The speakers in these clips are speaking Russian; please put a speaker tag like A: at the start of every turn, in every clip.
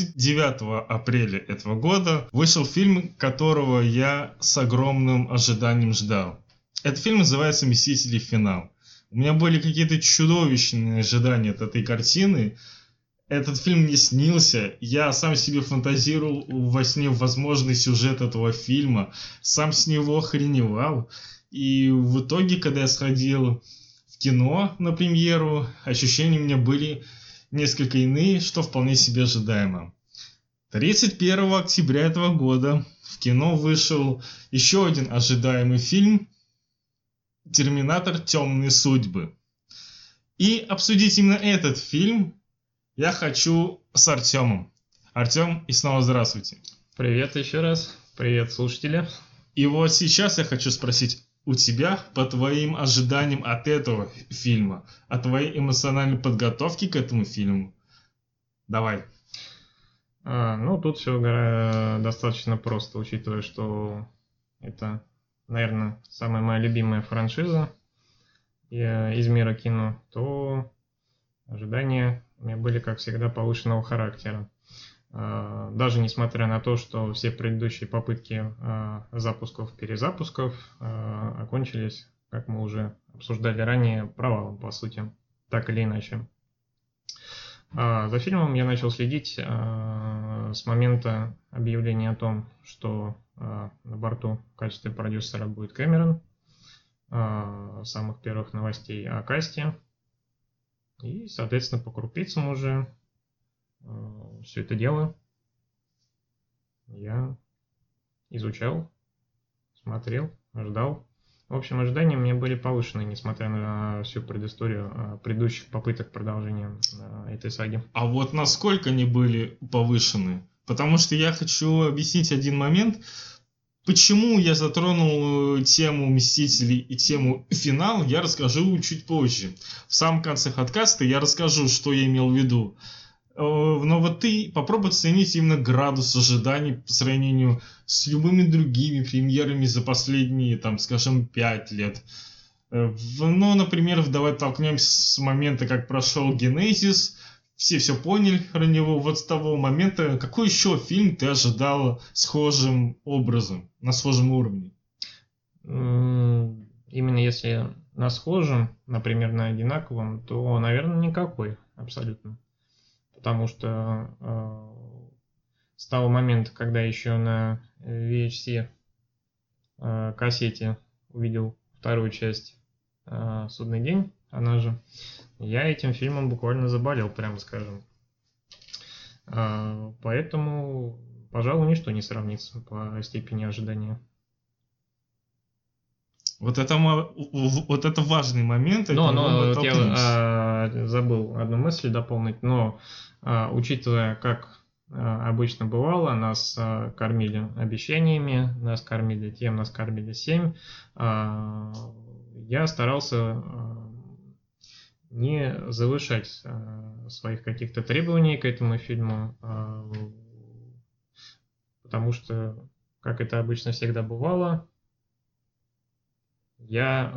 A: 29 апреля этого года вышел фильм, которого я с огромным ожиданием ждал. Этот фильм называется «Мстители. Финал». У меня были какие-то чудовищные ожидания от этой картины. Этот фильм мне снился. Я сам себе фантазировал во сне возможный сюжет этого фильма. Сам с него охреневал. И в итоге, когда я сходил в кино на премьеру, ощущения у меня были несколько иные, что вполне себе ожидаемо. 31 октября этого года в кино вышел еще один ожидаемый фильм «Терминатор. Темные судьбы». И обсудить именно этот фильм я хочу с Артемом. Артем, и снова здравствуйте.
B: Привет еще раз. Привет, слушатели.
A: И вот сейчас я хочу спросить, у тебя, по твоим ожиданиям от этого фильма, от твоей эмоциональной подготовки к этому фильму? Давай.
B: А, ну, тут все достаточно просто, учитывая, что это, наверное, самая моя любимая франшиза из мира кино, то ожидания у меня были, как всегда, повышенного характера. А, даже несмотря на то, что все предыдущие попытки а, запусков, перезапусков а, окончились, как мы уже обсуждали ранее, провалом, по сути, так или иначе. За фильмом я начал следить с момента объявления о том, что на борту в качестве продюсера будет Кэмерон, самых первых новостей о касте. И, соответственно, по крупицам уже Э, все это дело я изучал, смотрел, ждал. В общем, ожидания у меня были повышены, несмотря на всю предысторию э, предыдущих попыток продолжения э, этой саги.
A: А вот насколько они были повышены? Потому что я хочу объяснить один момент. Почему я затронул тему Мстителей и тему финал, я расскажу чуть позже. В самом конце подкаста я расскажу, что я имел в виду. Э, но вот ты попробуй оценить именно градус ожиданий по сравнению с любыми другими премьерами за последние, там, скажем, пять лет. Э, ну, например, давай толкнемся с момента, как прошел Генезис, все все поняли про него. Вот с того момента, какой еще фильм ты ожидал схожим образом, на схожем уровне?
B: Именно если на схожем, например, на одинаковом, то, наверное, никакой абсолютно потому что э, с того момента, когда еще на VHC э, кассете увидел вторую часть э, «Судный день», она же, я этим фильмом буквально заболел, прямо скажем. Э, поэтому, пожалуй, ничто не сравнится по степени ожидания.
A: Вот это, вот это важный момент.
B: Но, но вот я забыл одну мысль дополнить, но а, учитывая, как а, обычно бывало, нас а, кормили обещаниями, нас кормили тем, нас кормили семь, я старался не завышать своих каких-то требований к этому фильму, потому что, как это обычно всегда бывало, я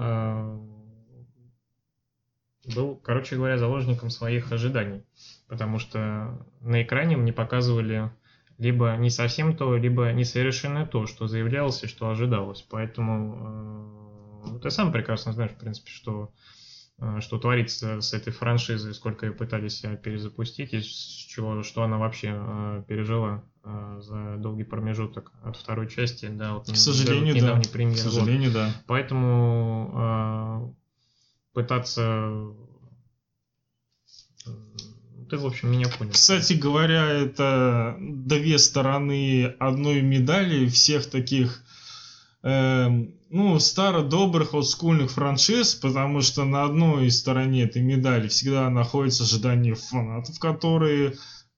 B: был, короче говоря, заложником своих ожиданий, потому что на экране мне показывали либо не совсем то, либо несовершенно то, что заявлялось и что ожидалось. Поэтому э, ты сам прекрасно знаешь, в принципе, что Э, что творится с этой франшизой, сколько ее пытались перезапустить, и чего, что она вообще э, пережила э, за долгий промежуток от второй части до вот,
A: К сожалению,
B: да.
A: К сожалению,
B: вот.
A: да.
B: Поэтому пытаться ты, в общем, меня понял.
A: Кстати говоря, это две стороны одной медали всех таких эм, ну, старо-добрых олдскульных франшиз, потому что на одной стороне этой медали всегда находится ожидание фанатов, которые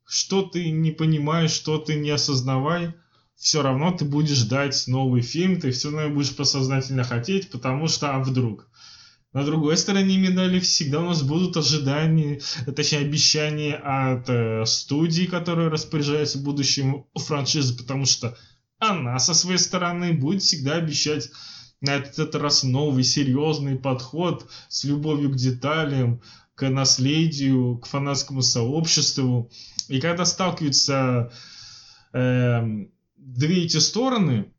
A: что ты не понимаешь, что ты не осознавай, все равно ты будешь ждать новый фильм, ты все равно будешь подсознательно хотеть, потому что а вдруг. На другой стороне медали всегда у нас будут ожидания, точнее обещания от э, студии, которые распоряжаются будущим франшизы, потому что она со своей стороны будет всегда обещать на этот раз новый серьезный подход с любовью к деталям, к наследию, к фанатскому сообществу. И когда сталкиваются э, две эти стороны,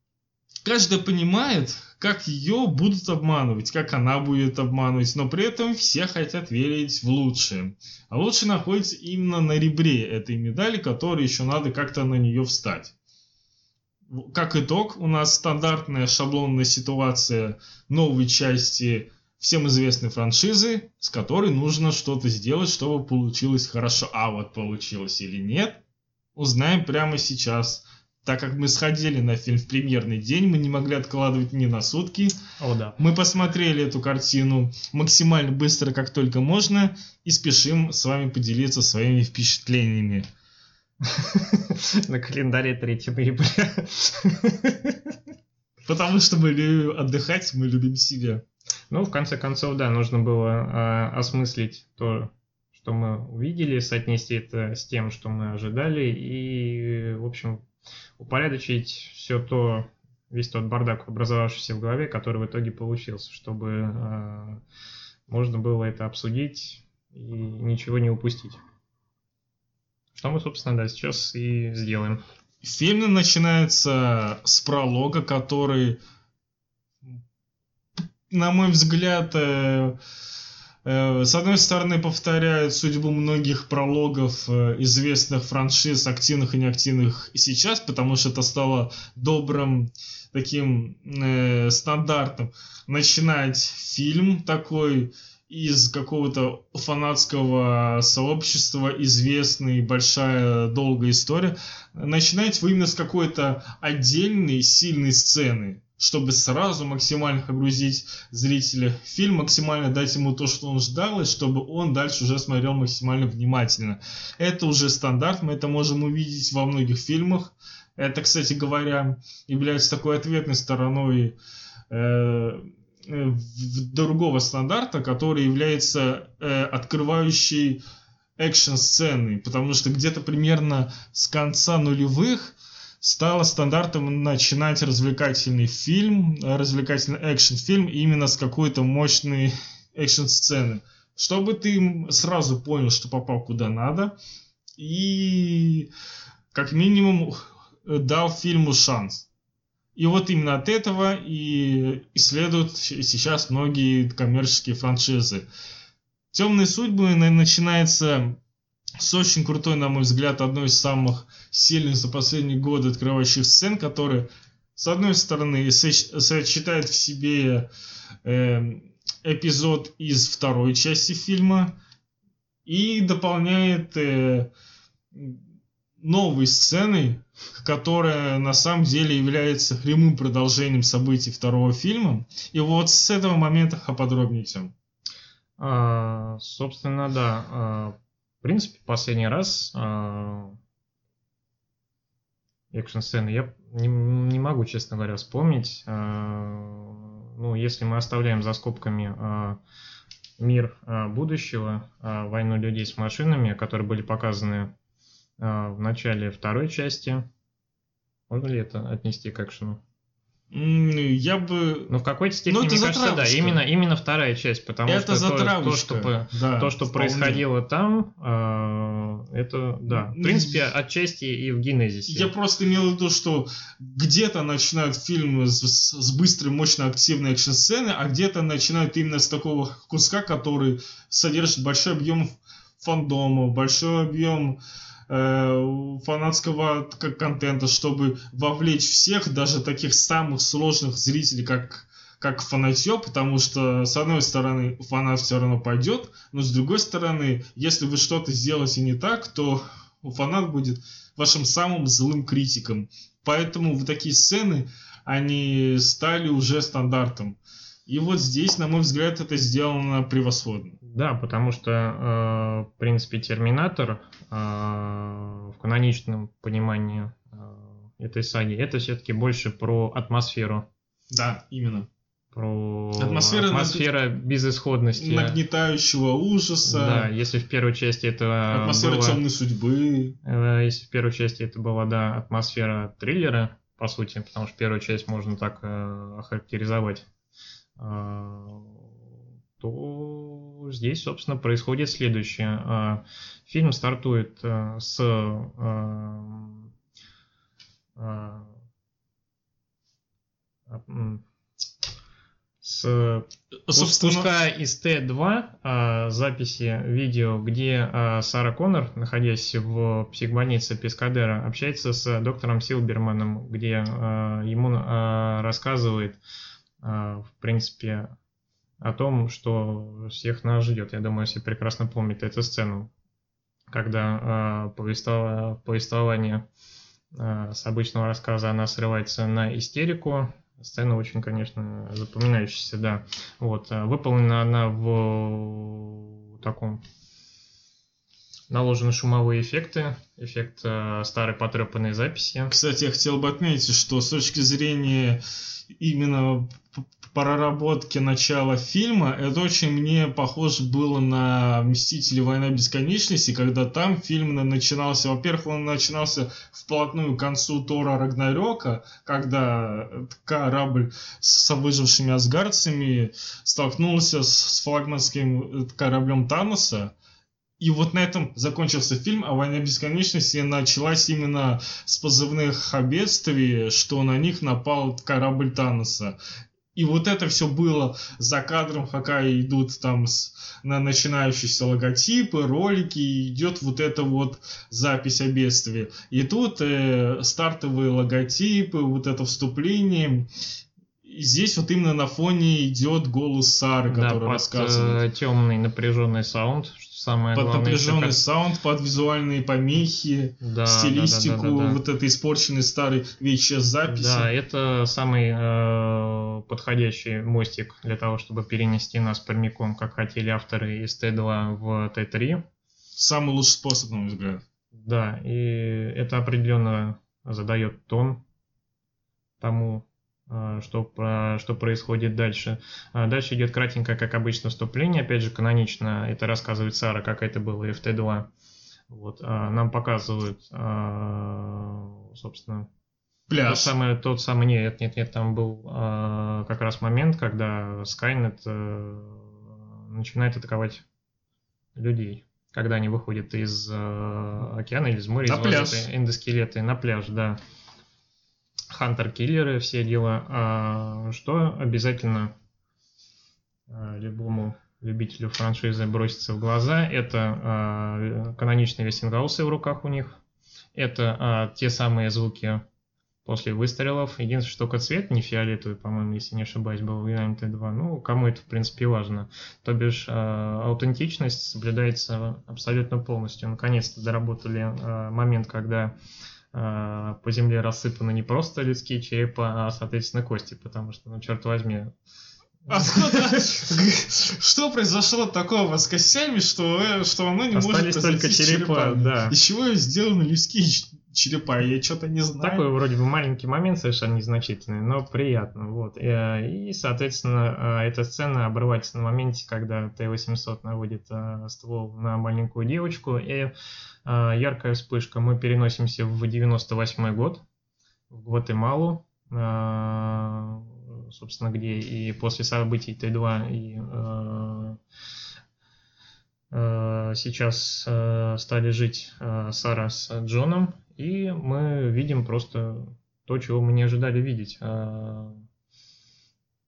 A: каждая понимает, как ее будут обманывать, как она будет обманывать, но при этом все хотят верить в лучшее. А лучшее находится именно на ребре этой медали, которой еще надо как-то на нее встать. Как итог, у нас стандартная шаблонная ситуация новой части всем известной франшизы, с которой нужно что-то сделать, чтобы получилось хорошо. А вот получилось или нет, узнаем прямо сейчас. Так как мы сходили на фильм в премьерный день, мы не могли откладывать ни на сутки.
B: О, да.
A: Мы посмотрели эту картину максимально быстро, как только можно, и спешим с вами поделиться своими впечатлениями.
B: На календаре 3 ноября.
A: Потому что мы любим отдыхать, мы любим себя.
B: Ну, в конце концов, да, нужно было э, осмыслить то, что мы увидели, соотнести это с тем, что мы ожидали, и, в общем, упорядочить все то, весь тот бардак, образовавшийся в голове, который в итоге получился, чтобы э, можно было это обсудить и ничего не упустить. Что мы, собственно, да, сейчас и сделаем.
A: Фильм начинается с пролога, который, на мой взгляд, э, с одной стороны, повторяет судьбу многих прологов э, известных франшиз, активных и неактивных сейчас, потому что это стало добрым таким э, стандартом. Начинать фильм такой из какого-то фанатского сообщества известная большая долгая история, начинать вы именно с какой-то отдельной сильной сцены, чтобы сразу максимально погрузить зрителя в фильм, максимально дать ему то, что он ждал, и чтобы он дальше уже смотрел максимально внимательно. Это уже стандарт, мы это можем увидеть во многих фильмах. Это, кстати говоря, является такой ответной стороной э, Э, другого стандарта, который является э, открывающей экшн-сцены, потому что где-то примерно с конца нулевых стало стандартом начинать развлекательный фильм, развлекательный экшн-фильм именно с какой-то мощной экшн-сцены, чтобы ты сразу понял, что попал куда надо, и как минимум дал фильму шанс. И вот именно от этого и исследуют сейчас многие коммерческие франшизы. Темные судьбы начинается с очень крутой, на мой взгляд, одной из самых сильных за последние годы открывающих сцен, которые, с одной стороны, сочетает в себе э, эпизод из второй части фильма и дополняет э, новой сценой, которая на самом деле является прямым продолжением событий второго фильма. И вот с этого момента поподробнее всем.
B: А, собственно, да. Принципе, последний раз а, экшн-сцены я не, не могу, честно говоря, вспомнить. А, ну, если мы оставляем за скобками а, мир будущего, войну людей с машинами, которые были показаны в начале второй части. Можно ли это отнести к экшену?
A: Я бы...
B: Ну, в какой-то степени, ну, мне кажется, да, именно, именно вторая часть, потому
A: это
B: что то, то, что, да, то, что происходило там, э, это, да, в принципе, отчасти и в генезисе.
A: Я просто имел в виду, что где-то начинают фильм с, с быстрой, мощной, активной экшн-сцены, а где-то начинают именно с такого куска, который содержит большой объем фандома, большой объем фанатского контента, чтобы вовлечь всех, даже таких самых сложных зрителей, как как фанатье, потому что, с одной стороны, фанат все равно пойдет, но с другой стороны, если вы что-то сделаете не так, то фанат будет вашим самым злым критиком. Поэтому вот такие сцены, они стали уже стандартом. И вот здесь, на мой взгляд, это сделано превосходно.
B: Да, потому что, э, в принципе, Терминатор э, в каноничном понимании э, этой саги, это все-таки больше про атмосферу.
A: Да, именно.
B: Про атмосфера, атмосфера наг... безысходности.
A: Нагнетающего ужаса.
B: Да, если в первой части это
A: Атмосфера было, темной судьбы.
B: Если в первой части это была, да, атмосфера триллера, по сути, потому что первую часть можно так охарактеризовать. То здесь, собственно, происходит следующее. А, фильм стартует а, с с Собственно... из Т2 записи видео, где Сара Коннор, находясь в психбольнице Пескадера, общается с доктором Силберманом, где ему рассказывает, в принципе, о том, что всех нас ждет. Я думаю, все прекрасно помнят эту сцену, когда э, повествование, э, с обычного рассказа она срывается на истерику. Сцена очень, конечно, запоминающаяся, да. Вот, выполнена она в таком наложены шумовые эффекты, эффект э, старой потрепанной записи.
A: Кстати, я хотел бы отметить, что с точки зрения именно проработки начала фильма, это очень мне похоже было на «Мстители. Война бесконечности», когда там фильм начинался, во-первых, он начинался вплотную к концу Тора Рагнарёка, когда корабль с выжившими асгардцами столкнулся с флагманским кораблем Таноса, и вот на этом закончился фильм, а «Война бесконечности» началась именно с позывных бедствий, что на них напал корабль Таноса. И вот это все было за кадром, пока идут там с, на начинающиеся логотипы, ролики, и идет вот эта вот запись о бедствии. И тут э, стартовые логотипы, вот это вступление. И здесь вот именно на фоне идет голос Сары, да, который под, рассказывает.
B: Э, темный напряженный саунд,
A: самое под главное. напряженный как... саунд, под визуальные помехи, да, стилистику, да, да, да, да, вот этой испорченной старой VHS-записи.
B: Да, это самый э, подходящий мостик для того, чтобы перенести нас прямиком, как хотели авторы из Т2 в Т3.
A: Самый лучший способ, на мой взгляд.
B: Да, и это определенно задает тон тому, а, что, что происходит дальше. А дальше идет кратенькое, как обычно, вступление. Опять же, канонично это рассказывает Сара, как это было и в Т2. Вот, а нам показывают, собственно,
A: Пляж.
B: Тот самый, тот самый, нет, нет, нет, там был как раз момент, когда Skynet э, начинает атаковать людей когда они выходят из э, океана или из моря,
A: на из пляж.
B: эндоскелеты на пляж, да хантер-киллеры, все дела, а, что обязательно а, любому любителю франшизы бросится в глаза. Это а, каноничные вестингаусы в руках у них. Это а, те самые звуки после выстрелов. Единственное, что только цвет не фиолетовый, по-моему, если не ошибаюсь, был в Unity 2. Ну, кому это, в принципе, важно. То бишь, э, аутентичность соблюдается абсолютно полностью. Наконец-то доработали э, момент, когда по земле рассыпаны не просто людские черепа, а, соответственно, кости, потому что, ну, черт возьми,
A: Откуда? Что произошло такого с костями, что, э, что оно не
B: Остались может только черепа, да.
A: Из чего сделаны людские черепа? Я что-то не знаю.
B: Такой вроде бы маленький момент, совершенно незначительный, но приятно. Вот. И, э, соответственно, э, эта сцена обрывается на моменте, когда Т-800 наводит ствол на маленькую девочку, и яркая вспышка. Мы переносимся в 98 год, в Гватемалу, собственно, где и после событий Т2 и э, э, сейчас э, стали жить э, Сара с Джоном, и мы видим просто то, чего мы не ожидали видеть. Э,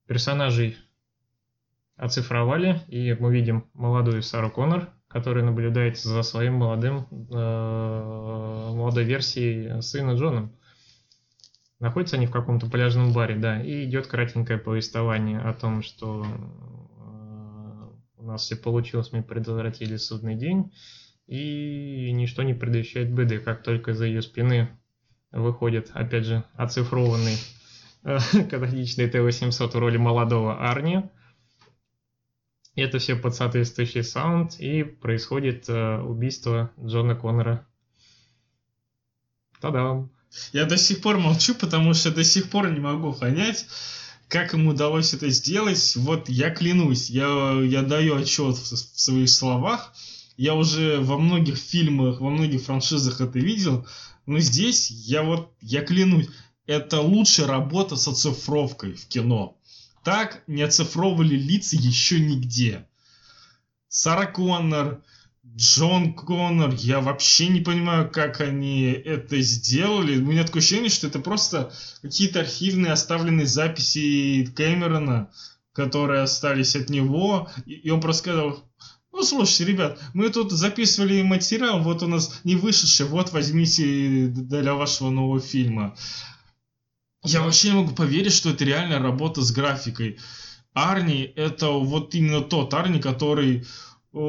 B: персонажей оцифровали, и мы видим молодую Сару Коннор, которая наблюдает за своим молодым, э, молодой версией сына Джоном. Находятся они в каком-то пляжном баре, да, и идет кратенькое повествование о том, что э, у нас все получилось, мы предотвратили судный день, и ничто не предвещает беды, как только за ее спины выходит, опять же, оцифрованный э, каноничный Т-800 в роли молодого Арни. Это все под соответствующий саунд, и происходит э, убийство Джона Коннора. Та-дам!
A: Я до сих пор молчу, потому что до сих пор не могу понять, как ему удалось это сделать. Вот я клянусь, я, я даю отчет в, в своих словах. Я уже во многих фильмах, во многих франшизах это видел. Но здесь я вот, я клянусь, это лучшая работа с оцифровкой в кино. Так не оцифровывали лица еще нигде. Сара Коннор, Джон Коннор, я вообще не понимаю, как они это сделали. У меня такое ощущение, что это просто какие-то архивные оставленные записи Кэмерона, которые остались от него. И он просто сказал, ну, слушайте, ребят, мы тут записывали материал, вот у нас не вышедший, вот возьмите для вашего нового фильма. Я вообще не могу поверить, что это реальная работа с графикой. Арни это вот именно тот Арни, который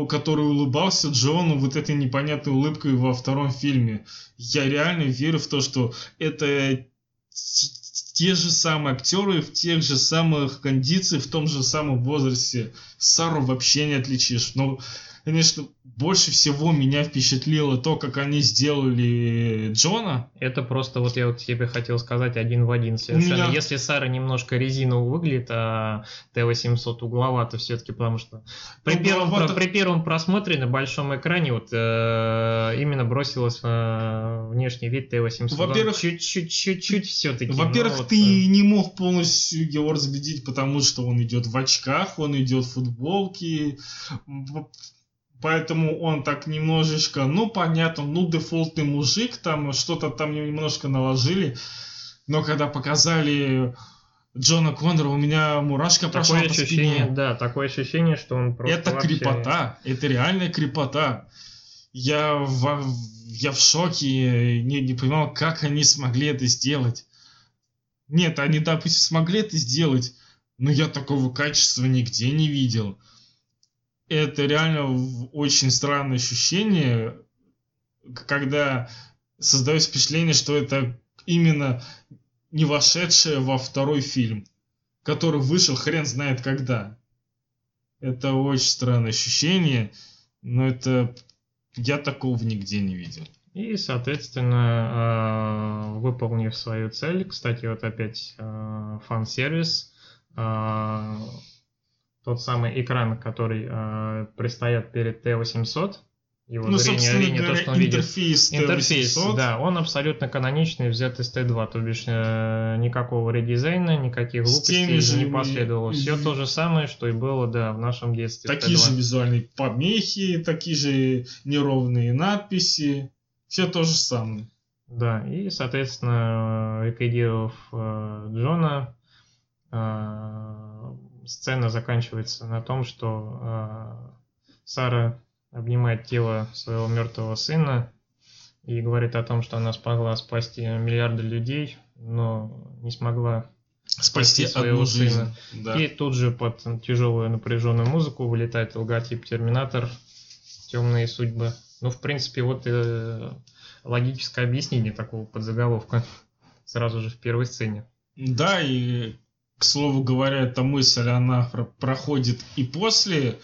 A: который улыбался Джону вот этой непонятной улыбкой во втором фильме. Я реально верю в то, что это те же самые актеры в тех же самых кондициях, в том же самом возрасте. Сару вообще не отличишь. Но конечно, больше всего меня впечатлило то, как они сделали Джона.
B: Это просто, вот я вот тебе хотел сказать, один в один совершенно. Меня... Если Сара немножко резиново выглядит, а Т-800 угловато все-таки, потому что при, угловато... первом, при первом просмотре на большом экране вот э, именно бросилось э, внешний вид Т-800.
A: Во-первых,
B: чуть-чуть все-таки.
A: Во-первых, вот, ты э... не мог полностью его разглядеть, потому что он идет в очках, он идет в футболке Поэтому он так немножечко, ну понятно, ну дефолтный мужик, там что-то там немножко наложили. Но когда показали Джона Коннора, у меня мурашка такое прошла
B: по спине. Да, такое ощущение, что он
A: просто Это вообще... крепота, это реальная крепота. Я в, я в шоке, не, не понимал, как они смогли это сделать. Нет, они, допустим, смогли это сделать, но я такого качества нигде не видел это реально очень странное ощущение, когда создается впечатление, что это именно не вошедшее во второй фильм, который вышел хрен знает когда. Это очень странное ощущение, но это я такого нигде не видел.
B: И, соответственно, а, выполнив свою цель, кстати, вот опять а, фан-сервис, а, тот самый экран, который э, предстоит перед Т800,
A: его ну, зрение, зрение то, что он интерфейс
B: видит. Интерфейс, да, он абсолютно каноничный, взят из Т2, то бишь э, никакого редизайна, никаких глупостей же не последовало. Все то же самое, что и было, да, в нашем детстве.
A: Такие же визуальные помехи, такие же неровные надписи, все то же самое.
B: Да, и, соответственно, рекодировав э, Джона, э, сцена заканчивается на том, что э, Сара обнимает тело своего мертвого сына и говорит о том, что она смогла спасти миллиарды людей, но не смогла
A: спасти, спасти своего сына.
B: Да. И тут же под тяжелую напряженную музыку вылетает логотип Терминатор, темные судьбы. Ну, в принципе, вот э, логическое объяснение такого подзаголовка сразу же в первой сцене.
A: Да, и к слову говоря, эта мысль, она проходит и после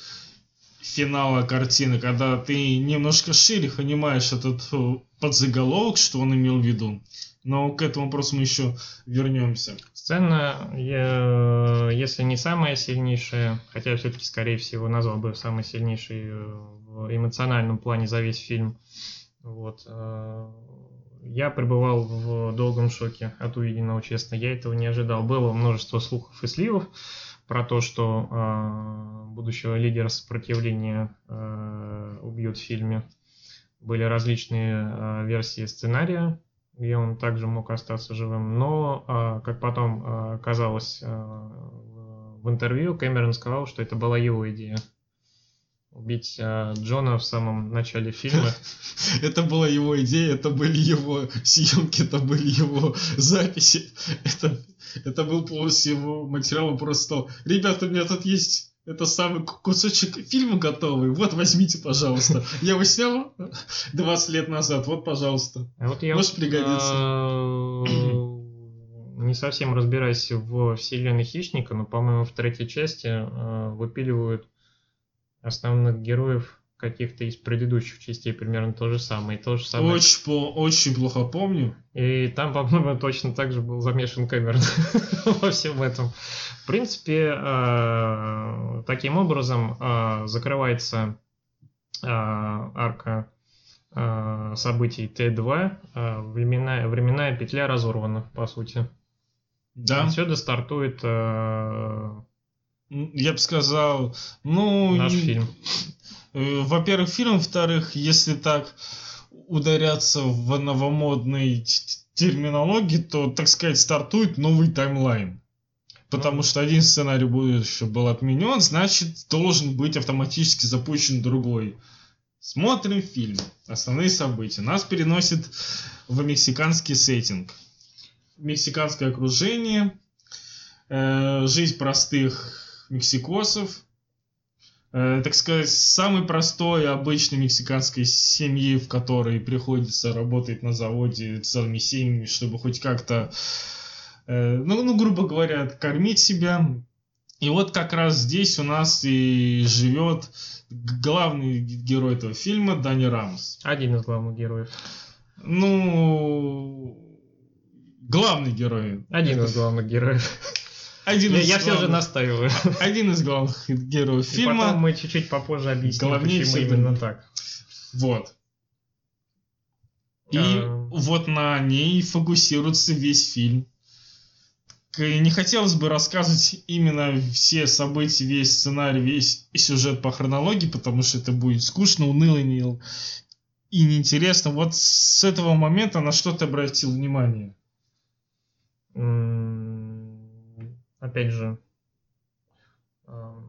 A: финала картины, когда ты немножко шире понимаешь этот э, подзаголовок, что он имел в виду. Но к этому вопросу мы еще вернемся.
B: Сцена, если не самая сильнейшая, хотя все-таки, скорее всего, назвал бы самый сильнейший э, в эмоциональном плане за весь фильм. Вот. Я пребывал в долгом шоке от увиденного, честно. Я этого не ожидал. Было множество слухов и сливов про то, что э, будущего лидера сопротивления э, убьют в фильме. Были различные э, версии сценария, где он также мог остаться живым. Но, э, как потом э, оказалось э, в интервью, Кэмерон сказал, что это была его идея убить э, Джона в самом начале фильма.
A: Это была его идея, это были его съемки, это были его записи. Это, это был полностью его материал, просто ребята, у меня тут есть это самый кусочек фильма готовый. Вот, возьмите, пожалуйста. Я его снял 20 лет назад. Вот, пожалуйста.
B: А вот я Может вот, пригодиться. А, не совсем разбираюсь в вселенной Хищника, но, по-моему, в третьей части а, выпиливают основных героев каких-то из предыдущих частей примерно то же самое. То же самое.
A: Очень, по очень плохо помню.
B: И там, по-моему, точно так же был замешан Кэмерон во всем этом. В принципе, э, таким образом э, закрывается э, арка событий Т2. Временная, временная петля разорвана, по сути.
A: Да.
B: Отсюда стартует
A: Я бы сказал, ну...
B: наш фильм.
A: Э, Во-первых, фильм, во-вторых, если так ударяться в новомодной терминологии, то, так сказать, стартует новый таймлайн. Потому
B: Ну.
A: что один сценарий будущего был отменен, значит, должен быть автоматически запущен другой. Смотрим фильм. Основные события. Нас переносит в мексиканский сеттинг. Мексиканское окружение, э, жизнь простых мексикосов, э, так сказать, самой простой обычной мексиканской семьи, в которой приходится работать на заводе целыми семьями, чтобы хоть как-то, э, ну, ну, грубо говоря, кормить себя. И вот как раз здесь у нас и живет главный герой этого фильма Дани Рамос.
B: Один из главных героев.
A: Ну, главный герой.
B: Один из главных героев.
A: Один
B: Я,
A: из
B: я все же настаиваю.
A: Один из главных героев
B: И
A: фильма.
B: потом мы чуть-чуть попозже объясним,
A: Главнее
B: почему именно так.
A: Вот. И
B: А.
A: вот на ней фокусируется весь фильм. Не хотелось бы рассказывать именно все события, весь сценарий, весь сюжет по хронологии, потому что это будет скучно, уныло и не- и неинтересно. Вот с этого момента на что ты обратил внимание?
B: М, Опять же, ам,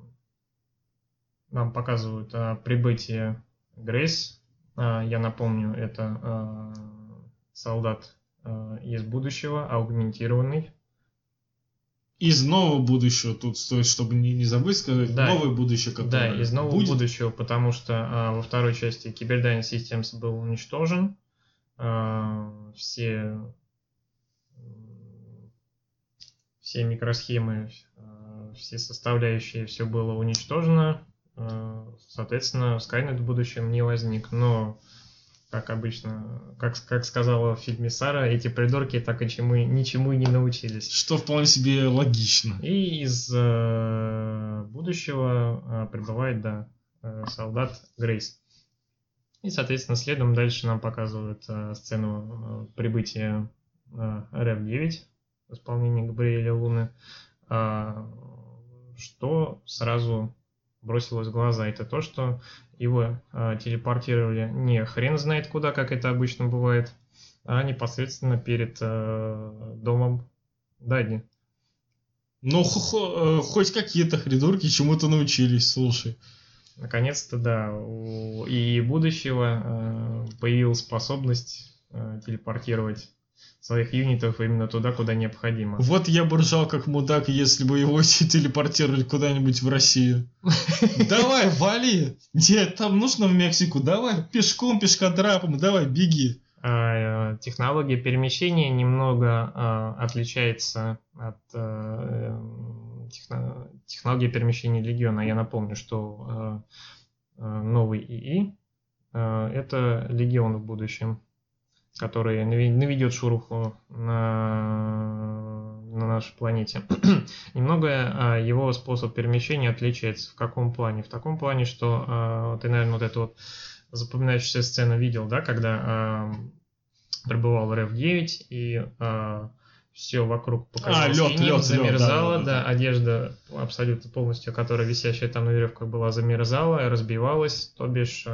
B: нам показывают прибытие Грейс. А, Я напомню, это а, солдат а, из будущего, аугментированный.
A: Из нового будущего тут стоит, чтобы не, не забыть сказать,
B: Да.
A: новое будущее, которое
B: Да, из нового
A: будет.
B: будущего, потому что а, во второй части Cyberdyne Systems был уничтожен. А, все, все микросхемы, а, все составляющие, все было уничтожено. А, соответственно, Skynet в будущем не возник. Но, как обычно, как, как сказала в фильме Сара, эти придурки так и чему, ничему и не научились.
A: Что вполне себе логично.
B: И из э, будущего э, прибывает, да, э, солдат Грейс. И, соответственно, следом дальше нам показывают э, сцену э, прибытия э, РФ-9 в исполнении Габриэля Луны. А, что сразу бросилось в глаза, это то, что его э, телепортировали не хрен знает куда, как это обычно бывает, а непосредственно перед э, домом Дади.
A: Но хо- э, хоть какие-то придурки чему-то научились, слушай.
B: Наконец-то, да, у и будущего появилась способность телепортировать своих юнитов именно туда, куда необходимо.
A: Вот я бы ржал как мудак, если бы его телепортировали куда-нибудь в Россию. Давай, вали! Нет, там нужно в Мексику, давай, пешком, пешкодрапом, давай, беги.
B: А, э, технология перемещения немного э, отличается от э, э, техно- технологии перемещения Легиона. Я напомню, что э, новый ИИ это Легион в будущем, который наведет шуруху на, на нашей планете. Немного э, его способ перемещения отличается. В каком плане? В таком плане, что э, ты, наверное, вот эту вот запоминающуюся сцену видел, да, когда э, прибывал РФ-9 и все вокруг
A: лёд, лёд,
B: замерзало,
A: да, да,
B: да,
A: да.
B: одежда абсолютно полностью, которая висящая там на веревках была, замерзала, и разбивалась, то бишь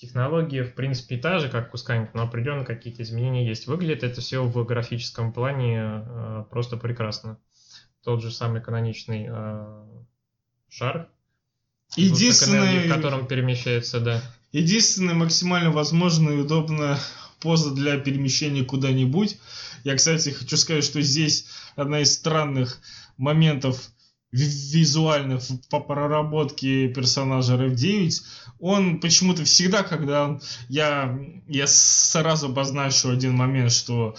B: технология в принципе та же, как у Skynet, но определенно какие-то изменения есть. Выглядит это все в графическом плане э, просто прекрасно. Тот же самый каноничный э, шар, двухстоконечный, в котором перемещается, да.
A: единственное максимально возможная и удобная поза для перемещения куда-нибудь. Я, кстати, хочу сказать, что здесь одна из странных моментов ви- визуальных в- по проработке персонажа RF9. Он почему-то всегда, когда. Я, я сразу обозначу один момент, что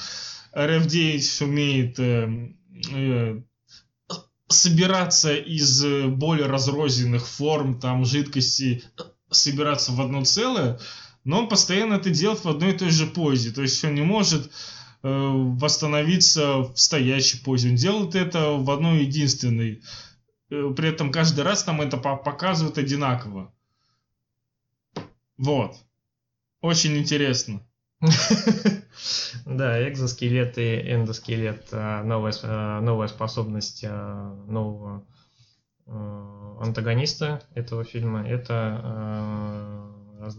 A: RF9 умеет э, э, собираться из э, более разрозненных форм, там, жидкости, собираться в одно целое, но он постоянно это делает в одной и той же позе. То есть он не может восстановиться в стоящей позе. Он делает это в одной единственной. Э, При этом каждый раз нам это по- показывают одинаково. Вот. Очень интересно.
B: Да, экзоскелет и эндоскелет. а, Новая, новая способность нового антагониста этого фильма. Это раз-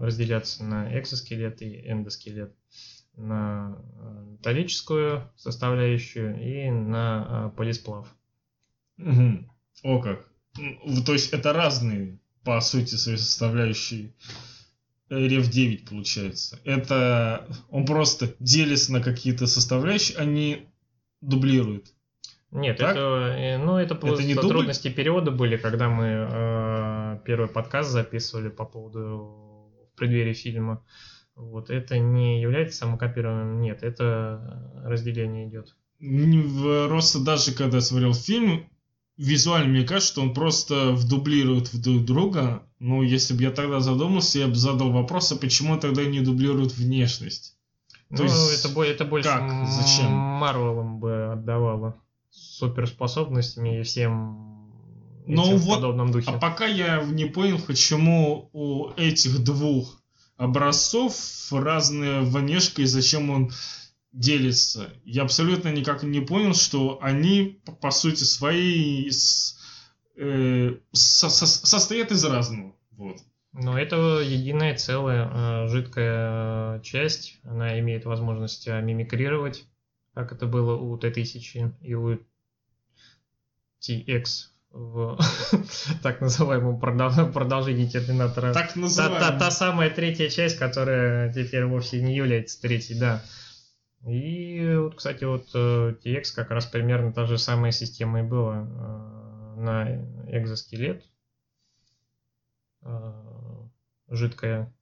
B: разделяться на экзоскелет и эндоскелет. На а, металлическую составляющую и на а, полисплав.
A: Мгм. О как. То есть это разные, по сути, свои составляющие. Рев 9 получается. Это он просто делится на какие-то составляющие, они дублируют.
B: Нет,
A: Так?
B: это, э, ну, это просто
A: не дубль?
B: трудности перевода были, когда мы э, первый подкаст записывали по поводу в преддверии фильма. Вот это не является самокопированием, нет, это разделение идет.
A: В- Просто даже когда я смотрел фильм, визуально мне кажется, что он просто вдублирует в друг друга. Ну, если бы я тогда задумался, я бы задал вопрос, а почему тогда не дублируют внешность? То
B: ну,
A: есть
B: это, это больше
A: как? Зачем?
B: Марвелом бы отдавало суперспособностями и всем
A: Ну
B: этим в
A: вот,
B: подобном духе.
A: А пока я не понял, почему у этих двух образцов разная внешка и зачем он делится. Я абсолютно никак не понял, что они, по- по сути, свои с- э, со- со- состоят из разного. Вот.
B: Но это единая целая э, жидкая э, часть. Она имеет возможность э, мимикрировать, как это было у Т-1000 и у TX в так называемом продол- продолжении Терминатора.
A: Так
B: Та,
A: называемый.
B: та, та самая третья часть, которая теперь вовсе не является третьей, да. И вот, кстати, вот э, TX как раз примерно та же самая система и была э, на экзоскелет. Э, Жидкая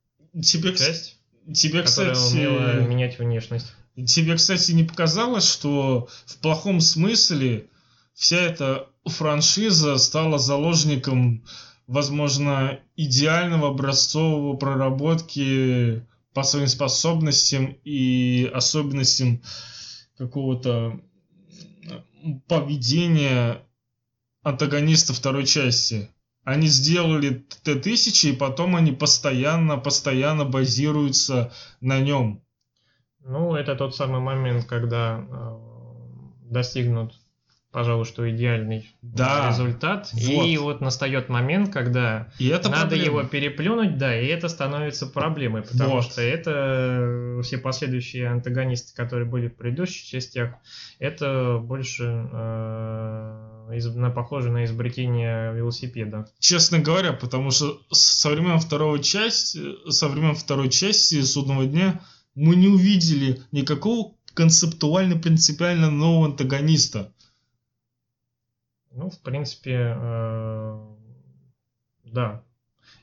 A: Тебе,
B: часть,
A: тебе,
B: которая
A: кстати,
B: умела менять внешность.
A: Тебе, кстати, не показалось, что в плохом смысле вся эта франшиза стала заложником, возможно, идеального образцового проработки по своим способностям и особенностям какого-то поведения антагониста второй части. Они сделали Т-1000, и потом они постоянно, постоянно базируются на нем.
B: Ну, это тот самый момент, когда э, достигнут, пожалуй, что идеальный
A: Да,
B: результат.
A: вот.
B: И вот настает момент, когда
A: И это
B: Надо
A: проблема.
B: его переплюнуть, да, и это становится проблемой, потому
A: Вот.
B: что это все последующие антагонисты, которые были в предыдущих частях, это больше э, из- на, похоже на изобретение велосипеда.
A: Честно говоря, потому что со времен второй части, со времен второй части Судного дня мы не увидели никакого концептуально принципиально нового антагониста.
B: Ну, в принципе, э, да.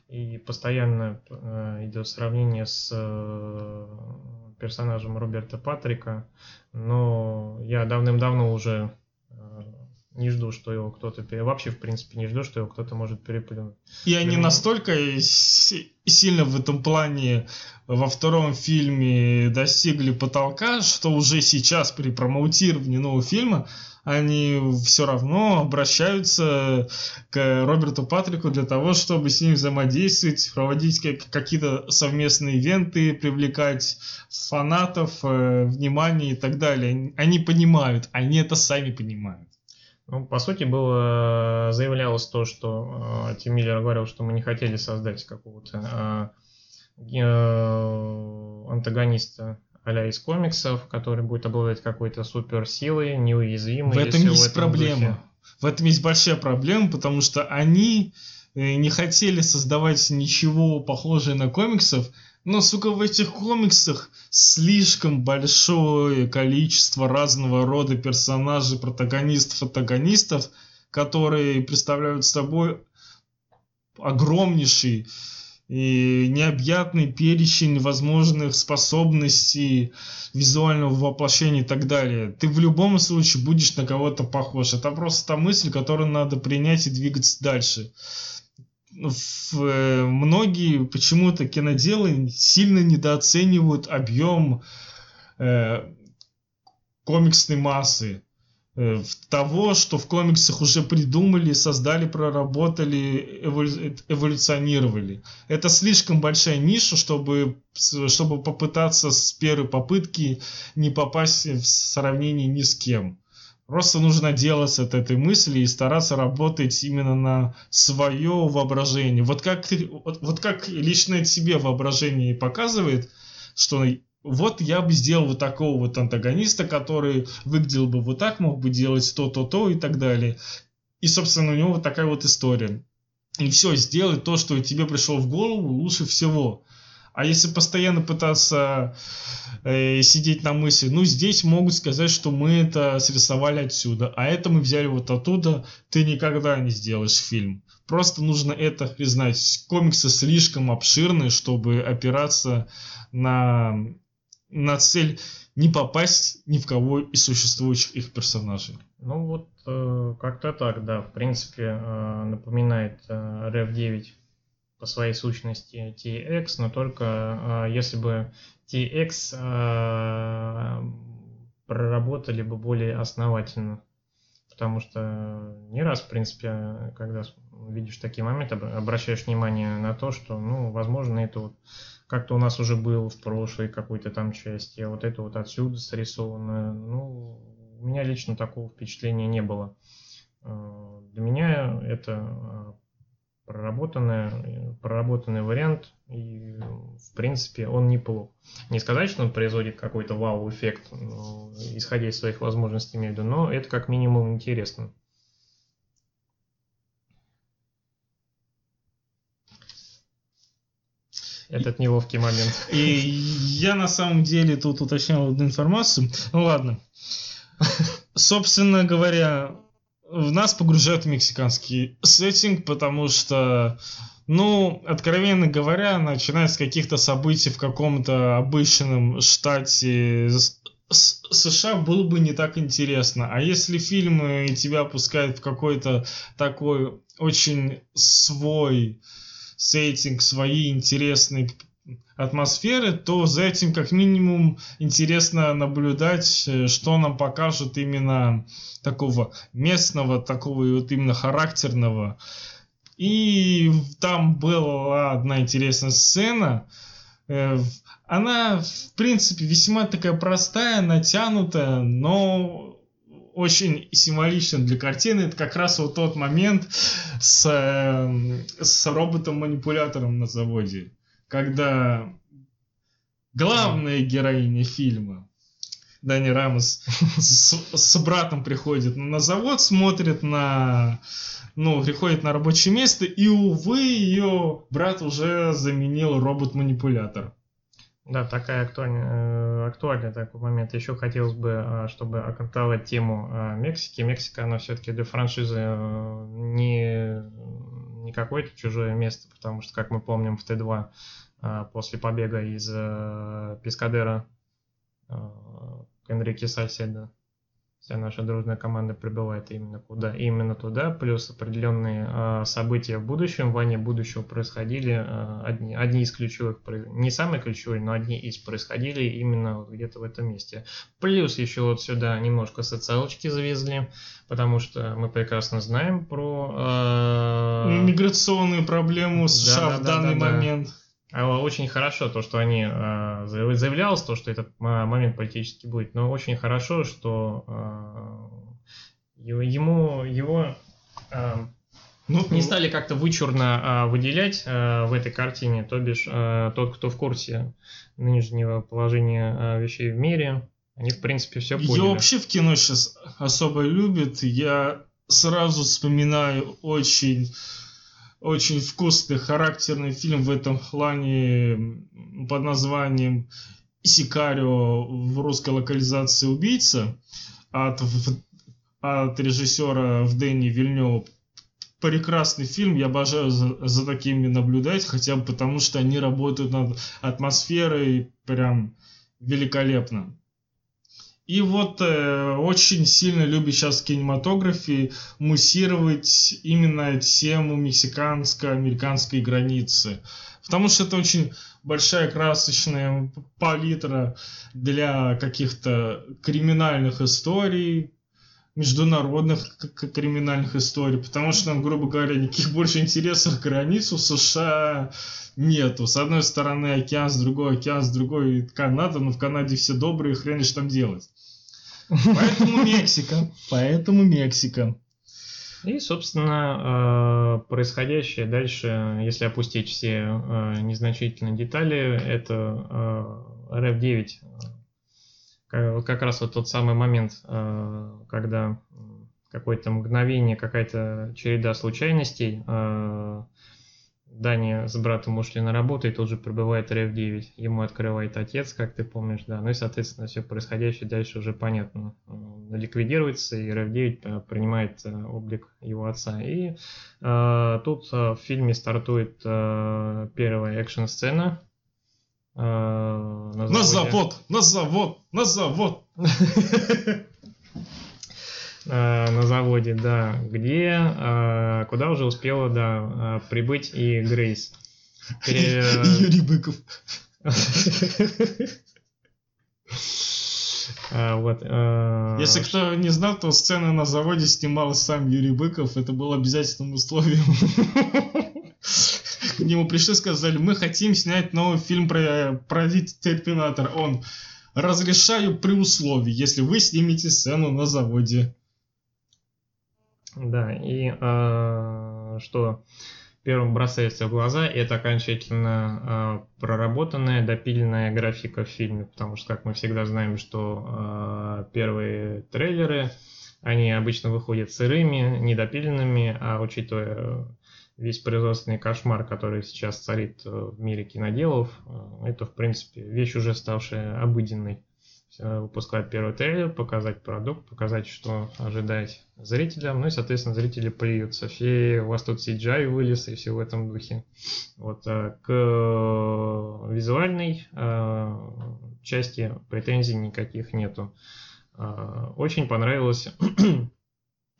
B: И постоянно э, идет сравнение с э, персонажем Роберта Патрика, но я давным-давно уже не жду, что его кто-то... пере- Вообще, в принципе, не жду, что его кто-то может переплюнуть.
A: И они
B: Ну.
A: настолько сильно в этом плане во втором фильме достигли потолка, что уже сейчас при промоутировании нового фильма они все равно обращаются к Роберту Патрику для того, чтобы с ним взаимодействовать, проводить как- какие-то совместные ивенты, привлекать фанатов, э, внимание и так далее. Они понимают, они это сами понимают.
B: Ну, по сути, было э, заявлялось то, что э, Тим Миллер говорил, что мы не хотели создать какого-то э, э, антагониста а из комиксов, который будет обладать какой-то суперсилой, неуязвимый.
A: В этом есть
B: этом
A: проблема.
B: духе.
A: В этом есть большая проблема, потому что они э, не хотели создавать ничего похожее на комиксов, но, сука, в этих комиксах слишком большое количество разного рода персонажей, протагонистов, антагонистов, которые представляют собой огромнейший и необъятный перечень возможных способностей, визуального воплощения и так далее. Ты в любом случае будешь на кого-то похож. Это просто та мысль, которую надо принять и двигаться дальше. В, э, многие почему-то киноделы сильно недооценивают объем э, комиксной массы. э, того, что в комиксах уже придумали, создали, проработали, эволю... эволюционировали. Это слишком большая ниша, чтобы, чтобы попытаться с первой попытки не попасть в сравнение ни с кем. Просто нужно делать от этой мысли и стараться работать именно на свое воображение. Вот как, вот, вот как лично себе воображение показывает, что вот я бы сделал вот такого вот антагониста, который выглядел бы вот так, мог бы делать то-то-то и так далее. И, собственно, у него вот такая вот история. И все, сделать то, что тебе пришло в голову, лучше всего. А если постоянно пытаться э, сидеть на мысли, ну здесь могут сказать, что мы это срисовали отсюда, а это мы взяли вот оттуда, ты никогда не сделаешь фильм. Просто нужно это признать. Комиксы слишком обширны, чтобы опираться на, на цель не попасть ни в кого из существующих их персонажей.
B: Ну вот э, как-то так, да. В принципе, э, напоминает э, RF 9 по своей сущности TX, но только э, если бы TX э, проработали бы более основательно. Потому что не раз, в принципе, когда видишь такие моменты, обращаешь внимание на то, что, ну, возможно, это вот как-то у нас уже был в прошлой какой-то там части, а вот это вот отсюда срисовано. Ну, у меня лично такого впечатления не было. Э, для меня это проработанный, проработанный вариант, и в принципе он неплох. Не сказать, что он производит какой-то вау-эффект, ну, исходя из своих возможностей, имею в виду, но это как минимум интересно. Этот неловкий момент.
A: И я на самом деле тут уточнял одну информацию. Ну ладно. Собственно говоря, в нас погружает в мексиканский сеттинг, потому что, ну, откровенно говоря, начиная с каких-то событий в каком-то обычном штате США было бы не так интересно. А если фильм тебя пускает в какой-то такой очень свой сеттинг, свои интересные атмосферы, то за этим как минимум интересно наблюдать, э, что нам покажут именно такого местного, такого вот именно характерного. И там была одна интересная сцена. Э, она, в принципе, весьма такая простая, натянутая, но очень символично для картины. Это как раз вот тот момент с, э, с роботом-манипулятором на заводе когда главная героиня фильма Дани Рамос с, с братом приходит на завод, смотрит на, ну, приходит на рабочее место, и, увы, ее брат уже заменил робот-манипулятор.
B: Да, такая актуальная, э, актуальный такой момент. Еще хотелось бы, а, чтобы окантовать тему а, Мексики. Мексика, она все-таки для франшизы э, не, не какое-то чужое место, потому что, как мы помним, в Т2 а, после побега из э, Пескадера э, к Энрике Сальседо. Вся наша дружная команда прибывает именно куда? Именно туда, плюс определенные э, события в будущем, в ване будущего происходили, одни, одни из ключевых, не самые ключевые, но одни из происходили именно вот где-то в этом месте. Плюс еще вот сюда немножко социалочки завезли, потому что мы прекрасно знаем про...
A: Э... Миграционную проблему США да, в да, данный да, момент. Да
B: очень хорошо то, что они э, заявлялось, то, что этот момент политический будет, но очень хорошо, что ему его ну, не стали как-то вычурно выделять в этой картине, то бишь тот, кто в курсе нынешнего положения вещей в мире, они в принципе все поняли.
A: Я вообще в кино сейчас особо любят, я сразу вспоминаю очень очень вкусный, характерный фильм в этом плане под названием «Сикарио» в русской локализации «Убийца» от, от режиссера в Дэнни Вильнева. Прекрасный фильм, я обожаю за, за такими наблюдать, хотя бы потому, что они работают над атмосферой прям великолепно. И вот э, очень сильно любит сейчас в кинематографе муссировать именно тему мексиканско-американской границы. Потому что это очень большая красочная палитра для каких-то криминальных историй, международных криминальных историй, потому что там, грубо говоря, никаких больше интересов к границу США нету. С одной стороны океан, с другой океан, с другой Канада, но в Канаде все добрые, хрен что там делать. Поэтому Мексика. Поэтому Мексика.
B: И, собственно, э, происходящее дальше, если опустить все э, незначительные детали, это RF-9 как раз вот тот самый момент, э, когда какое-то мгновение, какая-то череда случайностей, э, Дани с братом ушли на работу, и тут же прибывает РФ-9. Ему открывает отец, как ты помнишь, да. Ну и, соответственно, все происходящее дальше уже понятно. Ликвидируется, и РФ-9 э, принимает облик его отца. И э, тут в фильме стартует э, первая экшн-сцена,
A: на, на завод, на завод, на завод.
B: На заводе, да, где, а, куда уже успела, да, прибыть и Грейс.
A: Юрий Быков.
B: Вот.
A: Если кто не знал, то сцены на заводе снимал сам Юрий Быков. Это было обязательным условием. К нему пришли, сказали, мы хотим снять новый фильм про, про Терминатор. Он, разрешаю при условии, если вы снимете сцену на заводе.
B: Да, и э, что первым бросается в глаза, это окончательно э, проработанная, допиленная графика в фильме, потому что, как мы всегда знаем, что э, первые трейлеры, они обычно выходят сырыми, недопиленными, а учитывая весь производственный кошмар, который сейчас царит э, в мире киноделов, э, это, в принципе, вещь уже ставшая обыденной. Выпускать первый трейлер, показать продукт, показать, что ожидать зрителям, ну и, соответственно, зрители плюются. Все, у вас тут CGI вылез и все в этом духе. Вот, э, к визуальной части претензий никаких нету. Очень понравилось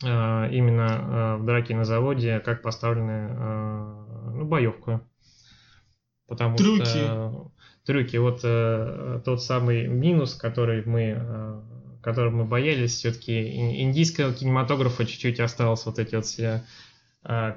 B: именно э, в драке на заводе, как поставлены э, ну, боевка. Потому трюки. что трюки, вот тот самый минус, который мы, который мы боялись, все-таки индийского кинематографа чуть-чуть осталось вот эти вот все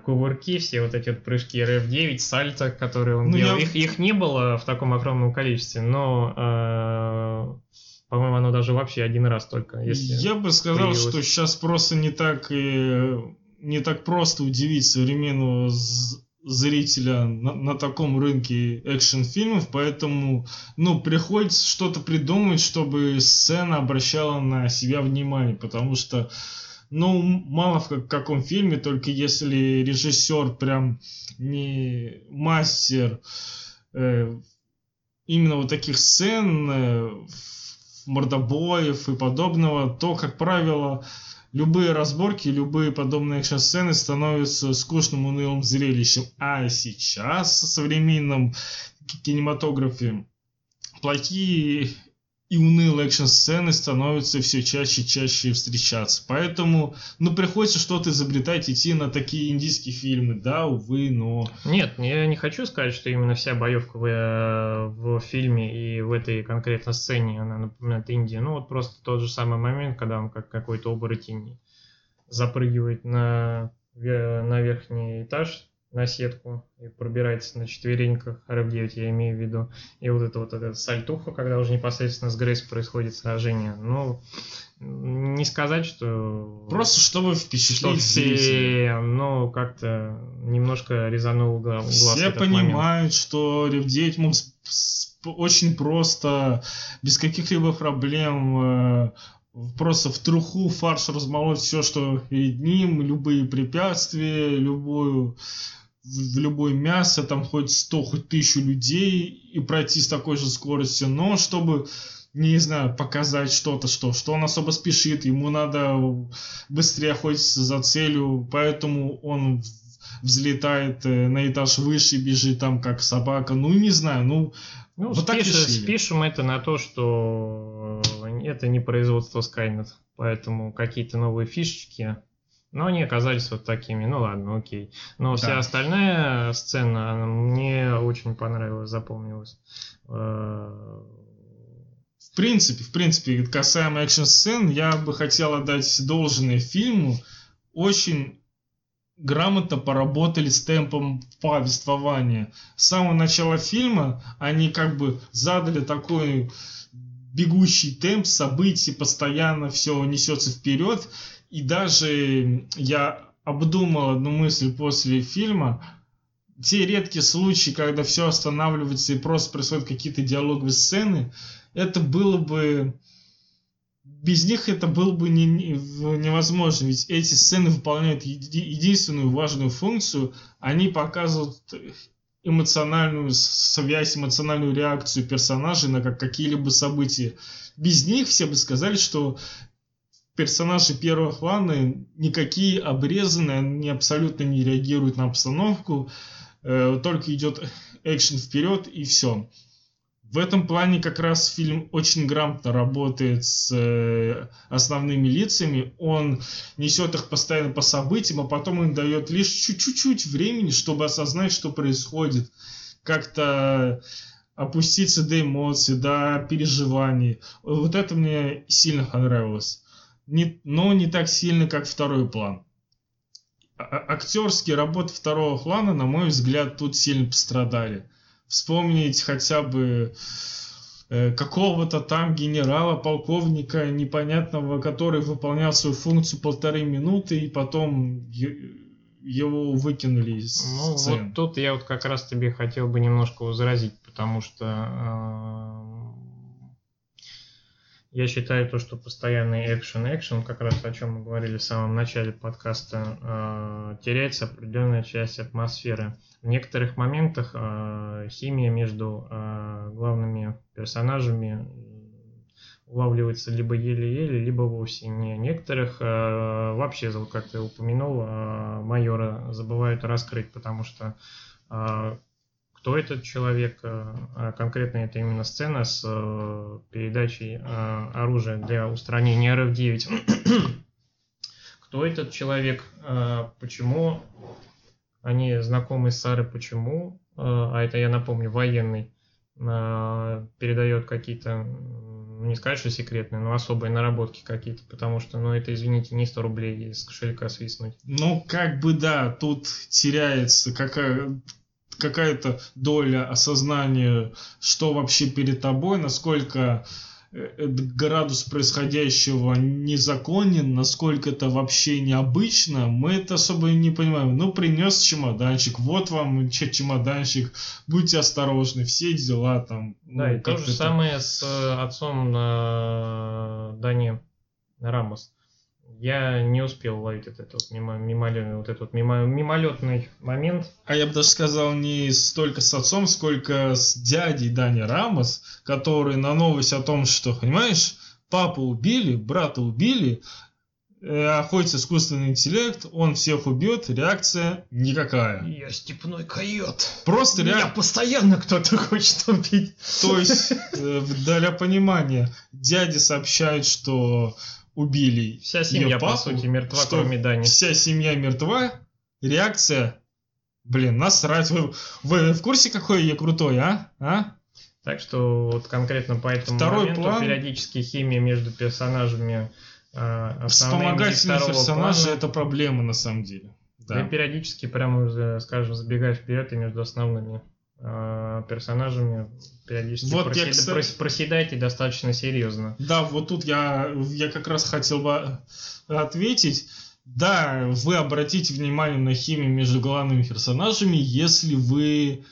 B: кувырки, все вот эти вот прыжки RF9, сальто, которые он ну, делал. Я... Их, их не было в таком огромном количестве, но по-моему, оно даже вообще один раз только. Если
A: Я бы сказал, появилось. что сейчас просто не так и не так просто удивить современного зрителя на, на таком рынке экшн-фильмов, поэтому, ну, приходится что-то придумать, чтобы сцена обращала на себя внимание, потому что, ну, мало в как, каком фильме, только если режиссер прям не мастер э, именно вот таких сцен э, мордобоев и подобного, то, как правило, любые разборки, любые подобные экшн-сцены становятся скучным, унылым зрелищем. А сейчас в современном кинематографе плохие и унылые экшн-сцены становятся все чаще и чаще встречаться. Поэтому, ну, приходится что-то изобретать, идти на такие индийские фильмы. Да, увы, но...
B: Нет, я не хочу сказать, что именно вся боевка в, э, в фильме и в этой конкретно сцене, она напоминает Индию. Ну, вот просто тот же самый момент, когда он как какой-то оборотень запрыгивает на, на верхний этаж на сетку и пробирается на четвереньках, RF9 я имею в виду, и вот это вот эта сальтуха, когда уже непосредственно с Грейс происходит сражение, ну, не сказать, что...
A: Просто чтобы впечатлить что
B: все, ну, как-то немножко резанул глаз
A: Все понимают, момент. что RF9 мог очень просто, без каких-либо проблем э, просто в труху фарш размолоть все, что перед ним, любые препятствия, любую в любое мясо, там хоть 100, хоть тысячу людей и пройти с такой же скоростью, но чтобы не знаю, показать что-то, что, что он особо спешит, ему надо быстрее охотиться за целью, поэтому он взлетает э, на этаж выше, бежит там как собака, ну не знаю, ну,
B: ну вот спиш, так спишем это на то, что это не производство Skynet, поэтому какие-то новые фишечки но они оказались вот такими. Ну ладно, окей. Но да. вся остальная сцена она мне очень понравилась, запомнилась. Э,
A: В принципе, в принципе, касаемо экшн-сцен, я бы хотел отдать должное фильму. Очень грамотно поработали с темпом повествования. С самого начала фильма они как бы задали такой бегущий темп событий, постоянно все несется вперед. И даже я обдумал одну мысль после фильма. Те редкие случаи, когда все останавливается и просто происходят какие-то диалоговые сцены, это было бы без них это было бы не, не, невозможно, ведь эти сцены выполняют еди, единственную важную функцию, они показывают эмоциональную связь, эмоциональную реакцию персонажей на как, какие-либо события. Без них все бы сказали, что персонажи первого плана никакие обрезанные, они абсолютно не реагируют на обстановку, э, только идет экшен вперед и все. В этом плане как раз фильм очень грамотно работает с э, основными лицами. Он несет их постоянно по событиям, а потом им дает лишь чуть-чуть времени, чтобы осознать, что происходит. Как-то опуститься до эмоций, до переживаний. Вот это мне сильно понравилось. Не, но не так сильно, как второй план. А, а актерские работы второго плана, на мой взгляд, тут сильно пострадали вспомнить хотя бы э, какого-то там генерала, полковника непонятного, который выполнял свою функцию полторы минуты и потом его выкинули из
B: ну, сцены. вот тут я вот как раз тебе хотел бы немножко возразить, потому что э, я считаю то, что постоянный экшен-экшен, как раз о чем мы говорили в самом начале подкаста, э, теряется определенная часть атмосферы. В некоторых моментах э, химия между э, главными персонажами улавливается либо еле-еле, либо вовсе не. Некоторых э, вообще, как ты упомянул, э, майора забывают раскрыть, потому что э, кто этот человек, э, а конкретно это именно сцена с э, передачей э, оружия для устранения РФ-9. кто этот человек, почему они знакомы с Сарой почему, а, это, я напомню, военный, передает какие-то, ну, не сказать, что секретные, но особые наработки какие-то, потому что, ну, это, извините, не 100 рублей из кошелька свистнуть.
A: Ну, как бы, да, тут теряется какая какая-то доля осознания, что вообще перед тобой, насколько Э, градус происходящего незаконен, насколько это вообще необычно, мы это особо не понимаем. Ну, принес чемоданчик, вот вам чемоданчик, будьте осторожны, все дела там.
B: Да, ну, и то же самое с э, отцом на Дани Рамос я не успел ловить этот вот мимо, мимолетный, вот этот вот мимо, мимолетный момент.
A: А я бы даже сказал не столько с отцом, сколько с дядей Дани Рамос, который на новость о том, что, понимаешь, папу убили, брата убили, э, охотится искусственный интеллект, он всех убьет, реакция никакая.
B: Я степной койот.
A: Просто
B: Меня реак... постоянно кто-то хочет убить.
A: То есть, э, для понимания, дядя сообщает, что убили
B: Вся семья, папу, по сути, мертва, что кроме Дани.
A: Вся семья мертва. Реакция, блин, насрать. Вы, вы в курсе, какой я крутой, а? а?
B: Так что вот конкретно по этому
A: Второй моменту план...
B: периодически химия между персонажами
A: э, Вспомогательные персонажи плана, это проблема на самом деле.
B: Да. И периодически прямо, скажем, забегая вперед и между основными персонажами периодически вот проси... я, кстати... проседаете достаточно серьезно.
A: Да, вот тут я, я как раз хотел бы ответить. Да, вы обратите внимание на химию между главными персонажами, если вы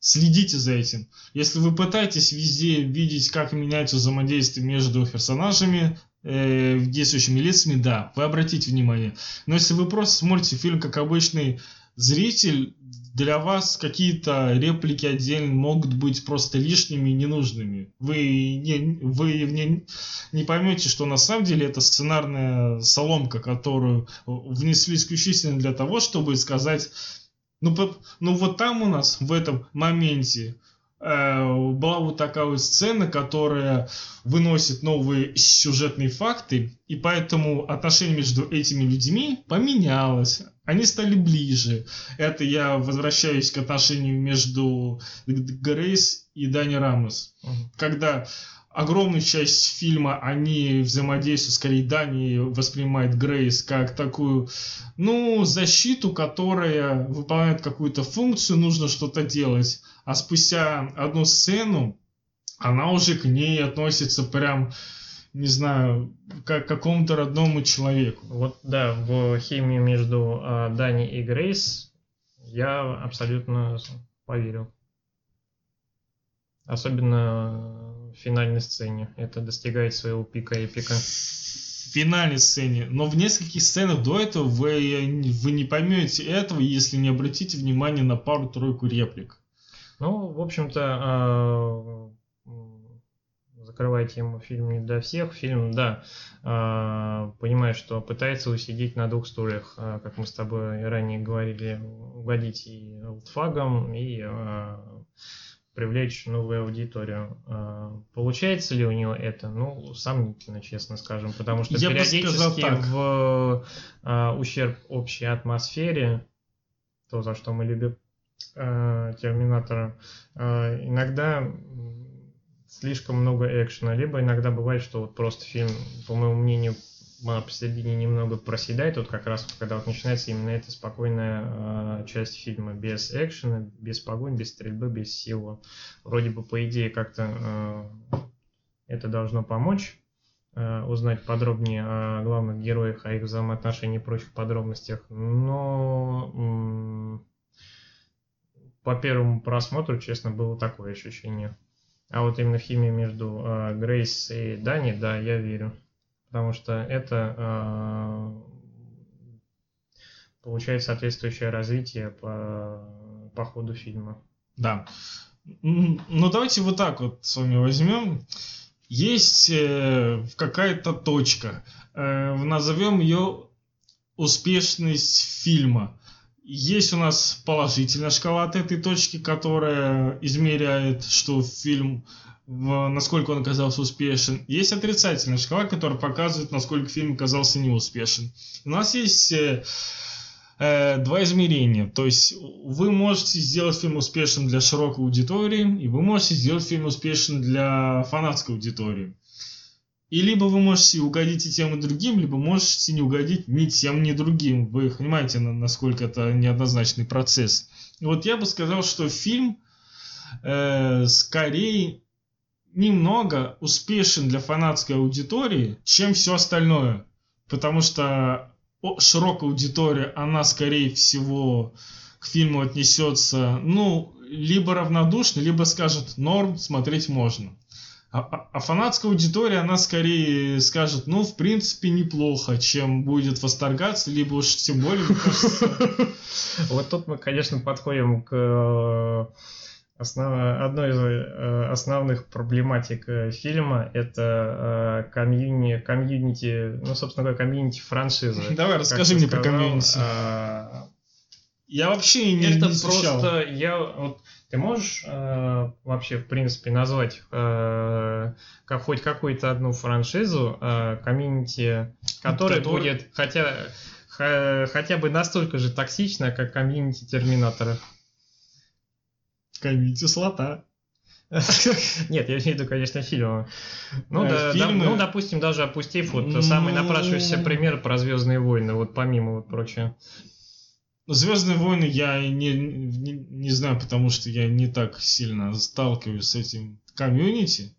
A: следите за этим. Если вы пытаетесь везде видеть, как меняется взаимодействие между персонажами, э, действующими лицами, да, вы обратите внимание. Но если вы просто смотрите фильм как обычный зритель, для вас какие-то реплики отдельно могут быть просто лишними и ненужными. Вы не, вы не, не поймете, что на самом деле это сценарная соломка, которую внесли исключительно для того, чтобы сказать, ну, ну вот там у нас в этом моменте была вот такая вот сцена, которая выносит новые сюжетные факты, и поэтому отношение между этими людьми поменялось они стали ближе. Это я возвращаюсь к отношению между Грейс и Дани Рамос. Угу. Когда огромную часть фильма они взаимодействуют, скорее Дани воспринимает Грейс как такую, ну, защиту, которая выполняет какую-то функцию, нужно что-то делать. А спустя одну сцену она уже к ней относится прям, не знаю, как к какому-то родному человеку.
B: Вот да, в химию между э, Дани и Грейс я абсолютно поверил. Особенно финальной сцене. Это достигает своего пика эпика.
A: В финальной сцене. Но в нескольких сценах до этого вы, вы не поймете этого, если не обратите внимание на пару-тройку реплик.
B: Ну, в общем-то, э, закрывая тему фильм не для всех. Фильм, да, э, понимаю, что пытается усидеть на двух стульях, э, как мы с тобой ранее говорили, угодить и олдфагам, и привлечь новую аудиторию. А, получается ли у него это? Ну, сомнительно, честно скажем, потому что Я периодически в а, ущерб общей атмосфере, то, за что мы любим а, Терминатора, а, иногда слишком много экшена, либо иногда бывает, что вот просто фильм, по моему мнению, посередине немного проседает, вот как раз когда вот начинается именно эта спокойная э, часть фильма, без экшена, без погонь, без стрельбы, без силы. Вроде бы, по идее, как-то э, это должно помочь э, узнать подробнее о главных героях, о их взаимоотношениях и прочих подробностях, но по первому просмотру, честно, было такое ощущение. А вот именно в химии между э, Грейс и Дани, да, я верю потому что это э, получает соответствующее развитие по, по ходу фильма.
A: Да. Ну, давайте вот так вот с вами возьмем. Есть э, какая-то точка, э, назовем ее успешность фильма. Есть у нас положительная шкала от этой точки, которая измеряет, что фильм насколько он оказался успешен. Есть отрицательная шкала, которая показывает, насколько фильм оказался неуспешен. У нас есть э, э, два измерения. То есть вы можете сделать фильм успешным для широкой аудитории, и вы можете сделать фильм успешным для фанатской аудитории. И либо вы можете угодить и тем, и другим, либо можете не угодить ни тем, ни другим. Вы понимаете, насколько это неоднозначный процесс. И вот я бы сказал, что фильм э, скорее немного успешен для фанатской аудитории, чем все остальное. Потому что широкая аудитория, она скорее всего к фильму отнесется, ну, либо равнодушно, либо скажет, норм, смотреть можно. А, а, а фанатская аудитория, она скорее скажет, ну, в принципе, неплохо, чем будет восторгаться, либо уж тем более, мне кажется...
B: Вот тут мы, конечно, подходим к Основ... Одной из э, основных проблематик э, фильма это э, комьюни... комьюнити, ну, собственно говоря, комьюнити франшизы.
A: Давай, расскажи мне про комьюнити. А... Я вообще не
B: Это не просто, я, вот, ты можешь э, вообще, в принципе, назвать э, как, хоть какую-то одну франшизу э, комьюнити, которая Который... будет хотя, х, хотя бы настолько же токсична, как комьюнити Терминатора?
A: Комьюнити слота.
B: Нет, я имею в виду, конечно, фильмы. Ну, э, да, фильмы... да, ну, допустим, даже опустив вот ну... самый напрашивающийся пример про Звездные войны, вот помимо вот прочее.
A: Звездные войны я не, не, не знаю, потому что я не так сильно сталкиваюсь с этим комьюнити.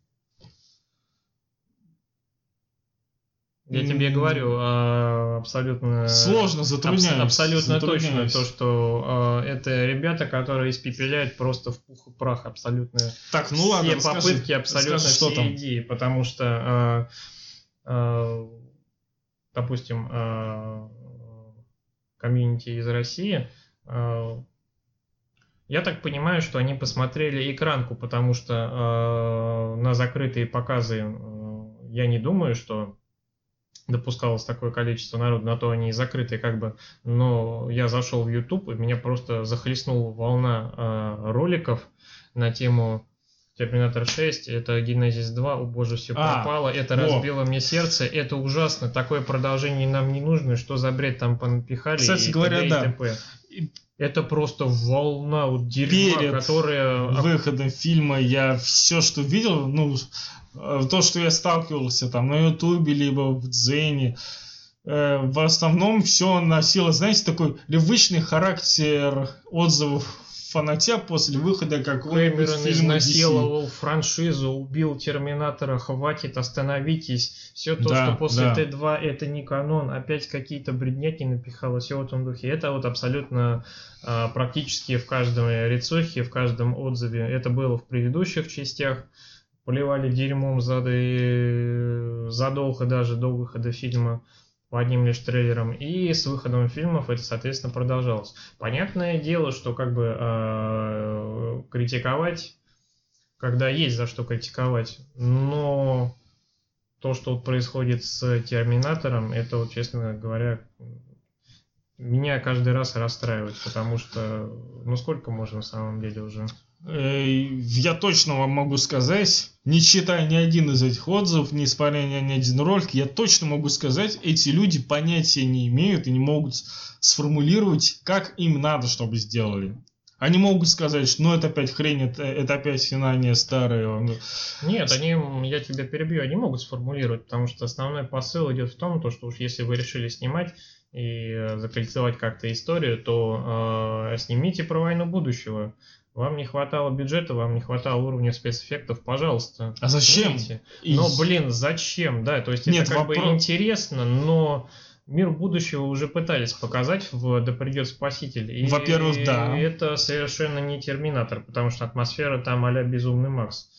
B: Я тебе говорю а, абсолютно...
A: Сложно, затрудняюсь.
B: абсолютно затрудняюсь. точно то, что а, это ребята, которые испепеляют просто в пух и прах абсолютно
A: так, ну ладно,
B: все расскажи, попытки, абсолютно расскажи, все что там? идеи. Потому что, а, допустим, комьюнити из России... А, я так понимаю, что они посмотрели экранку, потому что э, на закрытые показы э, я не думаю, что допускалось такое количество народу, на то они и закрытые как бы, но я зашел в YouTube, и меня просто захлестнула волна э, роликов на тему Терминатор 6, это Генезис 2, о боже, все а, пропало, это о. разбило мне сердце, это ужасно, такое продолжение нам не нужно, что за бред там понапихали.
A: Кстати и говоря, и да.
B: И это просто волна вот дерьма,
A: Перед
B: которая...
A: выходом фильма я все, что видел, ну, э, то, что я сталкивался там на Ютубе, либо в Дзене, э, в основном все носило, знаете, такой левычный характер отзывов фанатя после выхода какого-нибудь
B: Кэмерон
A: фильма
B: изнасиловал
A: DC.
B: франшизу, убил Терминатора, хватит, остановитесь. Все то,
A: Да,
B: что после
A: да.
B: Т2 это не канон, опять какие-то бредняки напихалось, все в этом духе. Это вот абсолютно а, практически в каждом рецохе, в каждом отзыве. Это было в предыдущих частях. Поливали дерьмом зады- задолго даже до выхода фильма по одним лишь трейлерам. И с выходом фильмов это, соответственно, продолжалось. Понятное дело, что как бы э, критиковать, когда есть за что критиковать, но то, что вот происходит с Терминатором, это вот, честно говоря, меня каждый раз расстраивает, потому что, ну сколько можно на самом деле уже?
A: Э, Я точно вам могу сказать, не читая ни один из этих отзывов, не смотря ни один ролик, я точно могу сказать, эти люди понятия не имеют и не могут сформулировать, как им надо, чтобы сделали. Они могут сказать, что ну это опять хрень, это, это опять финальная старая. ну,
B: Нет, они, я тебя перебью, они могут сформулировать, потому что основной посыл идет в том, то, что уж если вы решили снимать и э, закольцевать как-то историю, то э, снимите про войну будущего. Вам не хватало бюджета, вам не хватало уровня спецэффектов, пожалуйста.
A: А зачем? И-
B: Но, блин, зачем? Да, то есть
A: Нет,
B: это как бы
A: вопрос-
B: интересно, но мир будущего уже пытались показать в «Да придет спаситель». И
A: Во-первых, да.
B: это совершенно не Терминатор, потому что атмосфера там а-ля Безумный Макс.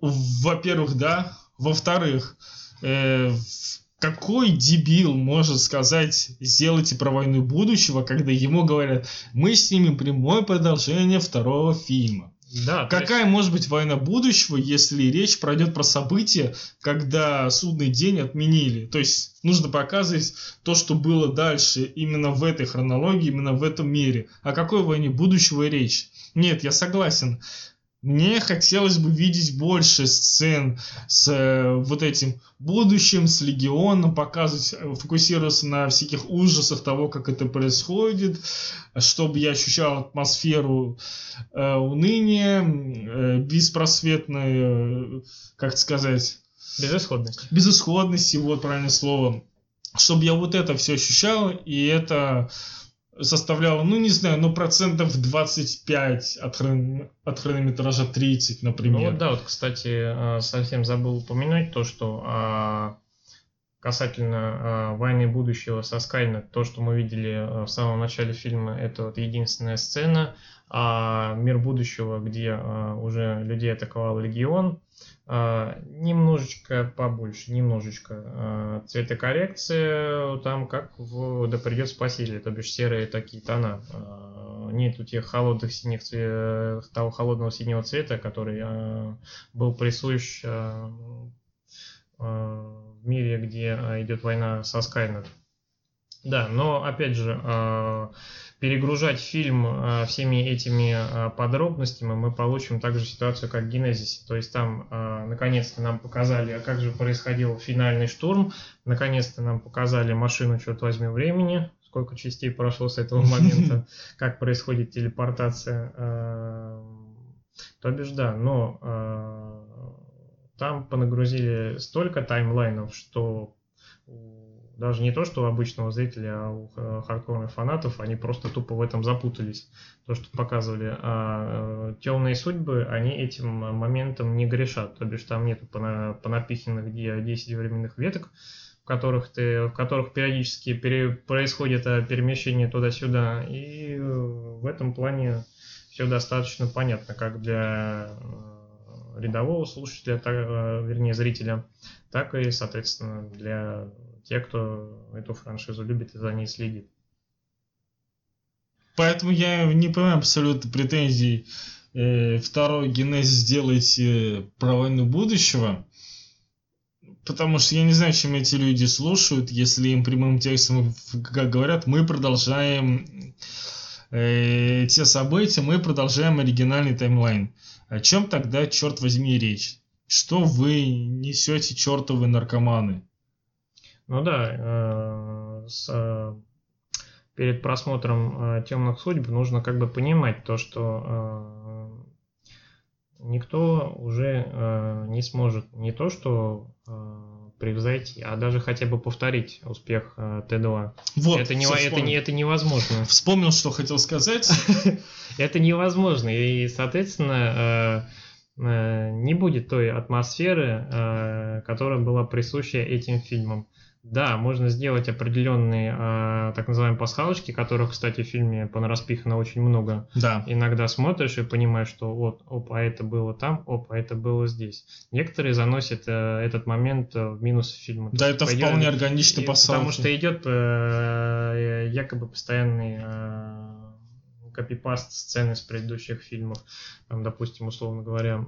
A: Во-первых, да. Во-вторых, э, какой дебил может сказать, сделайте про войну будущего, когда ему говорят, мы снимем прямое продолжение второго фильма.
B: Да,
A: Какая может быть война будущего, если речь пройдет про события, когда судный день отменили? То есть нужно показывать то, что было дальше, именно в этой хронологии, именно в этом мире. О какой войне будущего речь? Нет, я согласен. Мне хотелось бы видеть больше сцен с э, вот этим будущим, с легионом, показывать, э, фокусироваться на всяких ужасах того, как это происходит, чтобы я ощущал атмосферу э, уныния, э, беспросветной, э, как сказать,
B: есть безысходность.
A: безысходности, вот правильное слово, чтобы я вот это все ощущал, и это составляло, ну не знаю, ну процентов 25 от, хрон- от хронометража 30,
B: Ну
A: например.
B: вот да, вот, кстати, э, совсем забыл упомянуть то, что а, касательно а, войны будущего со Скайнет, то, что мы видели а, в самом начале фильма, это вот единственная сцена, а мир будущего, где а, уже людей атаковал легион, немножечко побольше, немножечко а, цветокоррекция там как в «Да придет спаситель», то бишь серые такие тона. А, Нету тех холодных синих цве- того холодного синего цвета, который а, был присущ а, а, в мире, где а, идет война со Скайнет. Да, но опять же, а, перегружать фильм а, всеми этими подробностями мы получим также ситуацию, как в Генезисе. То есть там наконец-то нам показали, а как же происходил финальный штурм, наконец-то нам показали машину, черт возьми, времени, сколько частей прошло с этого момента, как происходит телепортация. То бишь, да, но там понагрузили столько таймлайнов, что даже не то, что у обычного зрителя, а у хардкорных фанатов, они просто тупо в этом запутались. То, что показывали. А темные судьбы, они этим моментом не грешат. То бишь там нету пона- понапиханных где 10 временных веток, в которых, ты, в которых периодически пере- происходит а, перемещение туда-сюда. И э, в этом плане все достаточно понятно, как для э, рядового слушателя, так, э, вернее зрителя, так и, соответственно, для тех, кто эту франшизу любит и за ней следит.
A: Поэтому я не понимаю абсолютно претензий э, второй генезис сделайте про войну будущего. Потому что я не знаю, чем эти люди слушают, если им прямым текстом как говорят, мы продолжаем э, те события, мы продолжаем оригинальный таймлайн. О чем тогда, черт возьми, речь? Что вы несете, чертовы наркоманы?
B: Ну да, э, с, э, перед просмотром э, темных судьб нужно как бы понимать то, что никто уже не сможет не то что превзойти, а даже хотя бы повторить успех э, Т2.
A: Вот,
B: это, не, это, не, это невозможно.
A: Вспомнил, что хотел сказать.
B: Это невозможно. И, соответственно, э, э, не будет той атмосферы, которая была присуща этим фильмам. Да, можно сделать определенные э, так называемые пасхалочки, которых, кстати, в фильме понараспихано очень много.
A: Да.
B: Иногда смотришь и понимаешь, что вот, опа, это было там, опа, это было здесь. Некоторые заносят э, этот момент э, в минус фильма.
A: Да, это
B: пойдет-
A: вполне органичный
B: и-
A: посыл.
B: Потому что идет э, якобы постоянный э, копипаст сцены с предыдущих фильмов. Там, допустим, условно говоря,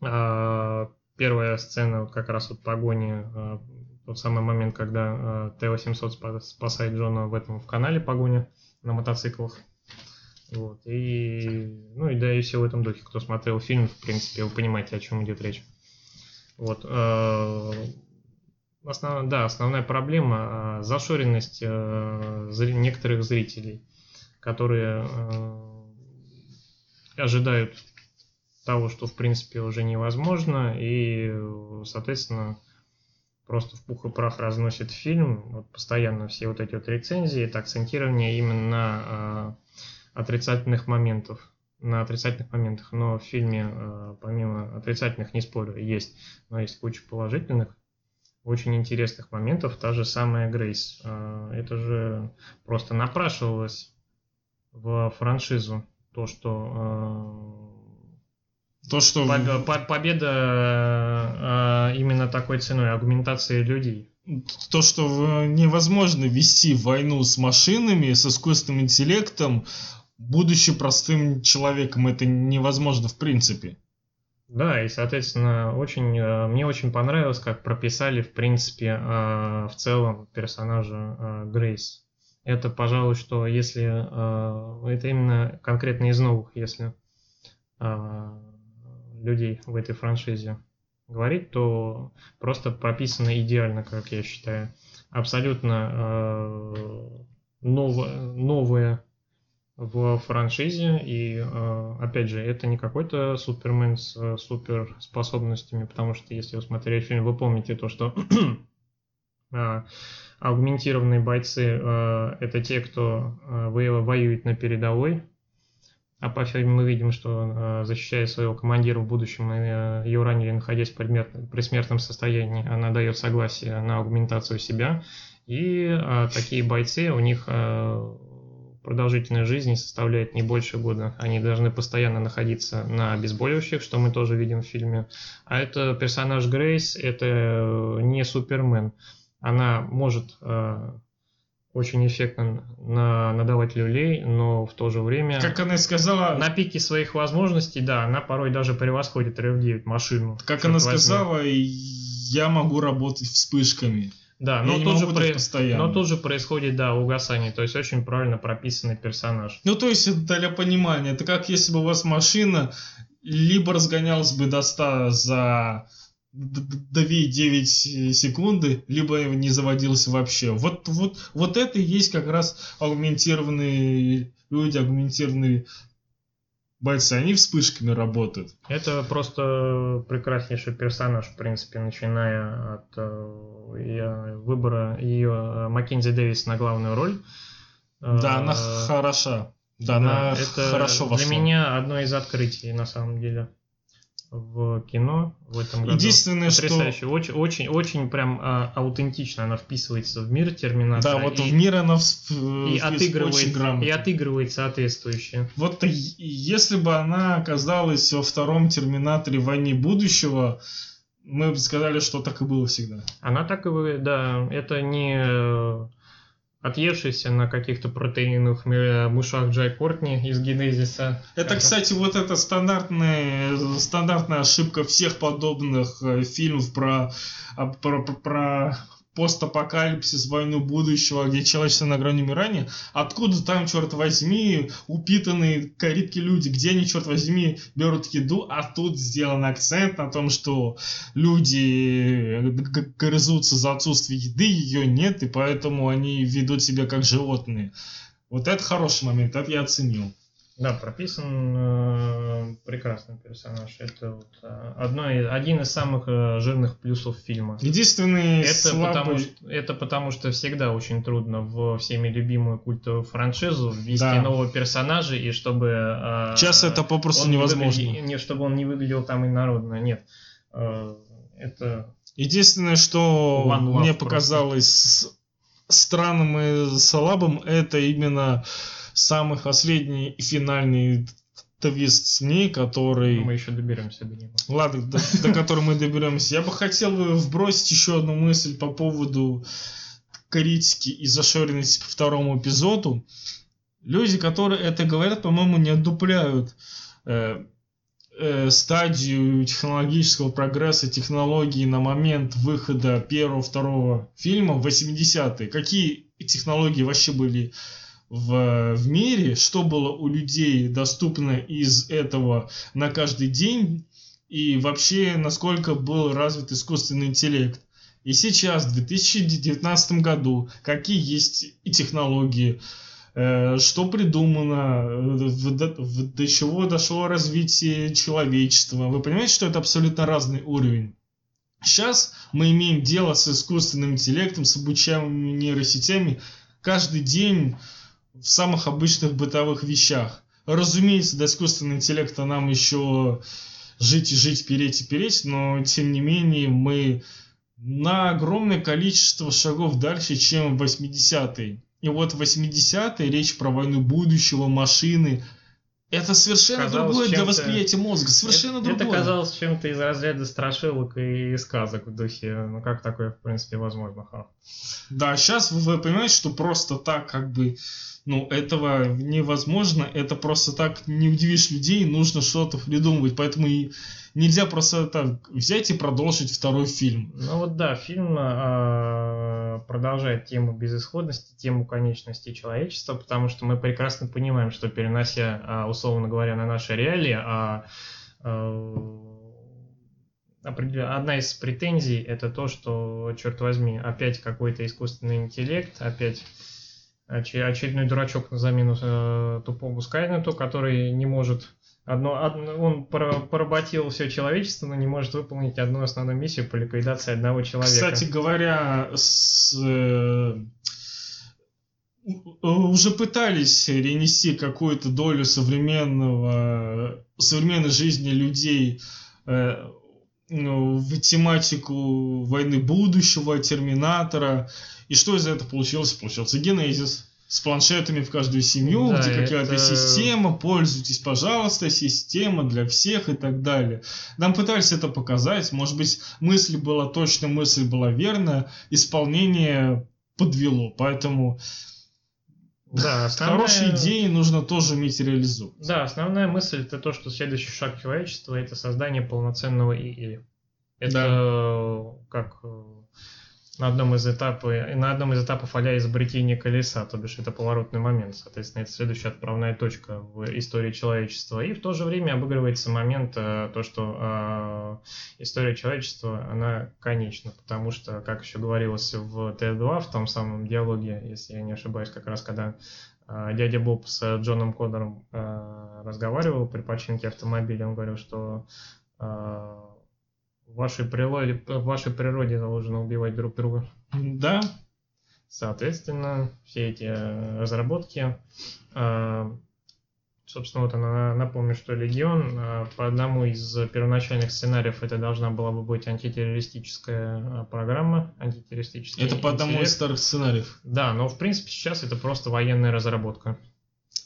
B: э, первая сцена вот как раз вот погони, э, тот самый момент, когда э, Т-800 спа- спасает Джона в этом в канале погоня на мотоциклах. Вот. И, ну и да, и все в этом духе. Кто смотрел фильм, в принципе, вы понимаете, о чем идет речь. Вот. э, Основ... Да, основная проблема э, зашоренность э, некоторых зрителей, которые ожидают того, что в принципе уже невозможно, и, соответственно, просто в пух и прах разносит фильм. Вот постоянно все вот эти вот рецензии, это акцентирование именно на э, отрицательных моментов на отрицательных моментах, но в фильме э, помимо отрицательных, не спорю, есть, но есть куча положительных, очень интересных моментов, та же самая Грейс. Э, Это же просто напрашивалось в франшизу то, что
A: То, что...
B: поб- по- победа э, именно такой ценой аргументации людей.
A: То, что невозможно вести войну с машинами, с искусственным интеллектом, будучи простым человеком, это невозможно в принципе.
B: Да, и, соответственно, очень, э, мне очень понравилось, как прописали, в принципе, э, в целом персонажа Грейс. Это, пожалуй, что если... Это именно конкретно из новых, если людей в этой франшизе говорить, то просто прописано идеально, как я считаю. Абсолютно э, новое, новое в франшизе. И э, опять же, это не какой-то супермен с э, суперспособностями, потому что если вы смотрели фильм, вы помните то, что э, аугментированные бойцы э, это те, кто э, во- воюет на передовой. А по фильму мы видим, что э, защищая своего командира в будущем, э, ее ранили, находясь в предмет- предсмертном состоянии, она дает согласие на аугментацию себя. И э, такие бойцы, у них э, продолжительность жизни составляет не больше года. Они должны постоянно находиться на обезболивающих, что мы тоже видим в фильме. А это персонаж Грейс, это не Супермен. Она может э, очень эффектно на- надавать люлей, но в то же время...
A: Как она сказала,
B: На пике своих возможностей, да, она порой даже превосходит RF-9 машину.
A: как она
B: возьми.
A: сказала, я могу работать вспышками.
B: Да,
A: я
B: но
A: не
B: тут, же про-
A: постоянно.
B: но тут же происходит, да, угасание. То есть очень правильно прописанный персонаж.
A: Ну, то есть, это для понимания, это как если бы у вас машина либо разгонялась бы до 100 за 2,9 секунды, либо не заводилась вообще. Вот, вот, вот это и есть как раз аугментированные люди, аугментированные бойцы. Они вспышками работают.
B: Это просто прекраснейший персонаж, в принципе, начиная от э, выбора ее Маккензи Дэвис на главную роль.
A: Да, она
B: Э,
A: хороша. Да,
B: да,
A: она
B: это
A: хорошо вошла.
B: Для меня одно из открытий, на самом деле, в кино в этом году.
A: Единственное, что...
B: Потрясающе. Очень, очень, очень прям а, аутентично она вписывается в мир Терминатора.
A: Да, вот
B: и,
A: в мир она всп-
B: и
A: впис-
B: отыгрывает,
A: очень грамотно.
B: и отыгрывает соответствующе.
A: Вот если бы она оказалась во втором Терминаторе Войне будущего, мы бы сказали, что так и было всегда.
B: Она так и да, это не э, отъевшийся на каких-то протеиновых ми- мышах Джай Кортни из Генезиса.
A: Это, кстати, вот эта стандартная, стандартная ошибка всех подобных э, фильмов про, а, про, про- про постапокалипсис, войну будущего, где человечество на грани умирания. Откуда там, черт возьми, упитанные карибки люди? Где они, черт возьми, берут еду? А тут сделан акцент на том, что люди г- грызутся за отсутствие еды, ее нет, и поэтому они ведут себя как животные. Вот это хороший момент, это я оценил.
B: Да, прописан э, прекрасный персонаж. Это вот, э, одно, один из самых э, жирных плюсов фильма.
A: Единственный
B: Это
A: слабый...
B: потому, что, это потому что всегда очень трудно в всеми любимую культовую франшизу ввести
A: Да.
B: нового персонажа и чтобы... э,
A: Сейчас это попросту
B: не
A: невозможно.
B: выгляди- не, чтобы он не выглядел там инородно. Нет. Э, это...
A: Единственное, что мне
B: просто.
A: показалось странным и слабым, это именно самый последний и финальный твист с ней, который...
B: Мы еще доберемся до него.
A: Ладно, до, до которой мы доберемся. Я бы хотел бы вбросить еще одну мысль по поводу критики и зашоренности по второму эпизоду. Люди, которые это говорят, по-моему, не отдупляют э, э, стадию технологического прогресса технологий на момент выхода первого-второго фильма в 80-е. Какие технологии вообще были в, в мире, что было у людей доступно из этого на каждый день, и вообще насколько был развит искусственный интеллект. И сейчас, в 2019 году, какие есть и технологии, э, что придумано, э, до чего дошло развитие человечества. Вы понимаете, что это абсолютно разный уровень. Сейчас мы имеем дело с искусственным интеллектом, с обучаемыми нейросетями каждый день в самых обычных бытовых вещах. Разумеется, до искусственного интеллекта нам еще жить и жить, переть и переть, но тем не менее мы на огромное количество шагов дальше, чем в 80-е. И вот в 80-е речь про войну будущего, машины. Это совершенно
B: Казалось
A: другое для восприятия мозга. Совершенно
B: это,
A: другое.
B: это казалось чем-то из разряда страшилок и сказок в духе. Ну как такое, в принципе, возможно? Ха.
A: Да, сейчас вы, вы понимаете, что просто так как бы, ну, этого невозможно, это просто так не удивишь людей, нужно что-то придумывать, поэтому и нельзя просто так взять и продолжить второй фильм.
B: Ну вот да, фильм а, продолжает тему безысходности, тему конечности человечества, потому что мы прекрасно понимаем, что перенося, а, условно говоря, на наши реалии, а, а, одна из претензий это то, что, черт возьми, опять какой-то искусственный интеллект, опять оч- очередной дурачок на замену э, тупому Скайнету, который не может Одно, одно- он пора- поработил все человечество, но не может выполнить одну основную миссию по ликвидации одного человека.
A: Кстати говоря, с, э, уже пытались перенести какую-то долю современного, современной жизни людей э, ну, в тематику войны будущего, Терминатора. И что из этого получилось? Получился Генезис. С планшетами в каждую семью,
B: Да,
A: где какая-то
B: это-
A: система, пользуйтесь, пожалуйста, система для всех и так далее. Нам пытались это показать, может быть, мысль была точно, мысль была верная, исполнение подвело, поэтому
B: да, основная-
A: хорошие идеи нужно тоже уметь реализовывать.
B: Да, основная мысль это то, что следующий шаг человечества это создание полноценного ИИ. Это э, как э, на одном из этапов, на одном из этапов а изобретения колеса, то бишь это поворотный момент, соответственно, это следующая отправная точка в истории человечества. И в то же время обыгрывается момент э, то, что э, история человечества, она конечна, потому что, как еще говорилось в Т2, в том самом диалоге, если я не ошибаюсь, как раз когда а, дядя Боб с Джоном Коннором а, разговаривал при починке автомобиля, он говорил, что а, в вашей природе, в вашей природе заложено убивать друг друга.
A: Да,
B: Соответственно, все эти э, разработки, а, собственно, вот она напомню, что Легион а, по одному из первоначальных сценариев это должна была бы быть антитеррористическая программа, антитеррористический
A: это по одному из старых сценариев.
B: Да, но в принципе сейчас это просто военная разработка,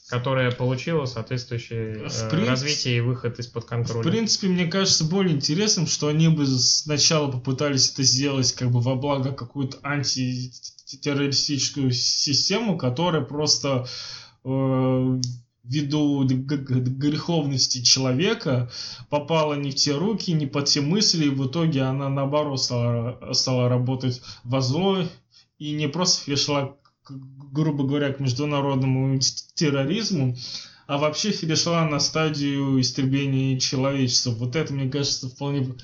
B: которая получила соответствующее
A: В
B: э,
A: принципе-
B: развитие и выход из-под
A: В
B: контроля.
A: принципе, мне кажется более интересным, что они бы сначала попытались это сделать как бы во благо какую-то антитеррористическую систему, которая просто э, ввиду греховности человека попала не в те руки, не по те мысли, и в итоге она наоборот стала, стала работать во зло и не просто к- грубо говоря, к международному терроризму, а вообще перешла на стадию истребления человечества. Вот это, мне кажется, вполне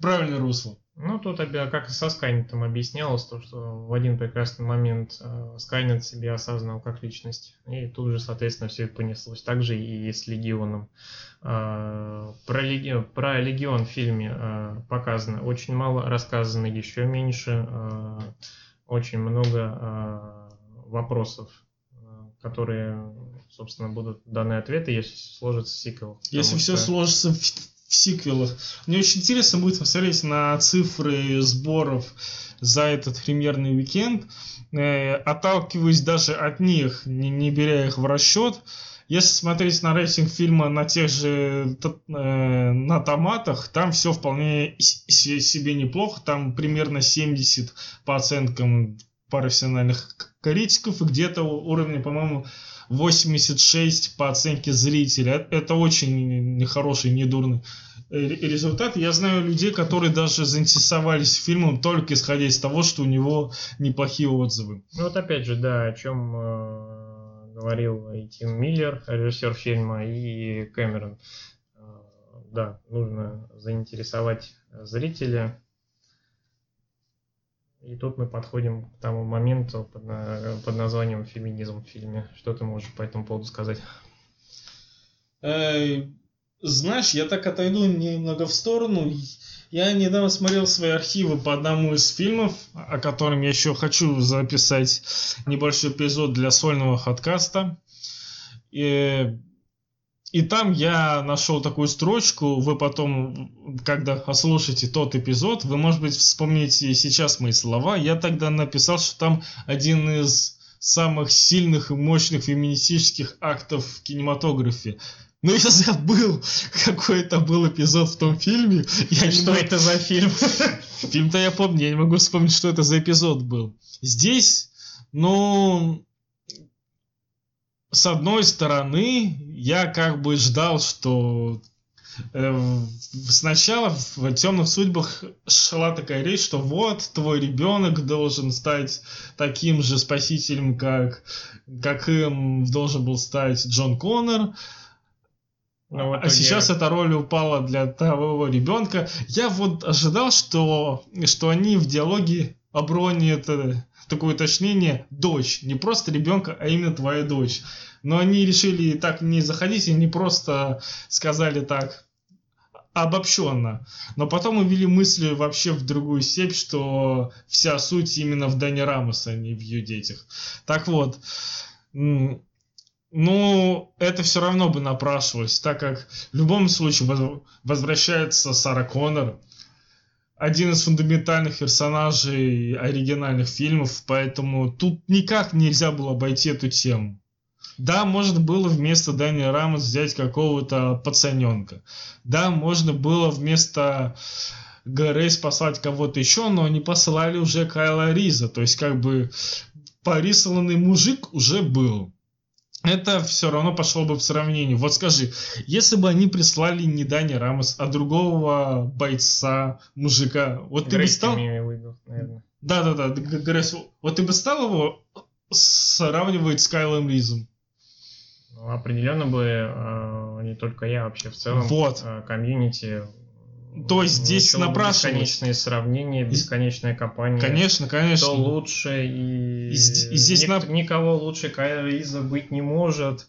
A: правильное русло.
B: Ну, тут как и со Скайнетом объяснялось, то, что в один прекрасный момент э, Скайнет себя осознал как личность. И тут же, соответственно, все это понеслось. Также и с Легионом. Э, про, Леги... про Легион в фильме э, показано очень мало, рассказано еще меньше. Э, очень много э, вопросов, э, которые, собственно, будут даны ответы, если сложится сиквел.
A: Если что... все сложится в в сиквелах. Мне очень интересно будет посмотреть на цифры сборов за этот премьерный уикенд. Э, отталкиваясь даже от них, не, не беря их в расчет, если смотреть на рейтинг фильма на тех же э, на томатах, там все вполне себе неплохо. Там примерно 70 по оценкам профессиональных критиков и где-то уровень, по-моему, 86 по оценке зрителя. Это очень нехороший, недурный э, результат. Я знаю людей, которые даже заинтересовались фильмом только исходя из того, что у него неплохие отзывы.
B: Ну вот опять же, да, о чем э, говорил и Тим Миллер, режиссер фильма, и Кэмерон. Э, да, нужно заинтересовать зрителя и тут мы подходим к тому моменту под, под названием феминизм в фильме. Что ты можешь по этому поводу сказать?
A: Знаешь, я так отойду немного в сторону. Я недавно смотрел свои архивы по одному из фильмов, о котором я еще хочу записать небольшой эпизод для сольного подкаста. И и там я нашел такую строчку, вы потом, когда послушаете тот эпизод, вы, может быть, вспомните сейчас мои слова. Я тогда написал, что там один из самых сильных и мощных феминистических актов в кинематографе. Но я забыл, какой это был эпизод в том фильме.
B: Я что могу... это за фильм?
A: Фильм-то я помню, я не могу вспомнить, что это за эпизод был. Здесь, ну, с одной стороны, я как бы ждал, что э, сначала в темных судьбах шла такая речь, что вот твой ребенок должен стать таким же спасителем, как, как им должен был стать Джон Коннор. Ну, а сейчас эта роль упала для того ребенка. Я вот ожидал, что, что они в диалоге обронят такое уточнение дочь, не просто ребенка, а именно твоя дочь. Но они решили так не заходить и не просто сказали так обобщенно. Но потом увели мысли вообще в другую степь, что вся суть именно в Дани Рамоса, а не в ее детях. Так вот, ну, это все равно бы напрашивалось, так как в любом случае возвращается Сара Коннор, один из фундаментальных персонажей оригинальных фильмов, поэтому тут никак нельзя было обойти эту тему. Да, можно было вместо Дани Рамос взять какого-то пацаненка. Да, можно было вместо Грейс послать кого-то еще, но они посылали уже Кайла Риза. То есть, как бы, порисованный мужик уже был. Это все равно пошло бы в сравнении. Вот скажи, если бы они прислали не Дани Рамос, а другого бойца, мужика, вот ты бы стал... Да-да-да, Грейс, вот ты бы стал его сравнивать с Кайлом Ризом?
B: определенно бы э, не только я, вообще в целом
A: вот.
B: Э, комьюнити
A: то есть здесь напрашивалось...
B: Бесконечные сравнения, бесконечная компания.
A: Конечно, конечно.
B: Кто лучше, и, и, здесь Ник- на... никого лучше Кайла Риза быть не может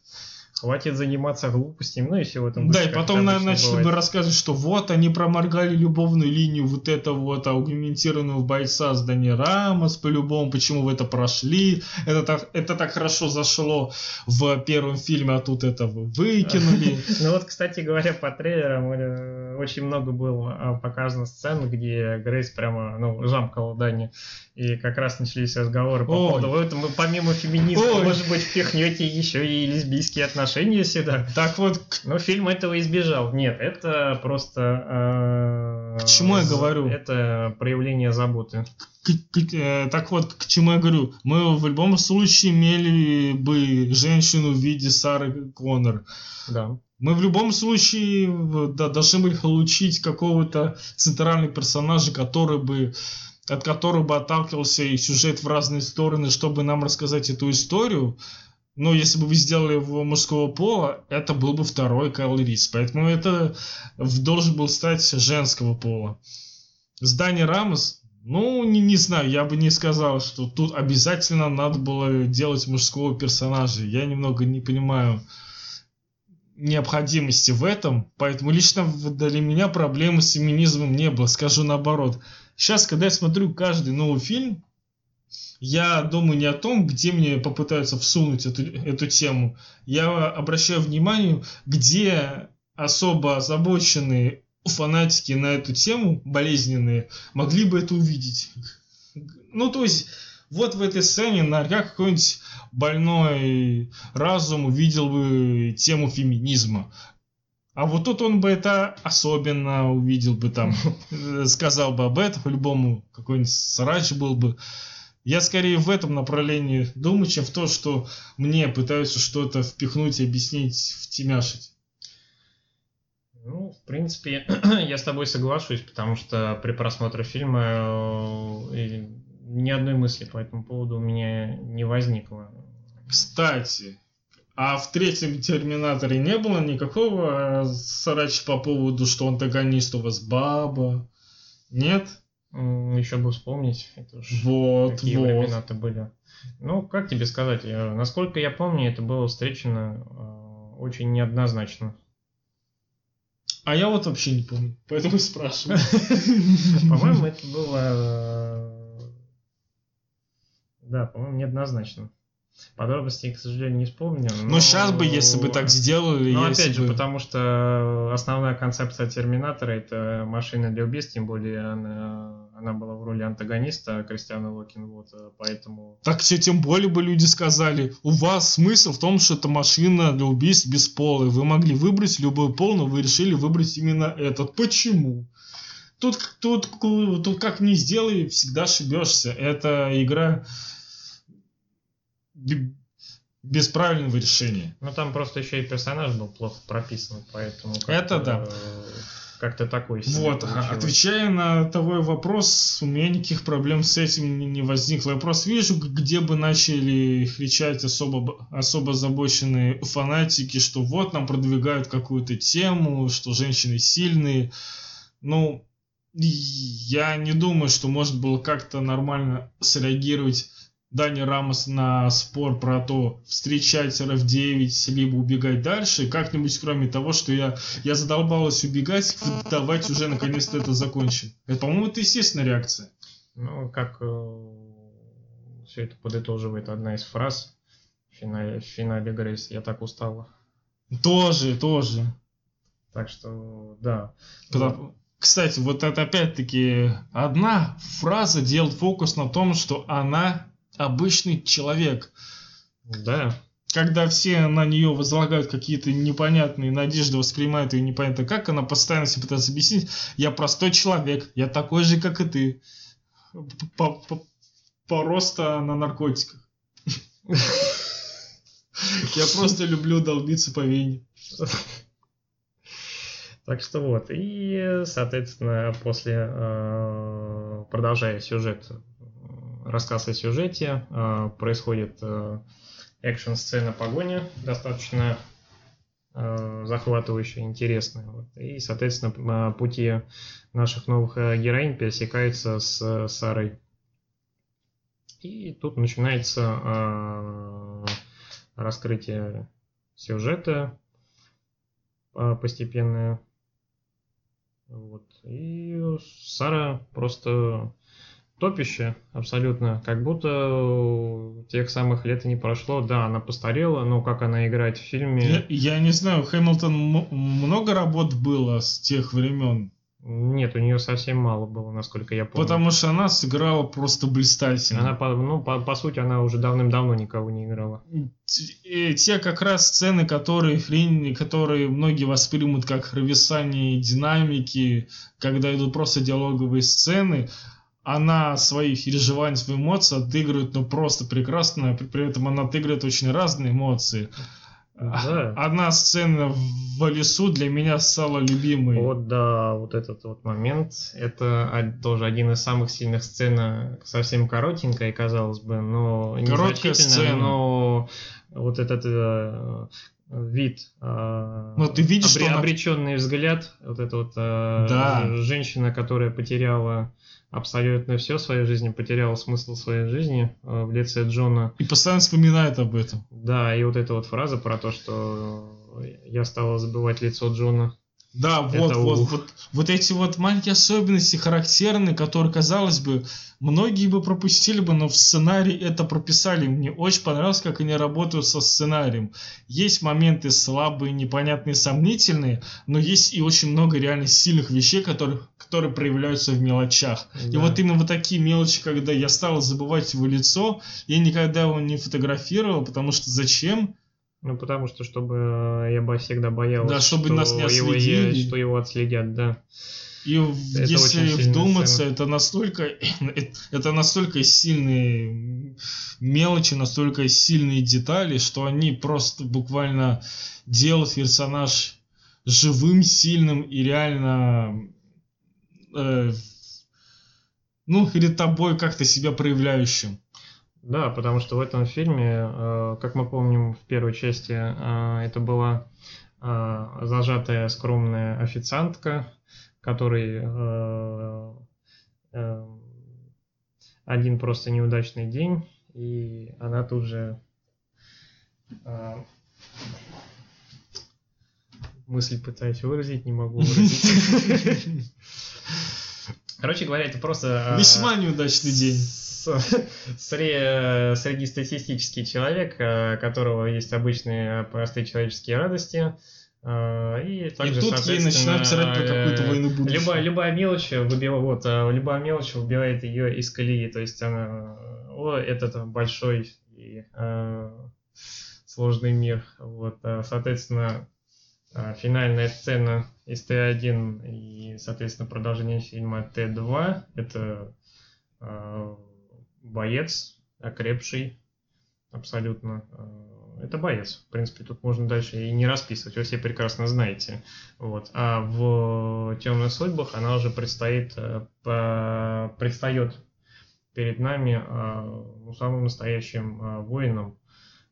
B: хватит заниматься глупостями, ну и все в этом
A: Да, и потом на, начали бы рассказывать, что вот они проморгали любовную линию вот этого вот аугментированного бойца с Дани Рамос, по-любому, почему вы это прошли, это так, это так хорошо зашло в первом фильме, а тут это вы выкинули.
B: Ну вот, кстати говоря, по трейлерам э, очень много было показано сцен, где Грейс прямо, ну, жамкала Дани, и как раз начались разговоры по поводу, вот мы помимо феминизма, может быть, впихнете еще и лесбийские отношения отношения сюда.
A: Так вот.
B: Но фильм этого избежал. Нет, это просто...
A: Э, к чему я говорю?
B: Это проявление заботы.
A: К, к, э, так вот, к чему я говорю? Мы в любом случае имели бы женщину в виде Сары Коннор.
B: Да.
A: Мы в любом случае да, должны были получить какого-то центрального персонажа, который бы от которого бы отталкивался и сюжет в разные стороны, чтобы нам рассказать эту историю. Но если бы вы сделали его мужского пола, это был бы второй Кайл Рис. Поэтому это должен был стать женского пола. С Дани Рамос, ну, не, не знаю, я бы не сказал, что тут обязательно надо было делать мужского персонажа. Я немного не понимаю необходимости в этом, поэтому лично для меня проблемы с феминизмом не было, скажу наоборот. Сейчас, когда я смотрю каждый новый фильм, я думаю не о том, где мне попытаются всунуть эту, эту тему. Я обращаю внимание, где особо озабоченные фанатики на эту тему, болезненные, могли бы это увидеть. Ну, то есть, вот в этой сцене, наверняка какой-нибудь больной разум увидел бы тему феминизма. А вот тут он бы это особенно увидел бы там, сказал бы об этом, по-любому какой-нибудь срач был бы. Я скорее в этом направлении думаю, чем в то, что мне пытаются что-то впихнуть и объяснить, втемяшить.
B: Ну, в принципе, я с тобой соглашусь, потому что при просмотре фильма э, ни одной мысли по этому поводу у меня не возникло.
A: Кстати, а в третьем Терминаторе не было никакого э, срача по поводу, что антагонист у вас баба? Нет?
B: Еще бы вспомнить. Это
A: вот,
B: какие
A: вот.
B: времена-то были. Ну, как тебе сказать, э, насколько я помню, это было встречено очень неоднозначно.
A: А я вот вообще не помню, поэтому спрашиваю.
B: По-моему, это было... Да, по-моему, неоднозначно. Подробностей, к сожалению, не вспомню.
A: Но, но сейчас бы, если бы так сделали...
B: Ну, опять же, бы... потому что основная концепция Терминатора — это машина для убийств, тем более она, она была в роли антагониста Кристиана Локин, вот, поэтому...
A: Так все тем более бы люди сказали, у вас смысл в том, что это машина для убийств без пола, вы могли выбрать любой пол, но вы решили выбрать именно этот. Почему? Тут, тут, тут как ни сделай, всегда ошибешься. Это игра без правильного решения.
B: Ну там просто еще и персонаж был плохо прописан, поэтому
A: это да.
B: Как-то такой.
A: Вот, получилось. отвечая на твой вопрос, у меня никаких проблем с этим не возникло. Я просто вижу, где бы начали кричать особо, особо озабоченные фанатики, что вот нам продвигают какую-то тему, что женщины сильные. Ну, я не думаю, что может было как-то нормально среагировать Дани Рамос на спор про то, встречать RF9, либо убегать дальше, как-нибудь кроме того, что я, я задолбалась убегать, давайте уже наконец-то это закончим. Это, по-моему, это естественная реакция.
B: Ну, как э, все это подытоживает одна из фраз в финале, в финале Грейс. Я так устала.
A: Тоже, тоже.
B: Так что, да.
A: Потому, кстати, вот это опять-таки одна фраза делает фокус на том, что она обычный человек.
B: Да.
A: Когда все на нее возлагают какие-то непонятные надежды, воспринимают ее непонятно как, она постоянно себе пытается объяснить, я простой человек, я такой же, как и ты. Просто на наркотиках. Я просто люблю долбиться по вене.
B: Так что вот. И, соответственно, после, э, продолжая сюжет рассказ о сюжете, э, происходит э, экшн-сцена погони, достаточно э, захватывающая, интересная. И, соответственно, пути наших новых героинь пересекаются с Сарой. И тут начинается раскрытие сюжета постепенное. Вот. И Сара просто топище абсолютно, как будто тех самых лет и не прошло. Да, она постарела, но как она играет в фильме...
A: Я, я не знаю, Хэмилтон много работ было с тех времен?
B: Нет, у нее совсем мало было, насколько я помню.
A: Потому что она сыграла просто блистательно.
B: Она, по, ну, по, по сути, она уже давным-давно никого не играла.
A: И те как раз сцены, которые, которые многие воспримут как провисание динамики, когда идут просто диалоговые сцены, она свои переживания, свои эмоции отыгрывает, ну, просто прекрасно, при, при этом она отыгрывает очень разные эмоции. Да. Одна сцена в лесу для меня стала любимой.
B: Вот да, вот этот вот момент, это тоже один из самых сильных сцен, совсем коротенькая, казалось бы, но
A: Короткая сцена.
B: но вот этот э, вид, э,
A: Но ты видишь, что она-
B: обреченный взгляд, вот эта вот э,
A: Да.
B: женщина, которая потеряла абсолютно все в своей жизни, потеряла смысл своей жизни э, в лице Джона.
A: И постоянно вспоминает об этом.
B: Да, и вот эта вот фраза про то, что я стала забывать лицо Джона.
A: Да, вот,
B: Это
A: вот,
B: ух.
A: вот, вот эти вот маленькие особенности характерные, которые, казалось бы, многие бы пропустили бы, но в сценарии это прописали. Мне очень понравилось, как они работают со сценарием. Есть моменты слабые, непонятные, сомнительные, но есть и очень много реально сильных вещей, которые, которые проявляются в мелочах. И
B: Да.
A: вот именно вот такие мелочи, когда я стал забывать его лицо, я никогда его не фотографировал, потому что зачем?
B: Ну, потому что, чтобы э, я бы всегда боялась,
A: Да, чтобы
B: что
A: нас не
B: его,
A: отследили.
B: что его отследят, да.
A: И
B: Это
A: если вдуматься,
B: сцена.
A: это настолько, это настолько сильные мелочи, настолько сильные детали, что они просто буквально делают персонаж живым, сильным и реально, э, ну, перед тобой как-то себя проявляющим.
B: Да, потому что в этом фильме, э, как мы помним в первой части, э, это была э, зажатая скромная официантка, которой э, один просто неудачный день, и она тут же мысль пытаюсь выразить, не могу выразить. Короче говоря, это просто...
A: Весьма неудачный день.
B: сре- среднестатистический человек, э, у которого есть обычные э, простые человеческие радости. э, И, также,
A: и тут ей начинают писать про какую-то
B: э,
A: войну будущего.
B: Любая, любая мелочь выбила, вот, э, любая мелочь выбивает ее из колеи. То есть она, э, о, этот большой и э, сложный мир. Вот, э, соответственно, э, финальная сцена из Т1 и, соответственно, продолжение фильма Т2 это э, боец, окрепший, абсолютно. э, Это боец. В принципе, тут можно дальше и не расписывать, вы все прекрасно знаете. Вот. А в темных судьбах она уже предстоит, э, предстает перед нами э, ну, самым настоящим воином,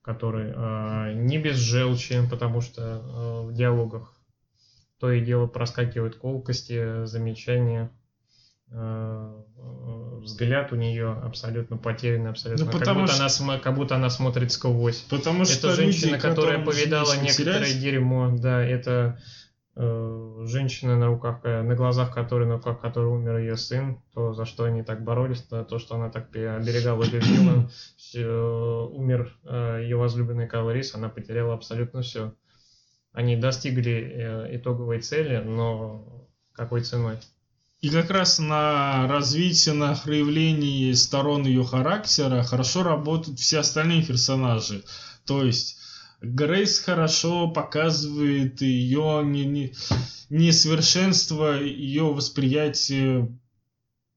B: который не без желчи, потому что в диалогах то и дело проскакивают колкости, замечания. Э, Взгляд у нее абсолютно потерянный, абсолютно.
A: Ну,
B: как,
A: потому
B: будто
A: что-
B: она, как будто она смотрит сквозь.
A: Потому что
B: Это женщина,
A: люди,
B: которая повидала некоторое
A: терять,
B: дерьмо, да, это э, женщина на руках, э, на глазах которой, на руках которой умер ее сын, то, за что они так боролись, то, то что она так оберегала, любила, всё, умер э, ее возлюбленный Кайл Рис, она потеряла абсолютно все. Они достигли э, итоговой цели, но какой ценой?
A: И как раз на развитии, на проявлении сторон ее характера хорошо работают все остальные персонажи. То есть Грейс хорошо показывает ее не, не- несовершенство, ее восприятие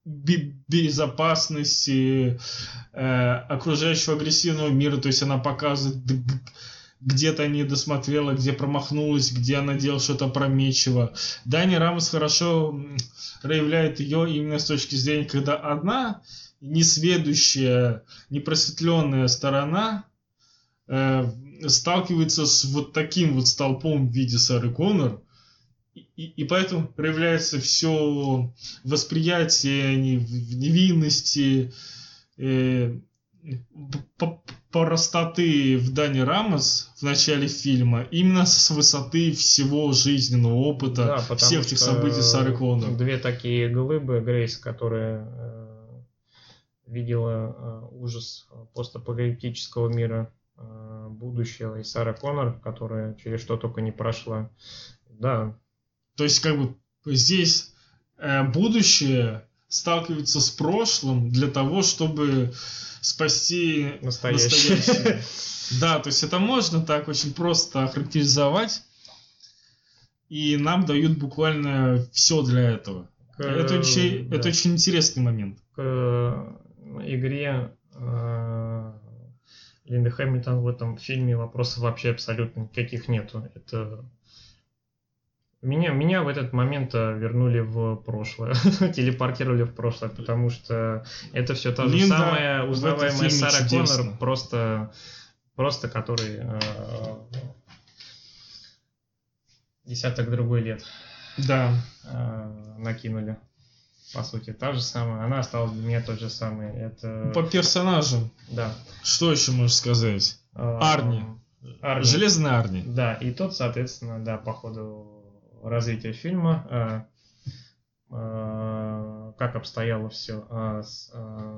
A: бе- безопасности э, окружающего агрессивного мира. То есть она показывает, где-то не досмотрела, где промахнулась, где она делала что-то опрометчиво. Дани Рамос хорошо проявляет ее именно с точки зрения, когда одна несведущая, непросветленная сторона э, сталкивается с вот таким вот столпом в виде Сары Коннор, и, и- поэтому проявляется все восприятие невинности, э, простоты в Дани Рамос в начале фильма именно с высоты всего жизненного опыта,
B: Да,
A: всех этих событий Сары Коннор.
B: Две такие глыбы, Грейс, которая э, видела э, ужас постапокалиптического мира э, будущего, и Сара Коннор, которая через что только не прошла. Да,
A: То есть, как бы здесь э, будущее сталкивается с прошлым для того, чтобы спасти
B: настоящая.
A: настоящее. Да, то есть это можно так очень просто охарактеризовать. И нам дают буквально все для этого. Это очень,
B: да.
A: это очень интересный момент.
B: к игре э, Линды Хэмилтон в этом фильме вопросов вообще абсолютно никаких нету. Это меня, меня в этот момент э, вернули в прошлое, телепортировали в прошлое, потому что это все та же
A: Линда
B: самая
A: в этом
B: узнаваемая Сара. Коннор, просто просто который э, десяток другой лет
A: Да.
B: э, накинули. По сути, та же самая. Она осталась для меня тот же самый. Это...
A: По персонажам,
B: Да.
A: что еще можешь сказать? Арни.
B: Арни.
A: Железный Арни.
B: Да, и тот, соответственно, да, по ходу развития фильма, э, э, как обстояло все.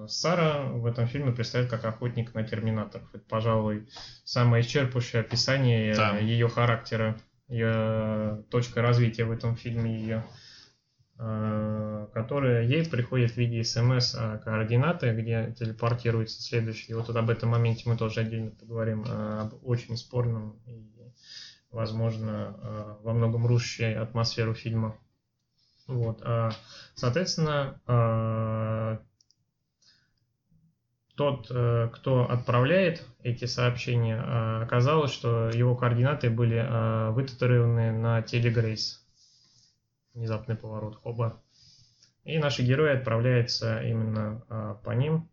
B: Сара в этом фильме представляет как охотник на терминаторов. Это, пожалуй, самое исчерпывающее описание
A: Да.
B: ее характера, ее точка развития в этом фильме ее которая ей приходит в виде смс а, координаты, где телепортируется следующий. И вот об этом моменте мы тоже отдельно поговорим, об очень спорном и, возможно, а, во многом рушащей атмосферу фильма. Вот. а, Соответственно, а, тот, э, кто отправляет эти сообщения, оказалось, что его координаты были вытатуированы на теле Грейс. Внезапный поворот, хоба. И наши герои отправляются именно по ним,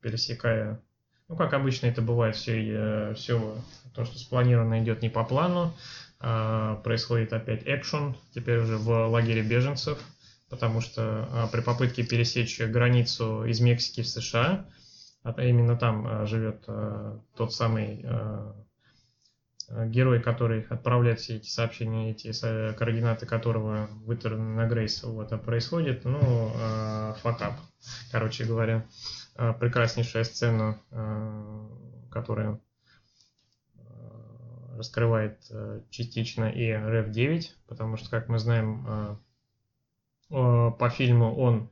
B: пересекая, ну как обычно это бывает, все, все то, что спланировано идет не по плану, а, происходит опять экшен, теперь уже в лагере беженцев, потому что а, при попытке пересечь границу из Мексики в США, а именно там а, живет а, тот самый а, герой, который отправляет все эти сообщения, эти координаты которого выторганы на Грейс, вот, а происходит, ну, э, факап, короче говоря. Э, прекраснейшая сцена, э, которая э, раскрывает частично и Rev 9, потому что, как мы знаем, по фильму он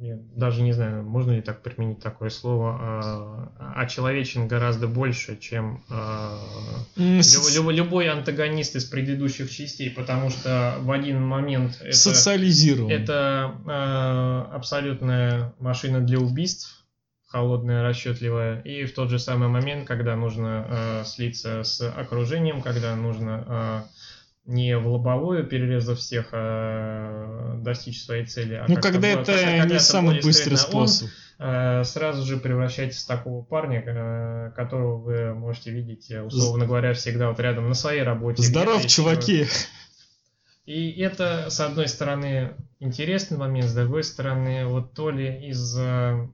B: я даже не знаю, можно ли так применить такое слово, а, очеловечен гораздо больше, чем а, люб- люб- любой антагонист из предыдущих частей, потому что в один момент это,
A: Социализирован.
B: это а, абсолютная машина для убийств, холодная, расчетливая, и в тот же самый момент, когда нужно а, слиться с окружением, когда нужно а, не в лобовую, перерезав всех, а достичь своей цели, а
A: Ну, когда это
B: как- когда
A: не
B: это
A: самый быстрый
B: скрытно, он,
A: способ.
B: э, сразу же превращаетесь в такого парня, э, которого вы можете видеть, э, условно говоря, всегда вот рядом на своей работе.
A: Здоров,
B: еще.
A: чуваки.
B: И это, с одной стороны, интересный момент, с другой стороны, вот то ли из-за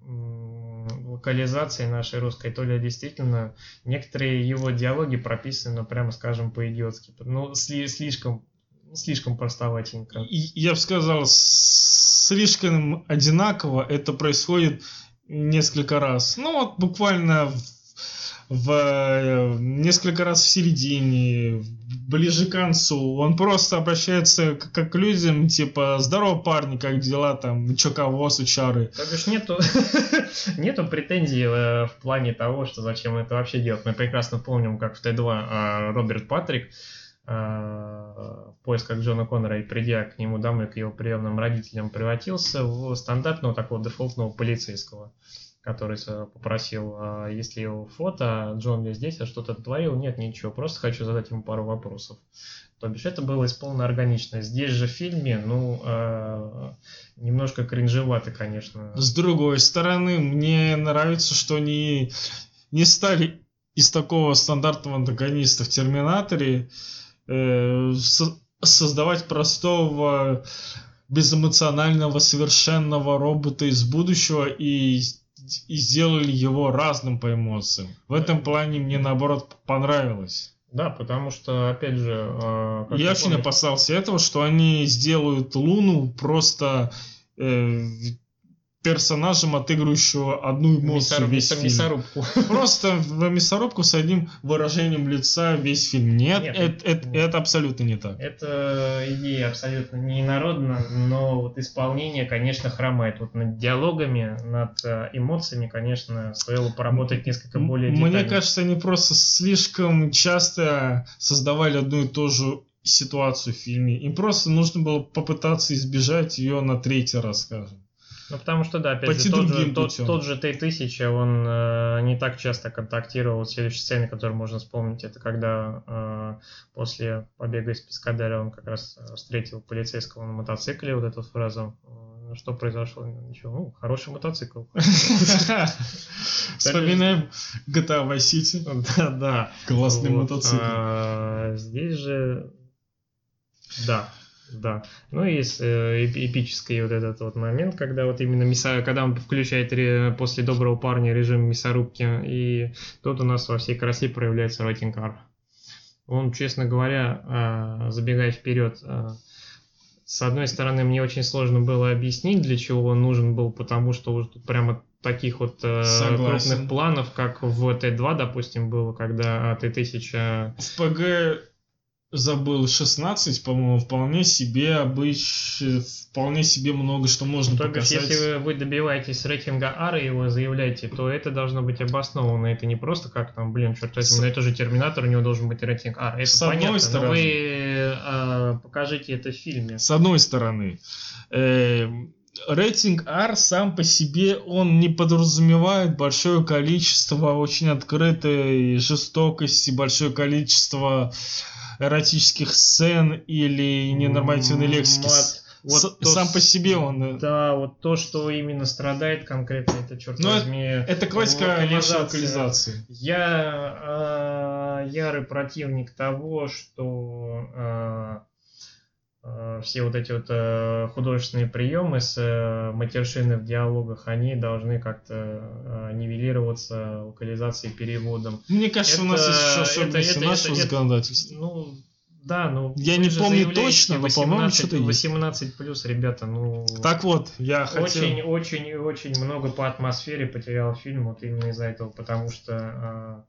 B: локализации нашей русской, то ли действительно некоторые его диалоги прописаны, ну, прямо скажем, по-идиотски. Ну, сли- слишком, слишком простоватенько.
A: И- Я бы сказал, слишком одинаково это происходит несколько раз. Ну вот буквально в, э, несколько раз в середине, ближе к концу. Он просто обращается к, как к людям, типа, здорово, парни, как дела там, чё кого, сучары.
B: То бишь нету, нету претензий э, в плане того, что зачем это вообще делать. Мы прекрасно помним, как в Т2 э, Роберт Патрик в поисках Джона Коннора и придя к нему домой, к его приемным родителям, превратился в стандартного такого дефолтного полицейского, который э, попросил, а если его фото, Джон ли здесь, а что-то творил? Нет, ничего, просто хочу задать ему пару вопросов. То бишь это было исполнено органично. Здесь же в фильме, ну, э, немножко кринжевато, конечно.
A: С другой стороны, мне нравится, что они не стали из такого стандартного антагониста в Терминаторе э, со- создавать простого безэмоционального совершенного робота из будущего и, и сделали его разным по эмоциям. В этом плане мне наоборот понравилось.
B: Да, потому что, опять же, э,
A: Я очень
B: помнишь,
A: опасался этого, что они сделают Луну просто э, персонажем, отыгрывающего одну эмоцию
B: мясоруб-
A: весь фильм.
B: мясорубку.
A: Просто в мясорубку с одним выражением лица весь фильм. Нет,
B: Нет,
A: это, это-
B: нет.
A: это абсолютно не так.
B: Это идея абсолютно не инородна, но вот исполнение, конечно, хромает. Вот над диалогами, над э, эмоциями, конечно, стоило поработать несколько более детально.
A: Мне кажется, они просто слишком часто создавали одну и ту же ситуацию в фильме. Им просто нужно было попытаться избежать ее на третий раз, скажем.
B: Ну, потому что, да, опять
A: Пойти
B: же, тот же,
A: другим
B: тот,
A: путем.
B: тот же Т-1000, он э, не так часто контактировал. Следующая сцена, которую можно вспомнить, это когда э, после побега из Пескадаря он как раз э, встретил полицейского на мотоцикле, вот эту фразу э, что произошло? Ничего, ну, хороший мотоцикл.
A: Вспоминаем GTA Vice City.
B: Да, да.
A: Классный мотоцикл.
B: а, Здесь же, да, да. Ну и с, э, эпи- эпический вот этот вот момент, когда вот именно мясо, когда он включает ре- после доброго парня режим мясорубки, и тут у нас во всей красе проявляется рейтинг R. Он, честно говоря, а, забегая вперед, а, с одной стороны, мне очень сложно было объяснить, для чего он нужен был, потому что тут прямо таких вот э, крупных планов, как в Т2, допустим, было, когда а, Т-1000
A: В ПГ забыл 16, по-моему, вполне себе обыч... вполне себе много что можно
B: То бишь,
A: показать.
B: если вы добиваетесь рейтинга R и его заявляете, то это должно быть обосновано. Это не просто как там, блин, черт возьми,
A: С-
B: ну это же Терминатор, у него должен быть рейтинг R. Это
A: С одной
B: понятно,
A: стороны.
B: но вы э, покажите это в фильме.
A: С одной стороны, э, рейтинг R сам по себе, он не подразумевает большое количество очень открытой жестокости, большое количество эротических сцен или ненормативной лексики.
B: Вот
A: С-
B: то
A: сам по себе он... э,
B: Да, вот то, что именно страдает конкретно, это, черт
A: Ну,
B: возьми,
A: Это классика локализации.
B: Я э, ярый противник того, что э, э, все вот эти вот э, художественные приемы с э, матершиной в диалогах, они должны как-то э, нивелироваться локализацией, переводом.
A: Мне кажется, у нас
B: Это-
A: есть еще
B: это-
A: особенности
B: это-
A: нашего
B: это- это-
A: законодательства.
B: Ну, да, ну...
A: Я не помню точно, но, по-моему,
B: 18
A: что-то есть.
B: 18 плюс, ребята, ну...
A: Так вот, я хотел...
B: Очень, очень, и очень много по атмосфере потерял фильм вот именно из-за этого, потому что а,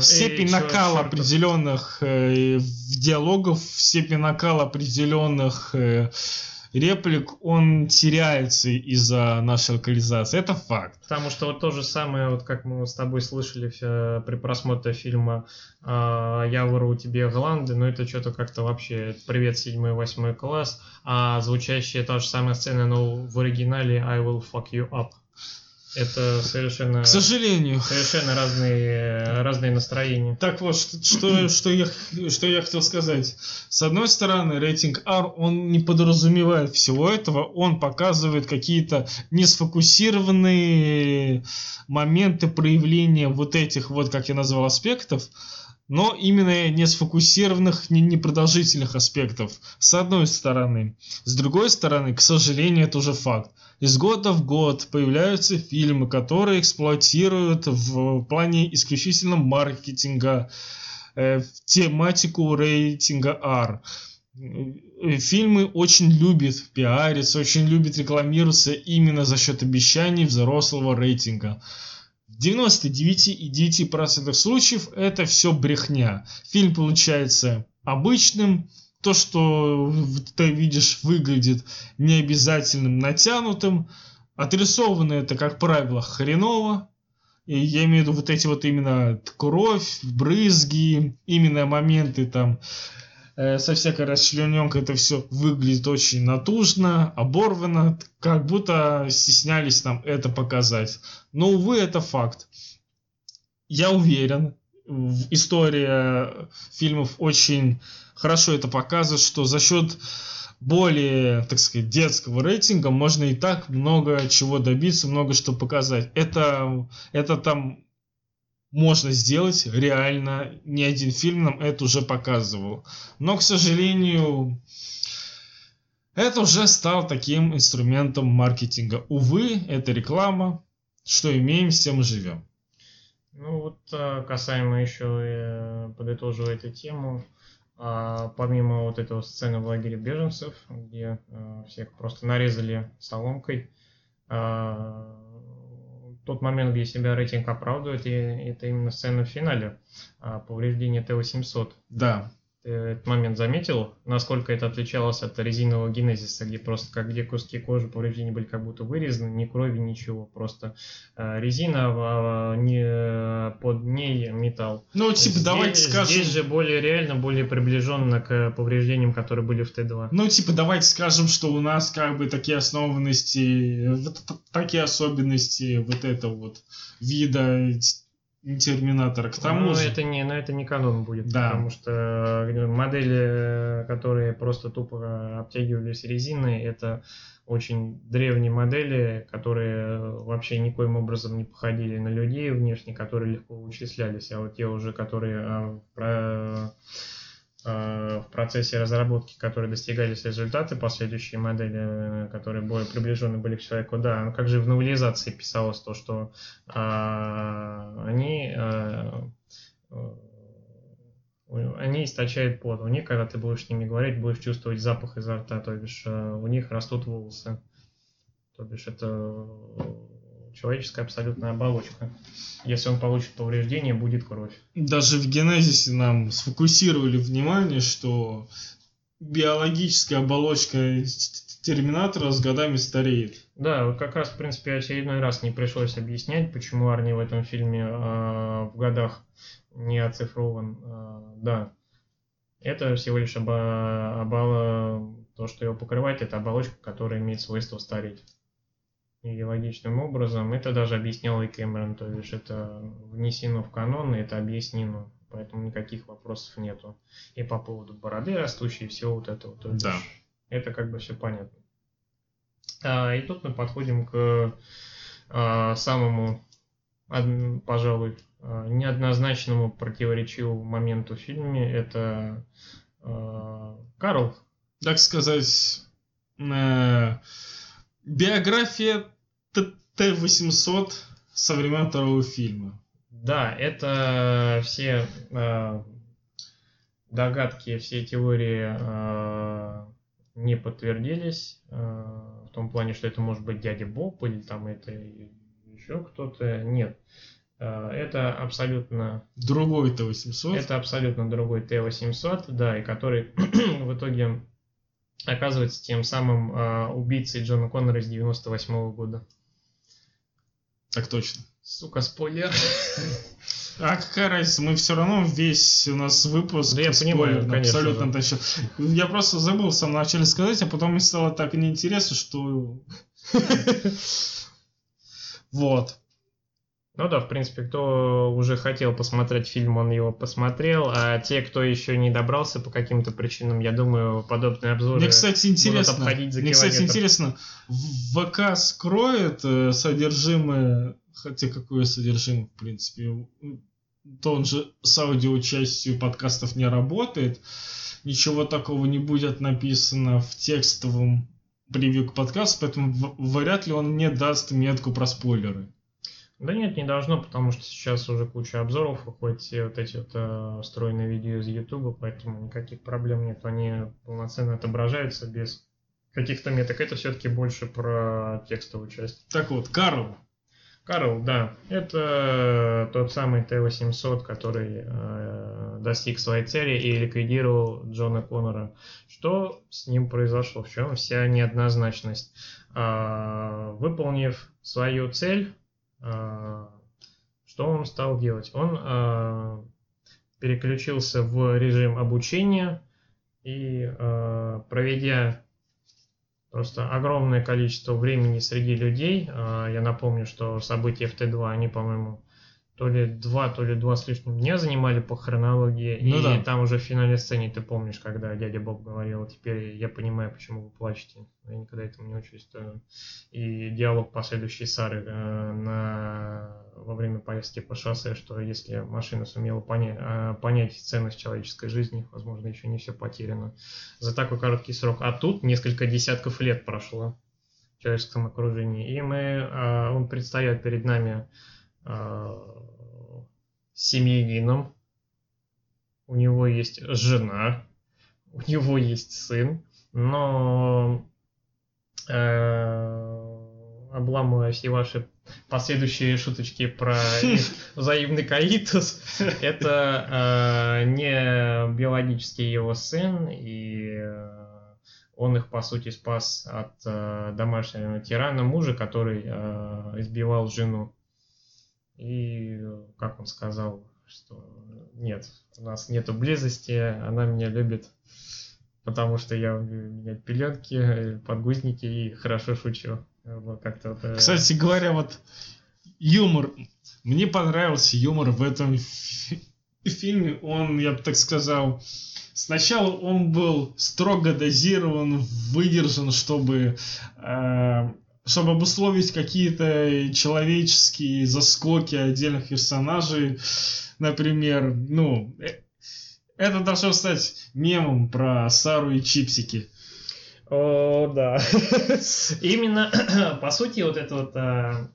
A: степень
B: эй, чё-
A: накала определенных э, в диалогов, степень накала определенных э, реплик, он теряется из-за нашей локализации. Это факт.
B: Потому что вот то же самое, вот как мы с тобой слышали э, при просмотре фильма а, «Я вору тебе гланды», но это что-то как-то вообще «Привет, седьмой, восьмой класс», а звучащая та же самая сцена, но в оригинале «I will fuck you up». Это совершенно,
A: К сожалению.
B: совершенно разные, разные настроения.
A: Так вот, что, что, что я, что я хотел сказать. С одной стороны, рейтинг R, он не подразумевает всего этого, он показывает какие-то несфокусированные моменты проявления вот этих вот, как я назвал, аспектов, но именно не сфокусированных, не непродолжительных аспектов. С одной стороны. С другой стороны, к сожалению, это уже факт. Из года в год появляются фильмы, которые эксплуатируют в плане исключительно маркетинга э, тематику рейтинга R. Э, Фильмы очень любят пиариться, очень любят рекламироваться именно за счет обещаний взрослого рейтинга. В 99,9% случаев это все брехня. Фильм получается обычным, то, что ты видишь, выглядит необязательным, натянутым. Отрисовано это, как правило, хреново. И я имею в виду вот эти вот именно кровь, брызги, именно моменты там со всякой расчлененкой это все выглядит очень натужно, оборвано, как будто стеснялись нам это показать. Но, увы, это факт. Я уверен, история фильмов очень хорошо это показывает, что за счет более, так сказать, детского рейтинга можно и так много чего добиться, много что показать. Это, это там можно сделать реально. Ни один фильм нам это уже показывал. Но, к сожалению, это уже стал таким инструментом маркетинга. Увы, это реклама. Что имеем, с тем живем.
B: Ну вот а, касаемо еще, э, подытоживая эту тему, а, помимо вот этого сцены в лагере беженцев, где а, всех просто нарезали соломкой, а, тот момент, где себя рейтинг оправдывает, и это именно сцена в финале, а, повреждение Т-800.
A: Да.
B: Ты этот момент заметил, насколько это отличалось от резинового генезиса, где просто как где куски кожи повреждения были как будто вырезаны, ни крови, ничего, просто э, резина, а, не, под ней металл.
A: Ну, типа,
B: Здесь-
A: давайте скажем...
B: Здесь же более реально, более приближенно к повреждениям, которые были в Т2.
A: Ну, типа, давайте скажем, что у нас как бы такие основанности, такие особенности вот этого вот вида терминатора. К тому
B: но
A: же...
B: это не, но это не канон будет,
A: Да.
B: потому что э, модели, э, которые просто тупо обтягивались резиной, это очень древние модели, которые вообще никоим образом не походили на людей внешне, которые легко вычислялись, а вот те уже, которые про, в процессе разработки, которые достигались результаты, последующие модели, которые более приближены были к человеку, да, ну как же в новелизации писалось то, что а, они а, они источают пот. У них, когда ты будешь с ними говорить, будешь чувствовать запах изо рта, то бишь э, у них растут волосы. То бишь это человеческая абсолютная оболочка. Если он получит повреждение, будет кровь.
A: Даже в генезисе нам сфокусировали внимание, что биологическая оболочка Терминатора с годами стареет.
B: Да, вот как раз, в принципе, очередной раз не пришлось объяснять, почему Арни в этом фильме э, в годах не оцифрован. Э, да, это всего лишь оба, оба, то, что его покрывает, это оболочка, которая имеет свойство стареть. И логичным образом это даже объяснял и Кэмерон, то есть это внесено в канон, и это объяснено, поэтому никаких вопросов нету. И по поводу бороды растущей, и всего вот этого. То есть
A: да.
B: Это как бы все понятно. А, и тут мы подходим к а, самому, пожалуй, а, неоднозначному противоречивому моменту в фильме. Это Карл.
A: Так сказать, э, биография Т-800 со времен второго фильма.
B: Да, это все догадки, все теории не подтвердились в том плане, что это может быть дядя Боб или там это еще кто-то. Нет. Э, это абсолютно...
A: Другой Т-800?
B: Это абсолютно другой Т-800, да, и который в итоге оказывается тем самым э, убийцей Джона Коннора из 98 -го года.
A: Так точно.
B: Сука, спойлер.
A: А какая разница, мы все равно весь у нас выпуск
B: да я понимаю, конечно,
A: абсолютно да. тащил. Я просто забыл в самом начале сказать, а потом мне стало так неинтересно, что... Вот.
B: Ну да, в принципе, кто уже хотел посмотреть фильм, он его посмотрел, а те, кто еще не добрался по каким-то причинам, я думаю, подобные обзоры
A: Мне, кстати, интересно, будут обходить за Мне, кстати, интересно, ВК скроет э, содержимое, хотя какое содержимое, в принципе, то он же с аудиочастью подкастов не работает, ничего такого не будет написано в текстовом превью к подкасту, поэтому вряд ли он мне даст метку про спойлеры.
B: Да нет, не должно, потому что сейчас уже куча обзоров выходит, все вот эти вот э, встроенные видео из YouTube, поэтому никаких проблем нет, они полноценно отображаются без каких-то меток. Это все-таки больше про текстовую часть.
A: Так вот, Карл.
B: Карл, да, это тот самый Т-800, который э, достиг своей цели и ликвидировал Джона Коннора. Что с ним произошло? В чем вся неоднозначность? Э, выполнив свою цель, что он стал делать? Он а, переключился в режим обучения и а, проведя просто огромное количество времени среди людей, я напомню, что события в Т2, они, по-моему, то ли два, то ли два с лишним дня занимали по хронологии. Ну, и да. там уже в финальной сцене ты помнишь, когда дядя Боб говорил, теперь я понимаю, почему вы плачете. Я никогда этому не учусь. То... И диалог последующий Сары э, на... во время поездки по шоссе, что если машина сумела понять, э, понять ценность человеческой жизни, возможно, еще не все потеряно за такой короткий срок. А тут несколько десятков лет прошло в человеческом окружении. И мы, э, он предстает перед нами семьянином, у него есть жена, у него есть сын, но э, обламывая все ваши последующие шуточки про взаимный каитус, это э, не биологический его сын, и э, он их, по сути, спас от э, домашнего тирана мужа, который э, избивал жену. И, как он сказал, что нет, у нас нету близости, она меня любит, потому что я умею менять пеленки, подгузники и хорошо шучу. Вот как-то
A: э, Кстати говоря, вот юмор, мне понравился юмор в этом фильме, он, я бы так сказал, сначала он был строго дозирован, выдержан, чтобы э, чтобы обусловить какие-то человеческие заскоки отдельных персонажей, например, ну, э, это должно стать мемом про Сару и чипсики.
B: О, да. Именно, по сути, вот это вот а,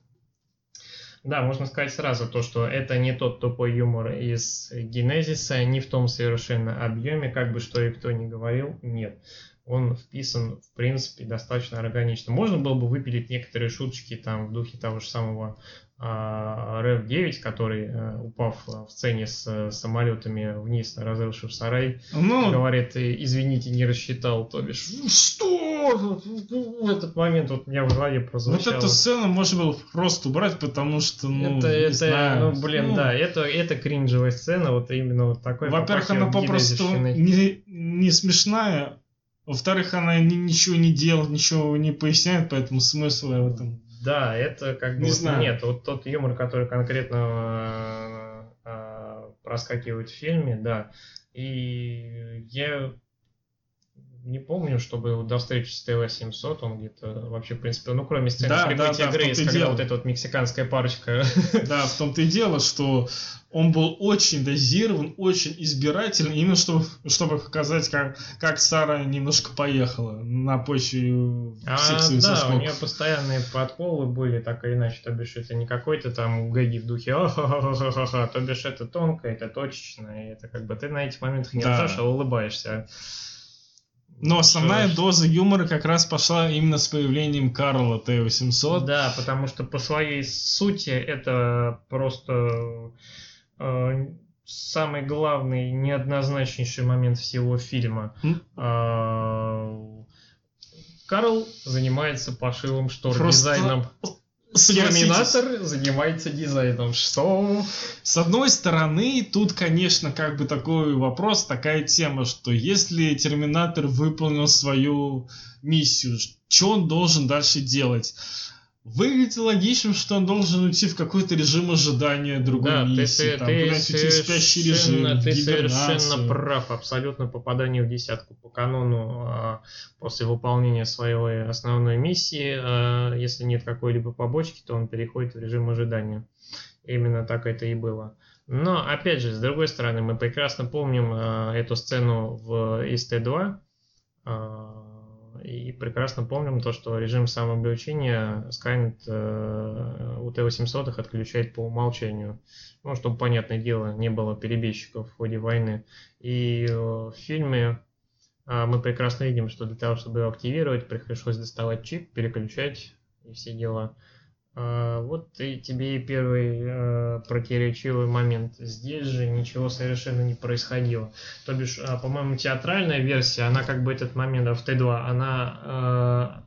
B: да, можно сказать сразу то, что это не тот тупой юмор из Генезиса, не в том совершенно объеме, как бы что и кто ни говорил, нет. Он вписан, в принципе, достаточно органично. Можно было бы выпилить некоторые шуточки там в духе того же самого а, РФ-9, который, э, упав в сцене с э, самолетами вниз, разрушив сарай, ну, говорит, извините, не рассчитал, то бишь, что? В этот момент вот у меня в голове прозвучало.
A: Вот эту сцену можно было просто убрать, потому что, ну,
B: это, это, знаю. Ну, блин, ну, да, это, это кринжевая сцена, вот именно вот такой.
A: Во-первых, она попросту не, не смешная, во-вторых, она ни, ничего не делает, ничего не поясняет, поэтому смысла в этом
B: да, это как бы... Не знаю. Нет, вот тот юмор, который конкретно э, э, проскакивает в фильме, да. И я не помню, чтобы до встречи с ТВ-700 он где-то вообще, в принципе, ну, кроме сцены да, прибытия да, да, Грейс, когда дело. вот эта вот мексиканская парочка...
A: Да, в том-то и дело, что он был очень дозирован, очень избирательный, именно чтобы, чтобы показать, как, как Сара немножко поехала на почве
B: а, своих Да, соскоков. у нее постоянные подколы были, так или иначе, то бишь это не какой-то там гэги в духе ха-ха-ха-ха-ха, то бишь это тонко, это точечно, и это как бы ты на этих моментах не да. ржешь, а улыбаешься.
A: Но основная Что доза юмора как раз пошла именно с появлением Карла Т-800.
B: Да, потому что по своей сути это просто самый главный, неоднозначнейший момент всего фильма. Mm. Э, Карл занимается пошивом штор, Просто... дизайном Терминатор занимается дизайном. Что?
A: С одной стороны, тут, конечно, как бы такой вопрос, такая тема, что если Терминатор выполнил свою миссию, что он должен дальше делать? Выглядит логичным, что он должен уйти в какой-то режим ожидания другой да, миссии. Ты, там, ты,
B: в спящий режим, Ты совершенно прав. Абсолютно попадание в десятку по канону а, после выполнения своей основной миссии. А, если нет какой-либо побочки, то он переходит в режим ожидания. Именно так это и было. Но, опять же, с другой стороны, мы прекрасно помним а, эту сцену в ИСТ-2. А, и прекрасно помним то, что режим самообучения Skynet э, у Т-800 отключает по умолчанию. Ну, чтобы, понятное дело, не было перебежчиков в ходе войны. И э, в фильме э, мы прекрасно видим, что для того, чтобы его активировать, пришлось доставать чип, переключать и все дела. Вот и тебе и первый э, противоречивый момент. Здесь же ничего совершенно не происходило. То бишь, э, по-моему, театральная версия, она как бы этот момент в Т2, она э,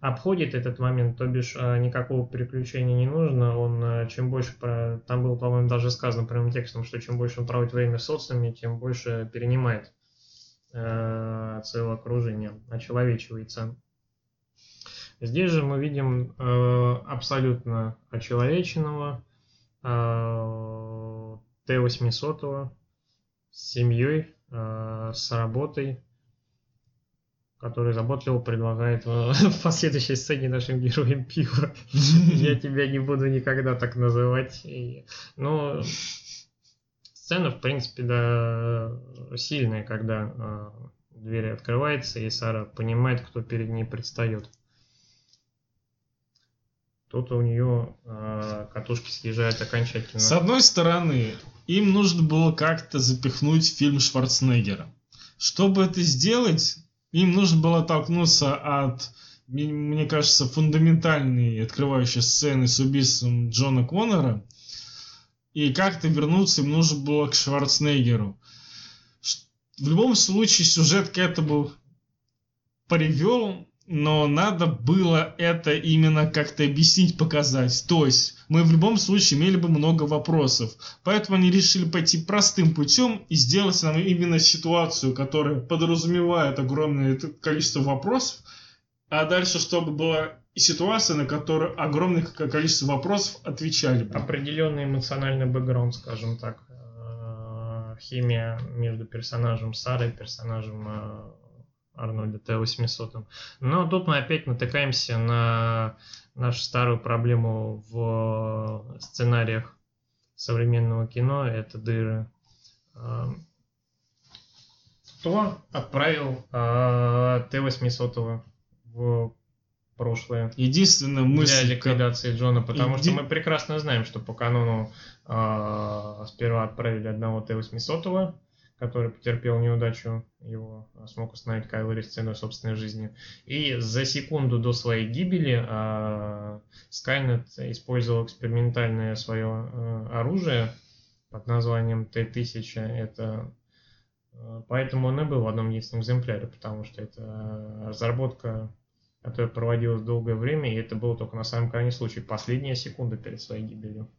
B: обходит этот момент, то бишь э, никакого переключения не нужно. Он э, чем больше, про, там было, по-моему, даже сказано прямым текстом, что чем больше он проводит время в социуме, тем больше перенимает э, целое окружение, очеловечивается. Здесь же мы видим э, абсолютно очеловеченного э, Т-800 с семьей, э, с работой, который заботливо предлагает в последующей сцене нашим героям пиво. Я тебя не буду никогда так называть. Но сцена, в принципе, да, сильная, когда дверь открывается, и Сара понимает, кто перед ней предстает тут у нее э, катушки съезжают окончательно.
A: С одной стороны, им нужно было как-то запихнуть фильм Шварценеггера. Чтобы это сделать, им нужно было оттолкнуться от, мне кажется, фундаментальной открывающей сцены с убийством Джона Коннора. И как-то вернуться им нужно было к Шварценеггеру. В любом случае сюжет к этому привел, но надо было это именно как-то объяснить, показать. То есть мы в любом случае имели бы много вопросов. Поэтому они решили пойти простым путем и сделать нам именно ситуацию, которая подразумевает огромное количество вопросов, а дальше, чтобы была ситуация, на которую огромное количество вопросов отвечали бы.
B: Определенный эмоциональный бэкграунд, скажем так, э, химия между персонажем Сарой и персонажем э, Арнольда Т-800. Но тут мы опять натыкаемся на нашу старую проблему в сценариях современного кино. Это дыры. Э, кто отправил э, Т-800 в прошлое.
A: Единственная мысль...
B: Для ликвидации Джона, потому Еди... что мы прекрасно знаем, что по канону э, сперва отправили одного Т-800, который потерпел неудачу, его смог установить Кайл Рис ценой собственной жизни. И за секунду до своей гибели Skynet использовал экспериментальное свое э, оружие под названием Т-1000. Это Поэтому он и был в одном единственном экземпляре, потому что это разработка которая проводилась долгое время, и это было только на самом крайнем случае, последняя секунда перед своей гибелью.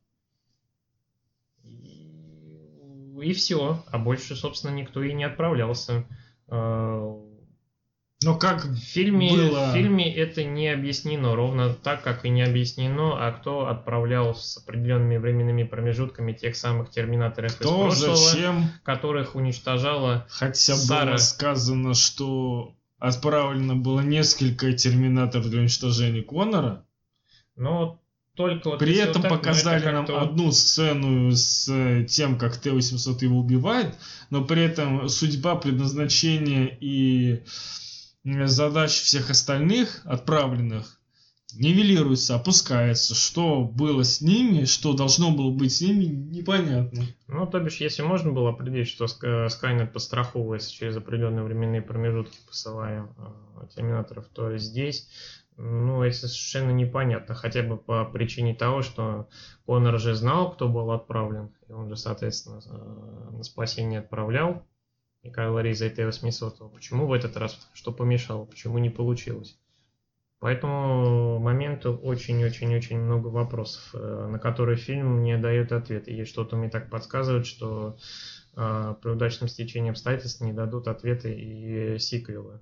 B: И, и все, а больше, собственно, никто и не отправлялся. А,
A: но как
B: в фильме, было... в фильме это не объяснено, ровно так, как и не объяснено, а кто отправлял с определенными временными промежутками тех самых терминаторов
A: кто, из прошлого, зачем?
B: которых уничтожала
A: Хотя Сара. было сказано, что отправлено было несколько терминаторов для уничтожения Конора.
B: Но только вот
A: При этом вот так, показали нам одну сцену с тем, как Т-800 его убивает, но при этом судьба, предназначение и задач всех остальных отправленных нивелируется, опускается. Что было с ними, что должно было быть с ними, непонятно.
B: Ну, то бишь, если можно было определить, что Skynet подстраховывается через определенные временные промежутки, посылая э, терминаторов, то здесь, ну, это совершенно непонятно. Хотя бы по причине того, что Конор уже знал, кто был отправлен, и он же, соответственно, э, на спасение отправлял. И Кайл Рейза и Т-800. Почему в этот раз? Что помешало? Почему не получилось? Поэтому моменту очень-очень-очень много вопросов, э, на которые фильм не дает ответа. И что-то мне так подсказывает, что э, при удачном стечении обстоятельств не дадут ответы и сиквелы.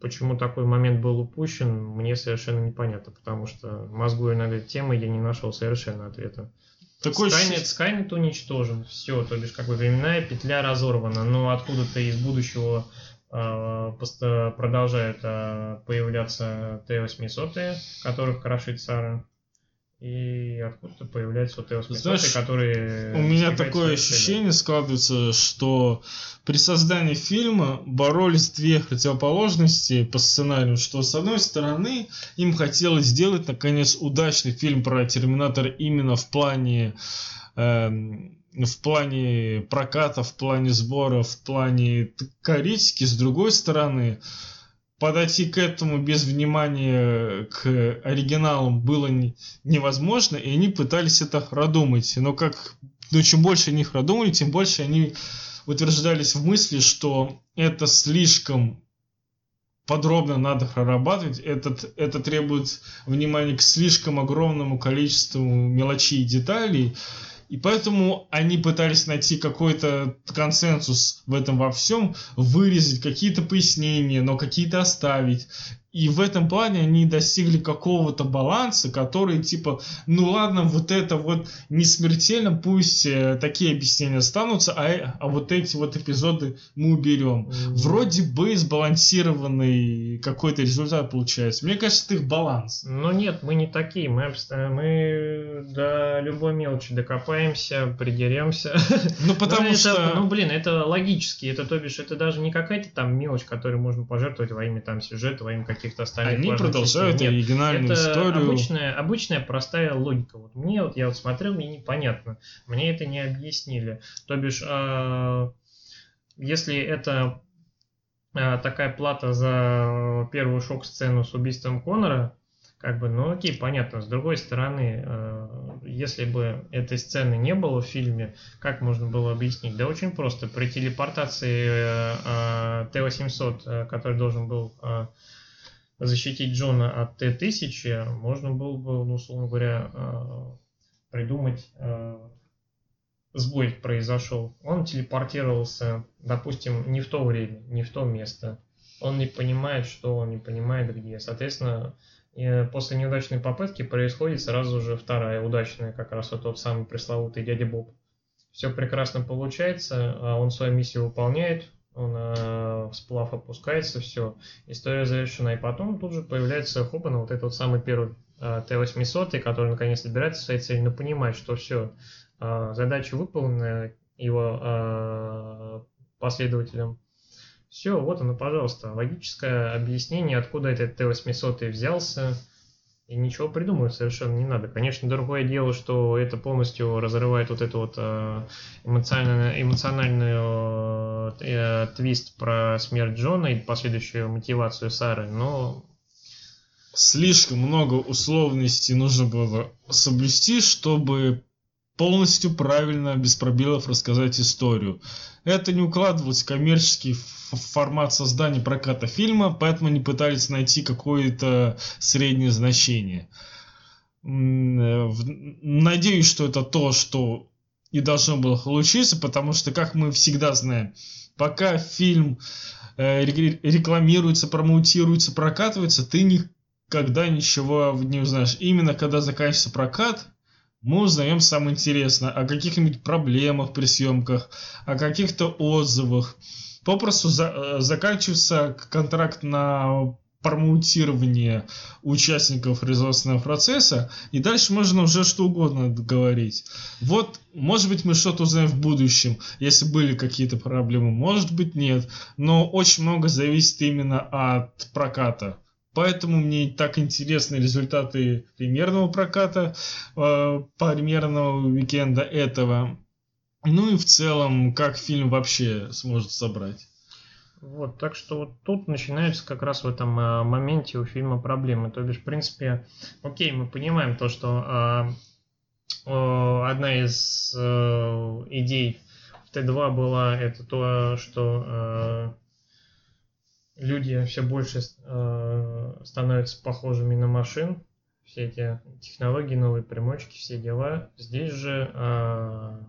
B: Э, почему такой момент был упущен, мне совершенно непонятно, потому что мозгуя над этой темой я не нашел совершенно ответа. Такой Skynet, Skynet уничтожен, все, то бишь как бы временная петля разорвана, но откуда-то из будущего а, продолжают а, появляться Т-800, которых крошит Сара. И откуда-то появляются Т-800, которые...
A: У меня такое ощущение складывается, что при создании фильма боролись две противоположности по сценарию, что с одной стороны им хотелось сделать наконец удачный фильм про Терминатор именно в плане эм, в плане проката, в плане сбора, в плане критики, с другой стороны, подойти к этому без внимания к оригиналам было невозможно, и они пытались это продумать. Но как, ну, чем больше них продумали, тем больше они утверждались в мысли, что это слишком подробно надо прорабатывать, этот, это требует внимания к слишком огромному количеству мелочей и деталей, и поэтому они пытались найти какой-то консенсус в этом во всем, вырезать какие-то пояснения, но какие-то оставить. И в этом плане они достигли какого-то баланса, который типа, ну ладно, вот это вот не смертельно, пусть э, такие объяснения останутся, а, а вот эти вот эпизоды мы уберем. Mm-hmm. Вроде бы сбалансированный какой-то результат получается. Мне кажется, это их баланс.
B: Ну нет, мы не такие. Мы, мы до любой мелочи докопаемся, придеремся.
A: Ну потому что...
B: ну блин, это логически. Это то бишь, это даже не какая-то там мелочь, которую можно пожертвовать во имя там сюжета, во имя каких каких-то остальных
A: Они продолжают Нет, оригинальную это историю.
B: Обычная, обычная простая логика. Вот мне вот я вот смотрел, мне непонятно. Мне это не объяснили. То бишь, э, если это э, такая плата за первую шок-сцену с убийством Конора, как бы, ну окей, понятно. С другой стороны, э, если бы этой сцены не было в фильме, как можно было объяснить? Да очень просто. При телепортации э, э, Т-800, э, который должен был защитить Джона от Т-1000, можно было бы, ну, условно говоря, э, придумать э, сбой произошел. Он телепортировался, допустим, не в то время, не в то место. Он не понимает, что он не понимает где. Соответственно, после неудачной попытки происходит сразу же вторая удачная, как раз вот тот самый пресловутый дядя Боб. все прекрасно получается, а он свою миссию выполняет, он э, в сплав опускается, все, история завершена. И потом тут же появляется Хопа вот этот вот самый первый э, Т-800, который наконец добирается своей цели, но понимает, что все, э, задача выполнена его э, последователем. Все, вот оно, пожалуйста, логическое объяснение, откуда этот Т-800 взялся, и ничего придумывать совершенно не надо. Конечно, другое дело, что это полностью разрывает вот эту вот э, эмоциональную, эмоциональную э, твист про смерть Джона и последующую мотивацию Сары, но...
A: Слишком много условностей нужно было соблюсти, чтобы полностью правильно, без пробелов рассказать историю. Это не укладывалось в коммерческий формат создания проката фильма, поэтому они пытались найти какое-то среднее значение. Надеюсь, что это то, что и должно было получиться, потому что, как мы всегда знаем, пока фильм э, рекламируется, промоутируется, прокатывается, ты никогда ничего не узнаешь. Именно когда заканчивается прокат, мы узнаем самое интересное о каких-нибудь проблемах при съемках, о каких-то отзывах. Попросту за, э, заканчивается контракт на промоутирование участников производственного процесса, и дальше можно уже что угодно говорить. Вот, может быть, мы что-то узнаем в будущем, если были какие-то проблемы, может быть, нет, но очень много зависит именно от проката. Поэтому мне так интересны результаты примерного проката, э, примерного уикенда этого. Ну и в целом, как фильм вообще сможет собрать.
B: Вот, так что вот тут начинается как раз в этом э, моменте у фильма проблемы. То бишь, в принципе, окей, мы понимаем то, что э, э, одна из э, идей в Т2 была это то, что э, люди все больше э, становятся похожими на машин, все эти технологии, новые примочки, все дела. Здесь же э,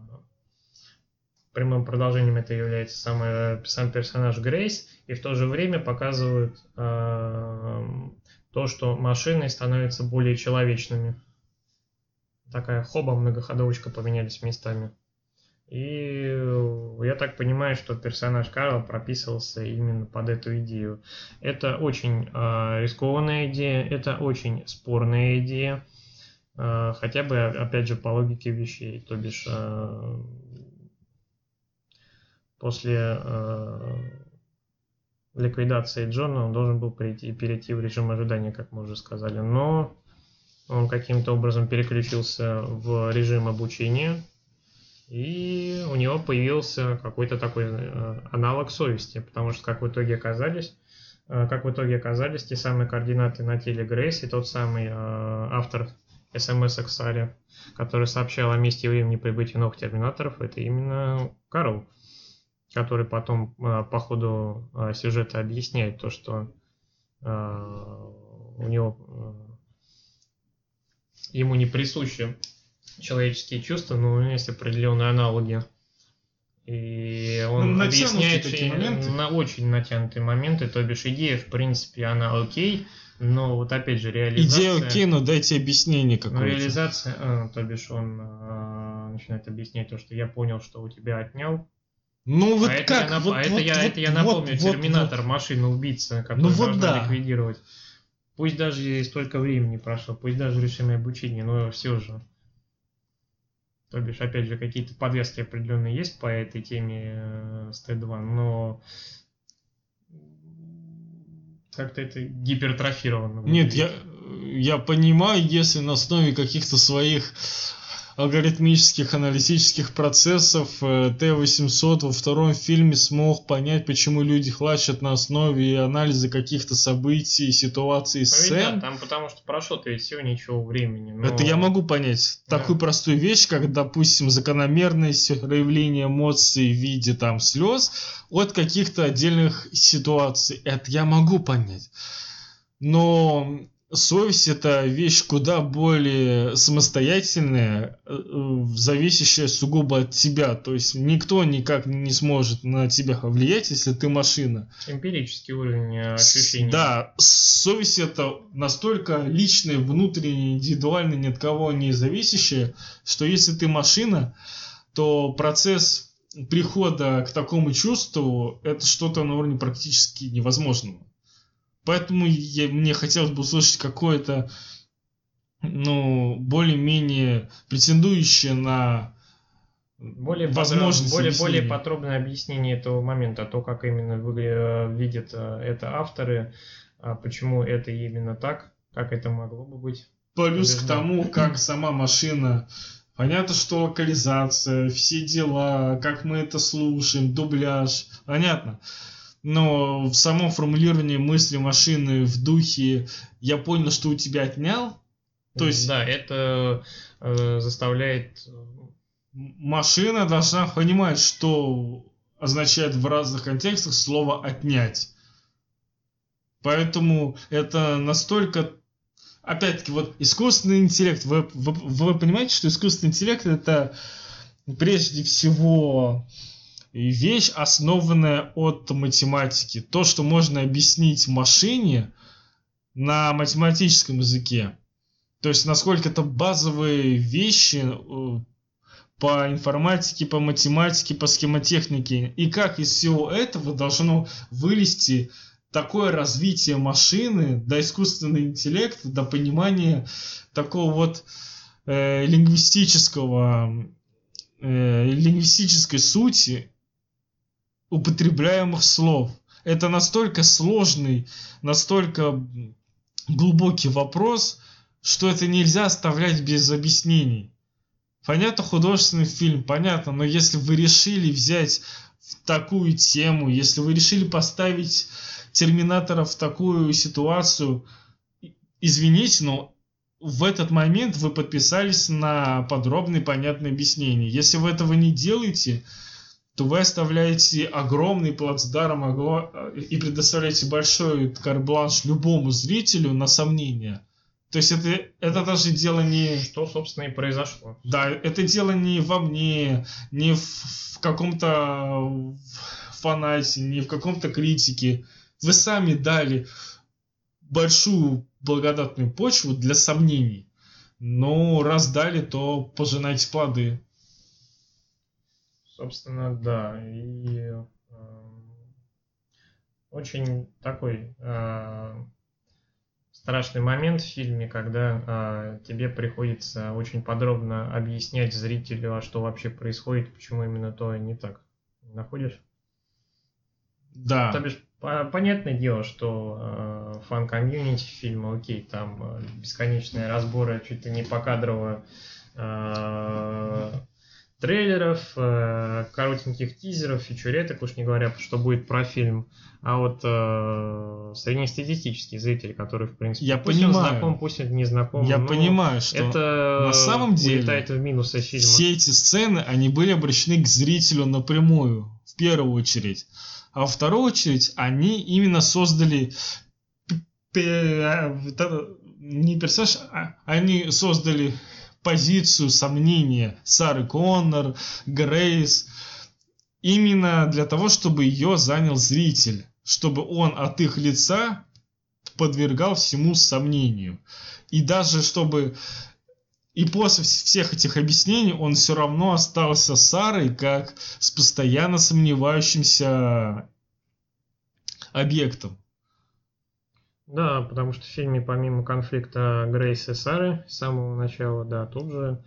B: прямым продолжением это является самый, сам персонаж Грейс, и в то же время показывают э, то, что машины становятся более человечными. Такая хоба многоходовочка поменялись местами. И я так понимаю, что персонаж Карл прописывался именно под эту идею. Это очень э, рискованная идея, это очень спорная идея, э, хотя бы, опять же, по логике вещей. То бишь, э, после э, ликвидации Джона он должен был перейти, перейти в режим ожидания, как мы уже сказали. Но он каким-то образом переключился в режим обучения, и у него появился какой-то такой э, аналог совести, потому что как в итоге оказались, э, как в итоге оказались те самые координаты на теле Грейс и тот самый э, автор смс Аксари, который сообщал о месте и времени прибытия новых терминаторов, это именно Карл, который потом по ходу сюжета объясняет то, что у него ему не присуще человеческие чувства, но у него есть определенные аналоги. И он ну, объясняет на очень натянутые моменты, то бишь идея, в принципе, она окей, но вот опять же реализация...
A: Идея окей, но дайте объяснение какое-то.
B: Реализация, а, то бишь он а, начинает объяснять то, что я понял, что у тебя отнял,
A: ну вот
B: а
A: как?
B: Это я,
A: вот,
B: а это,
A: вот,
B: я,
A: вот,
B: это я напомню, вот, Терминатор, вот. машина-убийца,
A: которую ну, вот
B: нужно
A: да.
B: ликвидировать. Пусть даже столько времени прошло, пусть даже решение обучения, но все же. То бишь, опять же, какие-то подвески определенные есть по этой теме э, с Т2, но как-то это гипертрофировано.
A: Нет, я, я понимаю, если на основе каких-то своих алгоритмических аналитических процессов э, Т-800 во втором фильме смог понять, почему люди хлачат на основе анализа каких-то событий, ситуаций, сцен.
B: Да, там потому что прошло-то ведь всего ничего времени. Но...
A: Это я могу понять. Да. Такую простую вещь, как, допустим, закономерность проявления эмоций в виде там слез от каких-то отдельных ситуаций. Это я могу понять. Но совесть это вещь куда более самостоятельная, э, э, зависящая сугубо от тебя. То есть никто никак не сможет на тебя повлиять, если ты машина.
B: Эмпирический уровень ощущений.
A: Да, совесть это настолько личная, внутренняя, индивидуальная, ни от кого не зависящая, что если ты машина, то процесс прихода к такому чувству это что-то на уровне практически невозможного. Поэтому я, мне хотелось бы услышать какое-то, ну, более-менее претендующее на
B: более возможность более, более подробное объяснение этого момента, то, как именно выгля- видят э, это авторы, а почему это именно так, как это могло бы быть.
A: Плюс к тому, как сама машина Понятно, что локализация, все дела, как мы это слушаем, дубляж, понятно. Но в самом формулировании мысли машины в духе «я понял, что у тебя отнял»,
B: то есть... Да, это э, заставляет... Э,
A: машина должна понимать, что означает в разных контекстах слово «отнять». Поэтому это настолько опять-таки, вот искусственный интеллект, вы, вы, вы понимаете, что искусственный интеллект это прежде всего вещь, основанная от математики. То, что можно объяснить машине на математическом языке. То есть, насколько это базовые вещи э, по информатике, по математике, по схемотехнике. И как из всего этого должно вылезти такое развитие машины, до искусственного интеллекта, до понимания такого вот э, лингвистического, э, лингвистической сути употребляемых слов. Это настолько сложный, настолько глубокий вопрос, что это нельзя оставлять без объяснений. Понятно, художественный фильм, понятно, но если вы решили взять такую тему, если вы решили поставить Терминатора в такую ситуацию, извините, но в этот момент вы подписались на подробное понятное объяснение. Если вы этого не делаете, то вы оставляете огромный плацдарм и предоставляете большой карбланш любому зрителю на сомнение. То есть это, это даже дело не...
B: Что, собственно, и произошло.
A: Да, это дело не во мне, не в, в каком-то фанате, не в каком-то критике. Вы сами дали большую благодатную почву для сомнений. Но раз дали, то пожинайте плоды.
B: Собственно, да. И э, очень такой э, страшный момент в фильме, когда э, тебе приходится очень подробно объяснять зрителю, а что вообще происходит, почему именно то и не так. Находишь?
A: Да.
B: То бишь, Понятное дело, что э, фан-комьюнити фильма, окей, там э, бесконечные разборы чуть ли не покадрово э, трейлеров, э, коротеньких тизеров, фичуреток, уж не говоря, что будет про фильм. А вот э, среднестатистический зритель, который, в принципе,
A: я
B: пусть
A: понимаю.
B: он знаком, пусть он не знаком.
A: Я понимаю, что
B: это
A: на самом деле
B: в минусы фильма.
A: все эти сцены, они были обращены к зрителю напрямую, в первую очередь. А во вторую очередь, они именно создали не персонаж, а они создали позицию сомнения Сары Коннор, Грейс, именно для того, чтобы ее занял зритель, чтобы он от их лица подвергал всему сомнению. И даже чтобы и после всех этих объяснений он все равно остался Сарой, как с постоянно сомневающимся объектом.
B: Да, потому что в фильме помимо конфликта Грейс и Сары с самого начала, да, тут же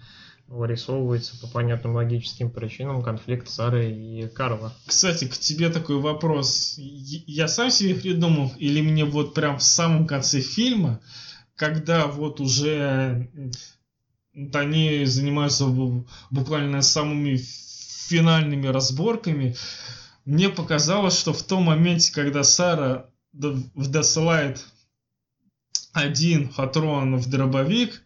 B: вырисовывается по понятным логическим причинам конфликт Сары и Карла.
A: Кстати, к тебе такой вопрос. Я сам себе придумал, или мне вот прям в самом конце фильма, когда вот уже они занимаются буквально самыми финальными разборками. Мне показалось, что в том моменте, когда Сара досылает один патрон в дробовик,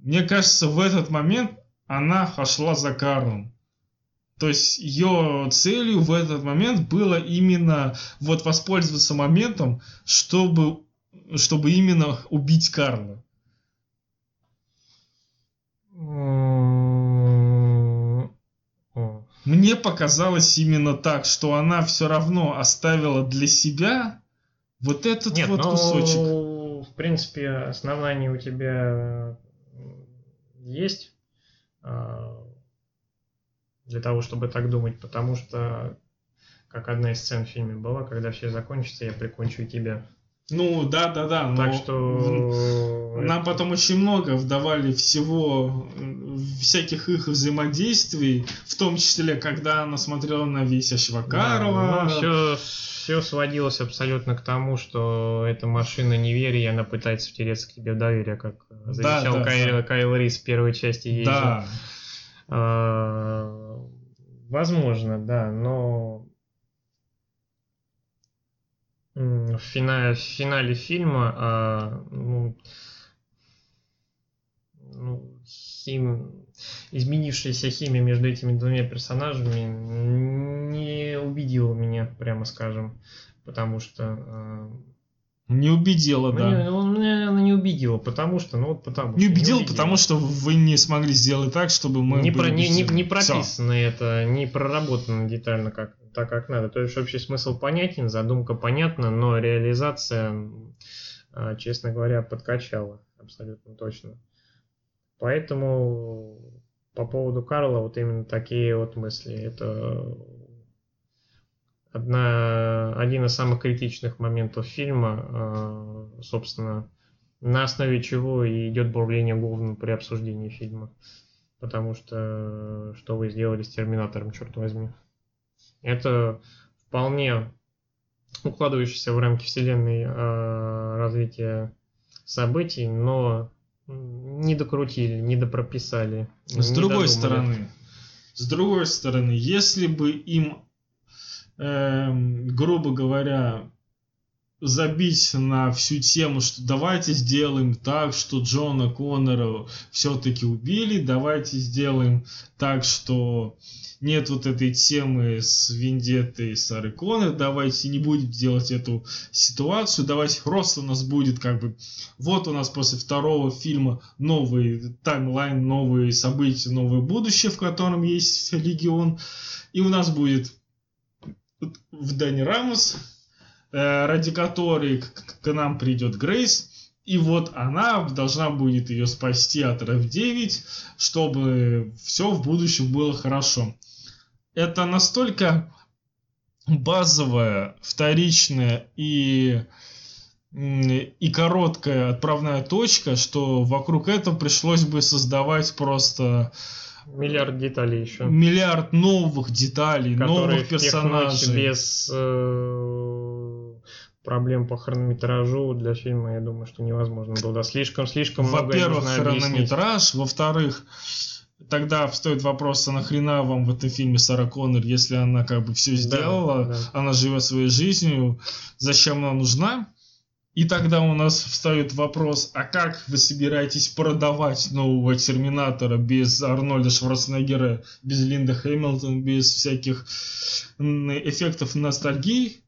A: мне кажется, в этот момент она пошла за Карлом. То есть ее целью в этот момент было именно вот воспользоваться моментом, чтобы, чтобы именно убить Карла. Мне показалось именно так, что она все равно оставила для себя вот этот Нет, вот ну, кусочек.
B: В принципе, основания у тебя есть. А, для того, чтобы так думать, потому что, как одна из сцен в фильме была, когда все закончится, я прикончу тебя.
A: Ну, да, да, да. Но
B: Так что...
A: Нам потом очень много вдавали всего, всяких их взаимодействий, в том числе, когда она смотрела на Весящего Карла.
B: все, все сводилось абсолютно к тому, что эта машина неверия, она пытается втереться к тебе в доверие, как завещал
A: да,
B: Кайл,
A: да.
B: Кайл Рис в первой части ей.
A: Да,
B: А, Возможно, да, но в финале, в финале фильма а, ну, ну, хим- изменившаяся химия между этими двумя персонажами не убедила меня, прямо скажем, потому что а,
A: не убедила,
B: ну,
A: да.
B: не- ну, меня она не убедила, потому что, ну вот потому
A: Не
B: что.
A: убедил, потому что вы не смогли сделать так, чтобы мы
B: не, про, не, не, не прописано это, не проработано детально как, так, как надо. То есть общий смысл понятен, задумка понятна, но реализация, а, честно говоря, подкачала абсолютно точно. Поэтому по поводу Карла вот именно такие вот мысли. Это одна, один из самых критичных моментов фильма, а, собственно, на основе чего и идет бурление Говна при обсуждении фильма. Потому что что вы сделали с Терминатором, черт возьми. Это вполне укладывающийся в рамки вселенной а, развития событий, но не докрутили, не допрописали.
A: С
B: не
A: другой
B: додумали.
A: стороны, с другой стороны, если бы им, эм, грубо говоря, забить на всю тему, что давайте сделаем так, что Джона Коннора все-таки убили, давайте сделаем так, что нет вот этой темы с Вендеттой Сары Коннор, давайте не будем делать эту ситуацию, давайте просто у нас будет как бы, вот у нас после второго фильма новый таймлайн, новые события, новое будущее, в котором есть Легион, и у нас будет в Дани Рамос, ради которой к, к- нам придет Грейс, и вот она должна будет ее спасти от РФ-9, чтобы все в будущем было хорошо. Это настолько базовая, вторичная и, и короткая отправная точка, что вокруг этого пришлось бы создавать просто
B: Миллиард деталей еще.
A: миллиард новых деталей,
B: которые
A: новых персонажей.
B: без э, проблем по хронометражу для фильма, я думаю, что невозможно было. Да, слишком, слишком много
A: Во-первых, хронометраж. Во-вторых, тогда встает вопрос, а нахрена вам в этом фильме Сара Коннор, если она как бы все
B: Да,
A: сделала,
B: да.
A: она живет своей жизнью, зачем она нужна? И тогда у нас встает вопрос, а как вы собираетесь продавать нового Терминатора без Арнольда Шварценеггера, без Линда Хэмилтон, без всяких эффектов ностальгии?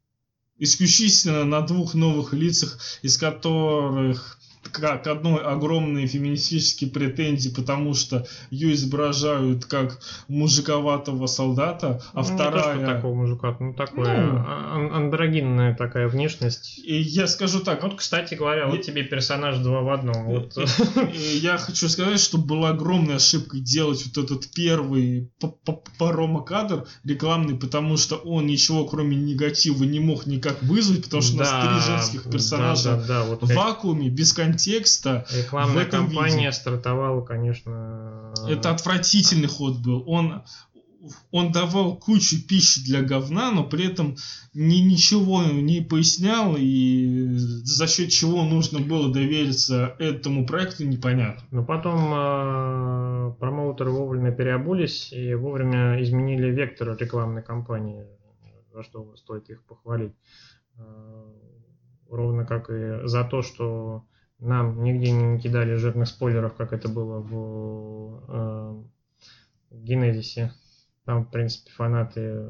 A: Исключительно на двух новых лицах, из которых как одной огромные феминистические претензии, потому что ее изображают как мужиковатого солдата, а
B: Ну, не то,
A: вторая...
B: такого мужика, ну такое
A: Ну.
B: а- ан- андрогинная такая внешность.
A: И я скажу так,
B: Вот, кстати говоря, вот
A: Я-
B: тебе персонаж два в одном. Вот.
A: Я хочу сказать, что была огромной ошибкой делать вот этот первый п- п- парома-кадр рекламный, потому что он ничего кроме негатива не мог никак вызвать, потому что у нас
B: Да,
A: три женских персонажа
B: Да, да, да, вот
A: в вакууме, без контекста.
B: Рекламная
A: в этом
B: кампания
A: виде.
B: стартовала, конечно.
A: Это отвратительный ход был. Он, он давал кучу пищи для говна, но при этом ни, ничего не пояснял, и за счет чего нужно было довериться этому проекту, непонятно.
B: Но потом э, промоутеры вовремя переобулись и вовремя изменили вектор рекламной кампании, за что стоит их похвалить. Э, ровно как и за то, что нам нигде не кидали жирных спойлеров, как это было в э, Генезисе. Там, в принципе, фанаты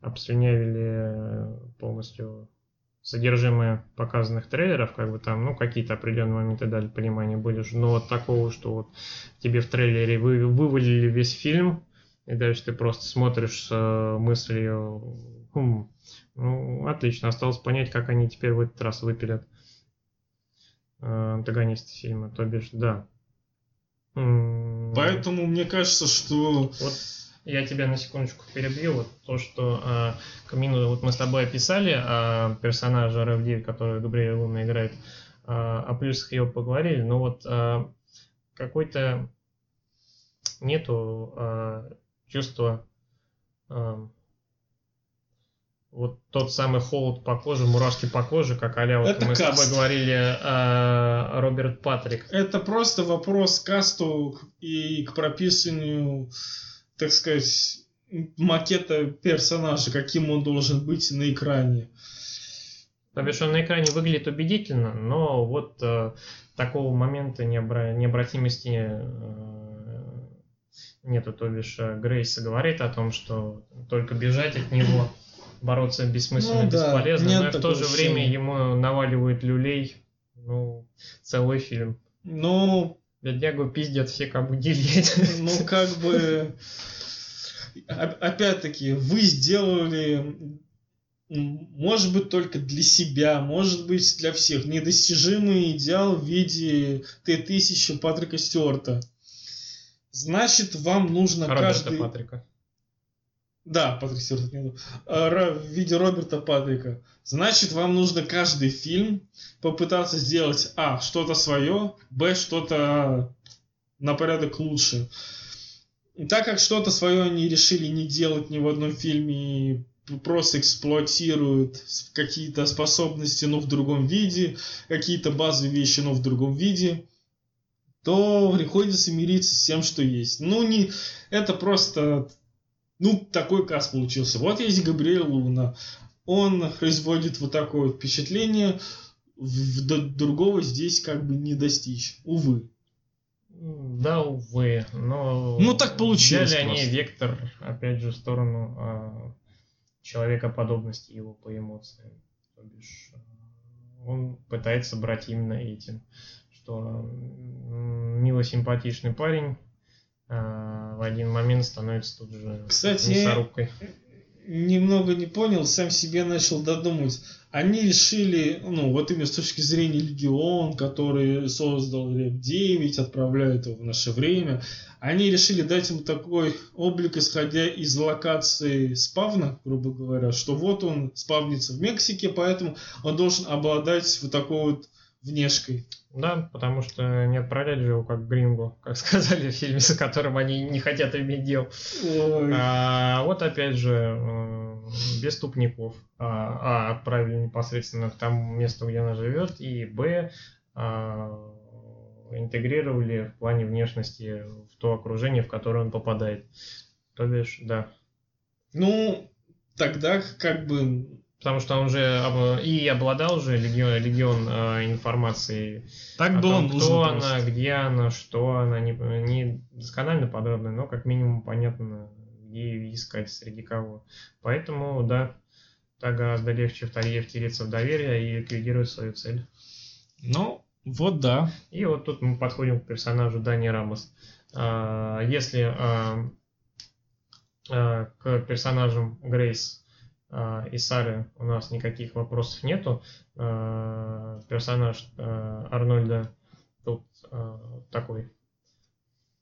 B: обслюнявили полностью содержимое показанных трейлеров, как бы там, ну, какие-то определенные моменты дали понимание были но вот такого, что вот тебе в трейлере вы, вывалили весь фильм, и дальше ты просто смотришь с э, мыслью, «Хм, ну, отлично, осталось понять, как они теперь в этот раз выпилят э, антагониста фильма, то бишь, да.
A: Поэтому мне кажется, что
B: Вот Я тебя на секундочку перебью. Вот то, что э, Камину, вот мы с тобой описали э, персонажа Рэв который Габриэль Луна играет, э, о плюсах его поговорили, но вот э, какой-то нету э, чувства э, вот тот самый холод по коже, мурашки по коже, как а вот
A: Это
B: мы
A: каст.
B: с тобой говорили э, Роберт Патрик.
A: Это просто вопрос к касту и к прописанию, так сказать, макета персонажа, каким он должен быть на экране.
B: То бишь он на экране выглядит убедительно, но вот э, такого момента необра- необратимости э, нету. То бишь э, Грейс говорит о том, что только бежать от него, бороться бессмысленно,
A: Ну да,
B: бесполезно,
A: нет
B: но и в то же
A: ощущения.
B: время ему наваливают люлей, ну, целый фильм.
A: Но,
B: Беднягу пиздят все, кому делить.
A: ну как бы, опять-таки, вы сделали, может быть, только для себя, может быть, для всех, недостижимый идеал в виде Т-1000 Патрика Стюарта. Значит, вам нужно
B: Роберта
A: каждый...
B: Патрика.
A: Да, Патрик Стюарт имел в виде Роберта Патрика. Значит, вам нужно каждый фильм попытаться сделать А. Что-то свое, Б. Что-то на порядок лучше. И так как что-то свое они решили не делать ни в одном фильме просто эксплуатируют какие-то способности, но в другом виде, какие-то базовые вещи, но в другом виде, то приходится мириться с тем, что есть. Ну, не... Это просто ну, такой каст получился. Вот есть Габриэль Луна. Он производит вот такое впечатление, в- д- другого здесь как бы не достичь. Увы.
B: Да, увы, но...
A: Ну, так получилось
B: Взяли они
A: просто.
B: вектор, опять же, в сторону а, человекоподобности его по эмоциям. То бишь, он пытается брать именно этим, что м, мило симпатичный парень в один момент становится тут же
A: Кстати,
B: мясорубкой.
A: Немного не понял, сам себе начал додумать. Они решили, ну, вот именно с точки зрения Легион, который создал Реп 9, отправляет его в наше время, они решили дать ему такой облик, исходя из локации спавна, грубо говоря, что вот он спавнится в Мексике, поэтому он должен обладать вот такой вот внешкой.
B: Да, потому что не отправлять же его как Грингу, как сказали в фильме, с которым они не хотят иметь дел.
A: Ой.
B: А, вот опять же, э, без тупников. А, а, отправили непосредственно к тому месту, где она живет, и Б, а, интегрировали в плане внешности в то окружение, в которое он попадает. То бишь, да.
A: Ну, тогда как бы
B: Потому что он же об- и обладал же легион, легион э, информации
A: так было
B: том, кто
A: просто.
B: она, где она, что она, не, не досконально подробно, но как минимум понятно, где ее искать, среди кого. Поэтому, да, так гораздо легче вторее втереться в доверие и ликвидировать свою цель.
A: Ну, вот да.
B: И вот тут мы подходим к персонажу Дани Рамос. А, Если а, а, к персонажам Грейс и Сары у нас никаких вопросов нету, а, персонаж а, Арнольда тут а, такой,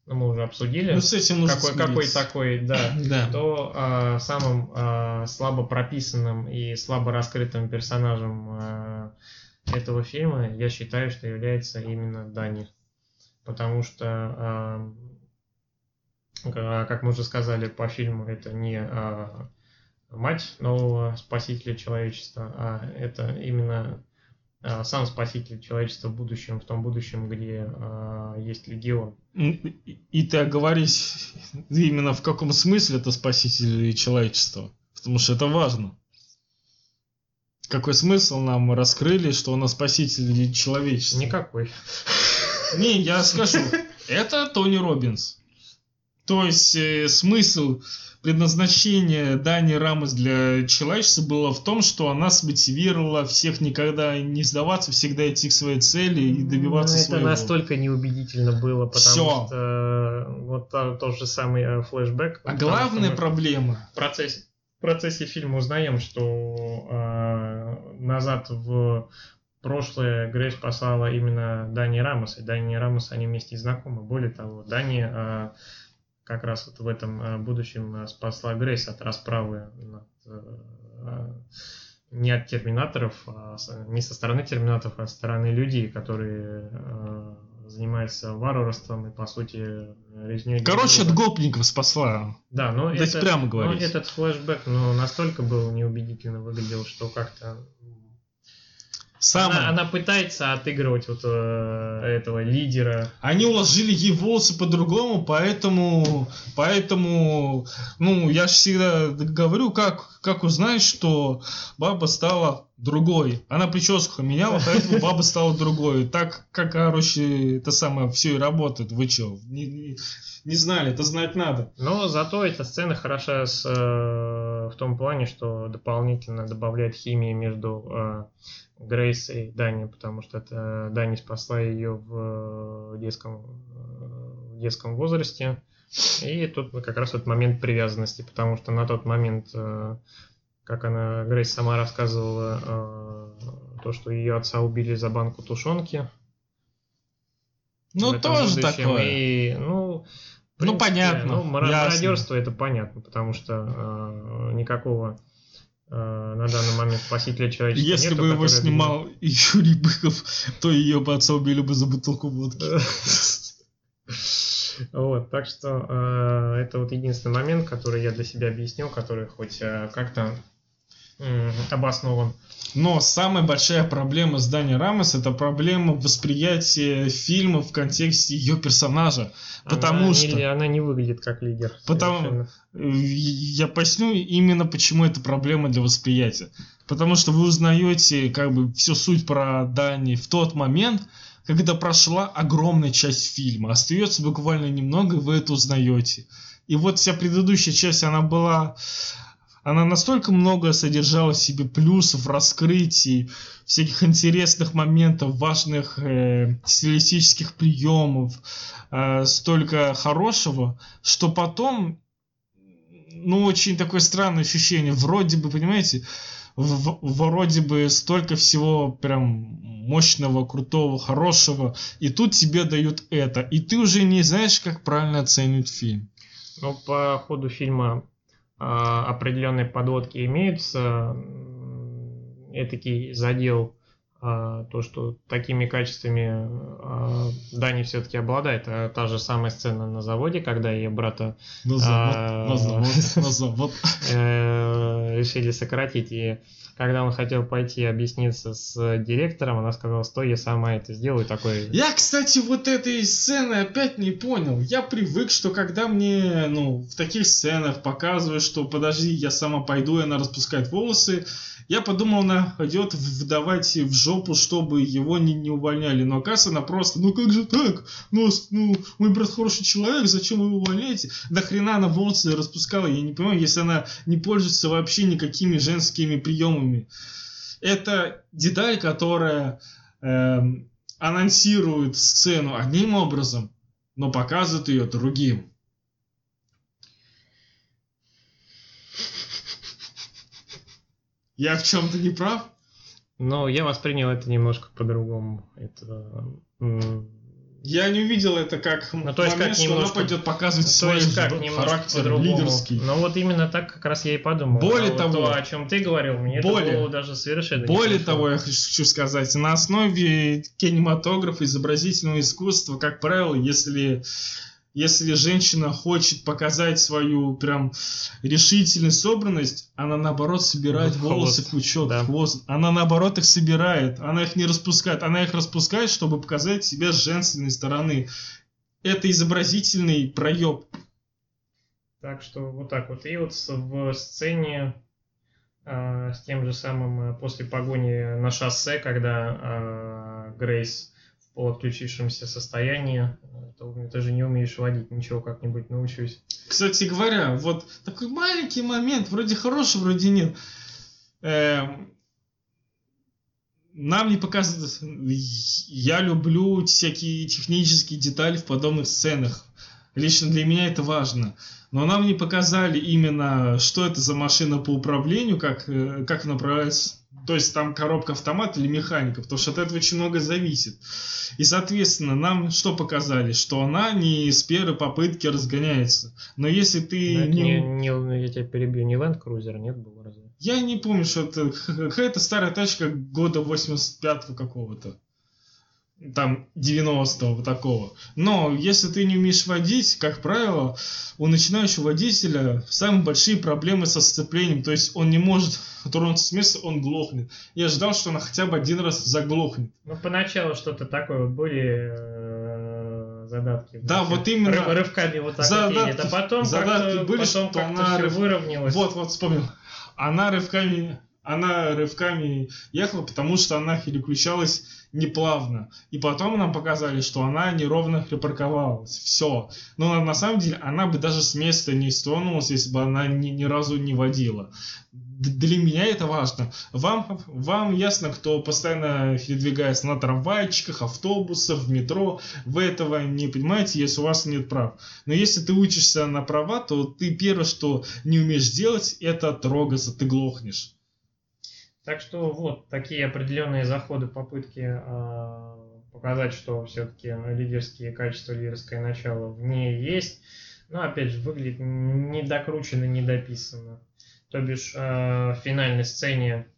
B: ну, мы уже обсудили,
A: Ну, с этим нужно
B: какой, какой такой, да,
A: Да.
B: то а, самым а, слабо прописанным и слабо раскрытым персонажем а, этого фильма я считаю, что является именно Дани. Потому что, а, ка- как мы уже сказали по фильму, это не а, мать нового спасителя человечества, а это именно а, сам спаситель человечества в будущем, в том будущем, где а, есть легион.
A: И и ты оговорись именно в каком смысле это спаситель человечества. Потому что это важно. Какой смысл нам раскрыли, что он спаситель человечества?
B: Никакой.
A: Не, я скажу. Это Тони Робинс. То есть э, смысл предназначения Дани Рамос для человечества было в том, что она смотивировала всех никогда не сдаваться, всегда идти к своей цели и добиваться
B: Ну, это
A: своего.
B: настолько неубедительно было, потому
A: Всё.
B: что э, вот тот же самый э, флешбэк.
A: А главная проблема
B: в процессе, в процессе фильма узнаем, что э, назад в прошлое Грейс послала именно Дани Рамос, и Дани Рамос они вместе и знакомы. Более того, Дани э, как раз вот в этом э, будущем спасла Грейс от расправы над, не от терминаторов, а не со стороны терминаторов, а со стороны людей, которые занимается варварством и, по сути,
A: резней. Короче, от гопников спасла.
B: Да, но
A: Здесь
B: это,
A: прямо говорить.
B: Но этот флешбэк ну, настолько был неубедительно выглядел, что как-то Самое... Она, она пытается отыгрывать вот э, этого лидера.
A: Они уложили ей волосы по-другому, поэтому, поэтому, ну, я же всегда говорю, как, как узнать, что баба стала другой. Она прическу меняла, поэтому баба стала другой. Так, как, короче, это самое все и работает. Вы что, не, не, не знали, это знать надо.
B: Но зато эта сцена хороша с, э, в том плане, что дополнительно добавляет химии между э, Грейс и Дани, потому что это Дани спасла ее в детском, в детском возрасте. И тут как раз вот момент привязанности, потому что на тот момент, э, как она, Грейс сама рассказывала, э, то, что ее отца убили за банку тушенки.
A: Ну, тоже такое.
B: И, ну,
A: принципе, ну, понятно.
B: Ну, мародерство это понятно, потому что э, никакого Э, на данный момент спасителя человечества
A: Если нету, бы его снимал думает... Юрий Быков, то ее бы отца убили бы за бутылку водки.
B: Вот, так что э, это вот единственный момент, который я для себя объяснил, который хоть как-то э, обоснован.
A: Но самая большая проблема с Дани Рамос это проблема восприятия фильма в контексте ее персонажа. Потому
B: она
A: что...
B: Не, она не выглядит как лидер.
A: Потому... Я поясню именно почему это проблема для восприятия. Потому что вы узнаете как бы всю суть про Дани в тот момент, когда прошла огромная часть фильма. Остается буквально немного, и вы это узнаете. И вот вся предыдущая часть, она была она настолько много содержала в себе плюсов, раскрытий, всяких интересных моментов, важных э, стилистических приемов, э, столько хорошего, что потом, ну, очень такое странное ощущение. Вроде бы, понимаете, в, вроде бы столько всего прям мощного, крутого, хорошего, и тут тебе дают это, и ты уже не знаешь, как правильно оценивать фильм.
B: Ну, по ходу фильма определенные подводки имеются, этакий задел, то, что такими качествами а, Дани все-таки обладает. Та же самая сцена на заводе, когда ее брата
A: на завод, на завод, на завод.
B: Э, решили сократить и когда он хотел пойти объясниться с директором, она сказала, стой, я сама это сделаю, такой...
A: Я, кстати, вот этой сцены опять не понял. Я привык, что когда мне, ну, в таких сценах показывают, что подожди, я сама пойду, и она распускает волосы, я подумал, она идет вдавать в жопу, чтобы его не, не увольняли. Но оказывается, она просто, ну как же так? Ну, ну, мой брат хороший человек, зачем вы его увольняете? Да хрена она волосы распускала, я не понимаю, если она не пользуется вообще никакими женскими приемами. Это деталь, которая э, анонсирует сцену одним образом, но показывает ее другим. Я в чем-то не прав?
B: Но я воспринял это немножко по-другому. Это
A: я не увидел это как
B: ну, то есть момент, как немножко...
A: что она пойдет показывать свой есть как характер лидерский.
B: Но вот именно так как раз я и подумал.
A: Более а того,
B: вот то, о чем ты говорил, мне более, это было даже совершенно
A: Более того, я хочу сказать, на основе кинематографа, изобразительного искусства, как правило, если если женщина хочет показать свою прям решительность, собранность, она наоборот собирает хвост, волосы в пучок, да. хвост. Она наоборот их собирает, она их не распускает, она их распускает, чтобы показать себя с женственной стороны. Это изобразительный проеб.
B: Так что вот так вот. И вот в сцене э, с тем же самым э, после погони на шоссе, когда э, Грейс в полуотключившемся состоянии ты же не умеешь водить, ничего как-нибудь научусь.
A: Кстати говоря, вот такой маленький момент, вроде хороший, вроде нет. Эм, нам не показывают... Я люблю всякие технические детали в подобных сценах. Лично для меня это важно. Но нам не показали именно, что это за машина по управлению, как, э, как она управляется то есть там коробка автомат или механика, потому что от этого очень много зависит. И, соответственно, нам что показали? Что она не с первой попытки разгоняется. Но если ты...
B: Но
A: не...
B: не, не, я тебя перебью, не Land Cruiser, нет, был разве?
A: Я не помню, что это какая-то старая тачка года 85-го какого-то там 90-го такого. Но если ты не умеешь водить, как правило, у начинающего водителя самые большие проблемы со сцеплением. То есть он не может тронуться с места, он глохнет. Я ждал, что она хотя бы один раз заглохнет.
B: Ну, поначалу что-то такое вот были э, задатки.
A: Да, вот именно.
B: Рыв, рывками вот так
A: задатки,
B: вот едет. А потом
A: задатки были,
B: потом
A: что
B: как-то
A: она
B: все
A: рыв...
B: выровнялось.
A: Вот, вот, вспомнил. Она рывками она рывками ехала, потому что она переключалась неплавно. И потом нам показали, что она неровно припарковалась. Все. Но на самом деле она бы даже с места не стронулась, если бы она ни, ни разу не водила. Для меня это важно. Вам, вам ясно, кто постоянно передвигается на трамвайчиках, автобусах, в метро. Вы этого не понимаете, если у вас нет прав. Но если ты учишься на права, то ты первое, что не умеешь делать, это трогаться, ты глохнешь.
B: Так что вот такие определенные заходы, попытки э, показать, что все-таки лидерские качества, лидерское начало в ней есть. Но опять же, выглядит недокрученно, недописано. То бишь э, в финальной сцене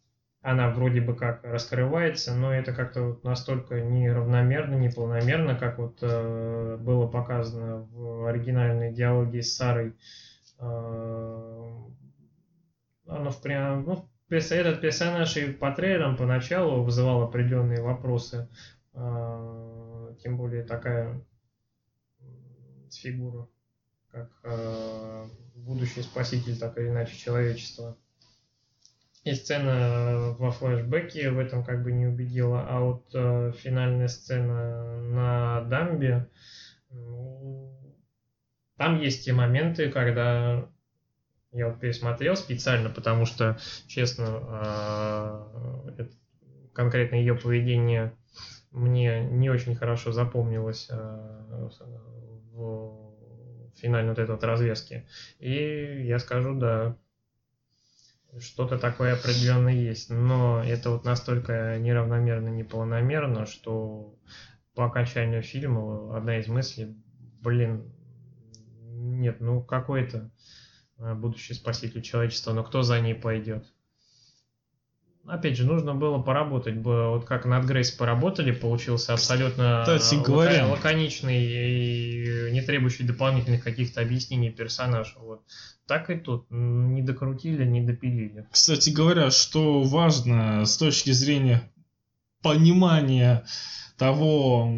B: она вроде бы как раскрывается, но это как-то вот настолько неравномерно, неполномерно, как вот э, было показано в оригинальной диалоге с Сарой. Э, оно в, ну, этот персонаж и по трейлерам поначалу вызывал определенные вопросы. А, тем более такая фигура, как а, будущий спаситель, так или иначе, человечества. И сцена во флешбеке в этом как бы не убедила, а вот э, финальная сцена на дамбе, ну, там есть те моменты, когда я вот пересмотрел специально, потому что, честно, а, конкретно ее поведение мне не очень хорошо запомнилось а, в финальной вот этой вот развязке. И я скажу, да, что-то такое определенно есть. Но это вот настолько неравномерно, неполномерно, что по окончанию фильма одна из мыслей, блин, нет, ну какой-то будущий спаситель человечества, но кто за ней пойдет? Опять же, нужно было поработать. Вот как над Грейс поработали, получился абсолютно
A: Кстати говоря,
B: лаконичный и не требующий дополнительных каких-то объяснений персонаж. Вот. Так и тут. Не докрутили, не допилили.
A: Кстати говоря, что важно с точки зрения понимания того,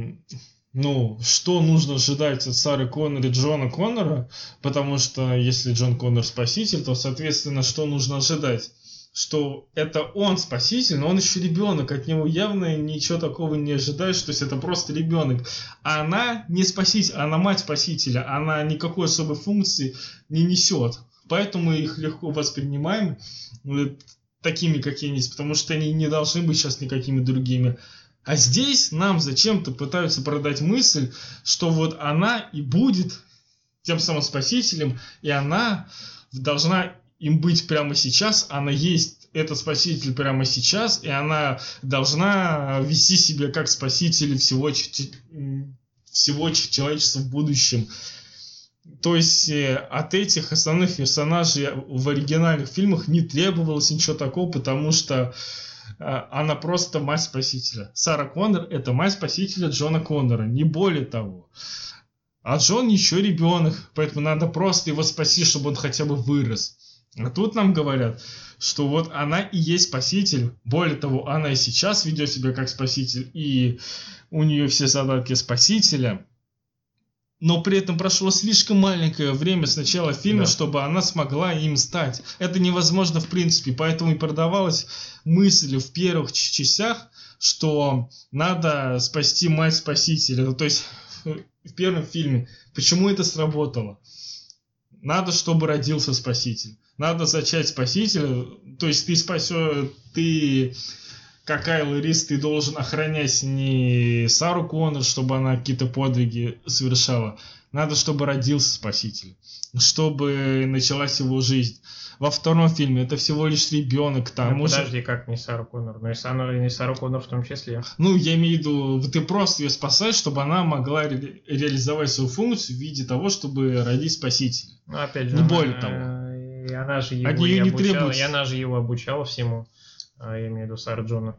A: ну, что нужно ожидать от Сары Коннор и Джона Коннора, потому что если Джон Коннор спаситель, то, соответственно, что нужно ожидать? Что это он спаситель, но он еще ребенок, от него явно ничего такого не ожидаешь, то есть это просто ребенок. А она не спаситель, она мать спасителя, она никакой особой функции не несет. Поэтому их легко воспринимаем э, такими, какие они есть, потому что они не должны быть сейчас никакими другими. А здесь нам зачем-то пытаются продать мысль, что вот она и будет тем самым спасителем, и она должна им быть прямо сейчас, она есть этот спаситель прямо сейчас, и она должна вести себя как спаситель всего, всего человечества в будущем. То есть э, от этих основных персонажей в оригинальных фильмах не требовалось ничего такого, потому что она просто мать спасителя. Сара Коннор это мать спасителя Джона Коннора, не более того. А Джон еще ребенок, поэтому надо просто его спасти, чтобы он хотя бы вырос. А тут нам говорят, что вот она и есть спаситель. Более того, она и сейчас ведет себя как спаситель, и у нее все задатки спасителя но при этом прошло слишком маленькое время с начала фильма, да. чтобы она смогла им стать. Это невозможно в принципе, поэтому и продавалась мысль в первых частях, что надо спасти мать спасителя. Ну, то есть в первом фильме. Почему это сработало? Надо, чтобы родился спаситель. Надо зачать спасителя. То есть ты спасешь, ты как Айл ты должен охранять не Сару Коннор, чтобы она какие-то подвиги совершала, Надо, чтобы родился спаситель, чтобы началась его жизнь. Во втором фильме это всего лишь ребенок, тому
B: ну,
A: же...
B: подожди, как не Сара Коннор? Ну и Сара, и Сара Коннор в том числе.
A: Ну, я имею в виду, ты просто ее спасаешь, чтобы она могла ре- реализовать свою функцию в виде того, чтобы родить спасителя.
B: Ну, опять же,
A: Не
B: она,
A: более того.
B: э, И она же его
A: От нее не
B: обучала,
A: требуется.
B: и она же его обучала всему, я имею в виду Сара Джона.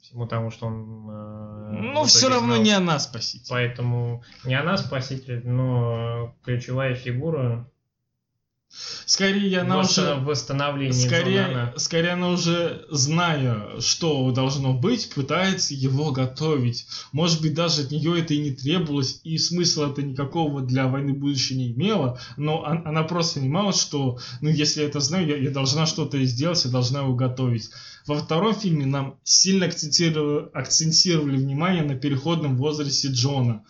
B: Всему тому, что он... э,
A: Ну, все равно
B: знал.
A: не она спаситель.
B: Поэтому не она спаситель, но ключевая фигура
A: Скорее, она
B: восто-
A: уже...
B: восстановления
A: Скорее,
B: Джонана.
A: скорее она уже, зная, что должно быть, пытается его готовить. Может быть, даже от нее это и не требовалось, и смысла это никакого для войны будущего не имело, но он- она просто понимала, что, ну, если я это знаю, я, я должна что-то сделать, я должна его готовить. Во втором фильме нам сильно акцентировали, акцентировали внимание на переходном возрасте Джона.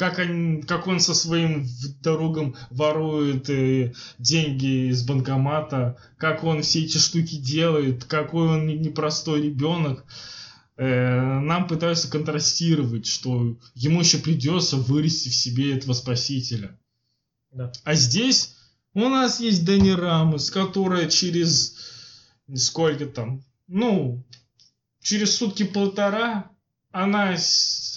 A: Как он, как он со своим другом ворует э, деньги из банкомата, как он все эти штуки делает, какой он не- непростой ребенок. Э, нам пытаются контрастировать, что ему еще придется вырасти в себе этого спасителя.
B: Да.
A: А здесь у нас есть Дани Рамос, которая через сколько там, ну, через сутки полтора она,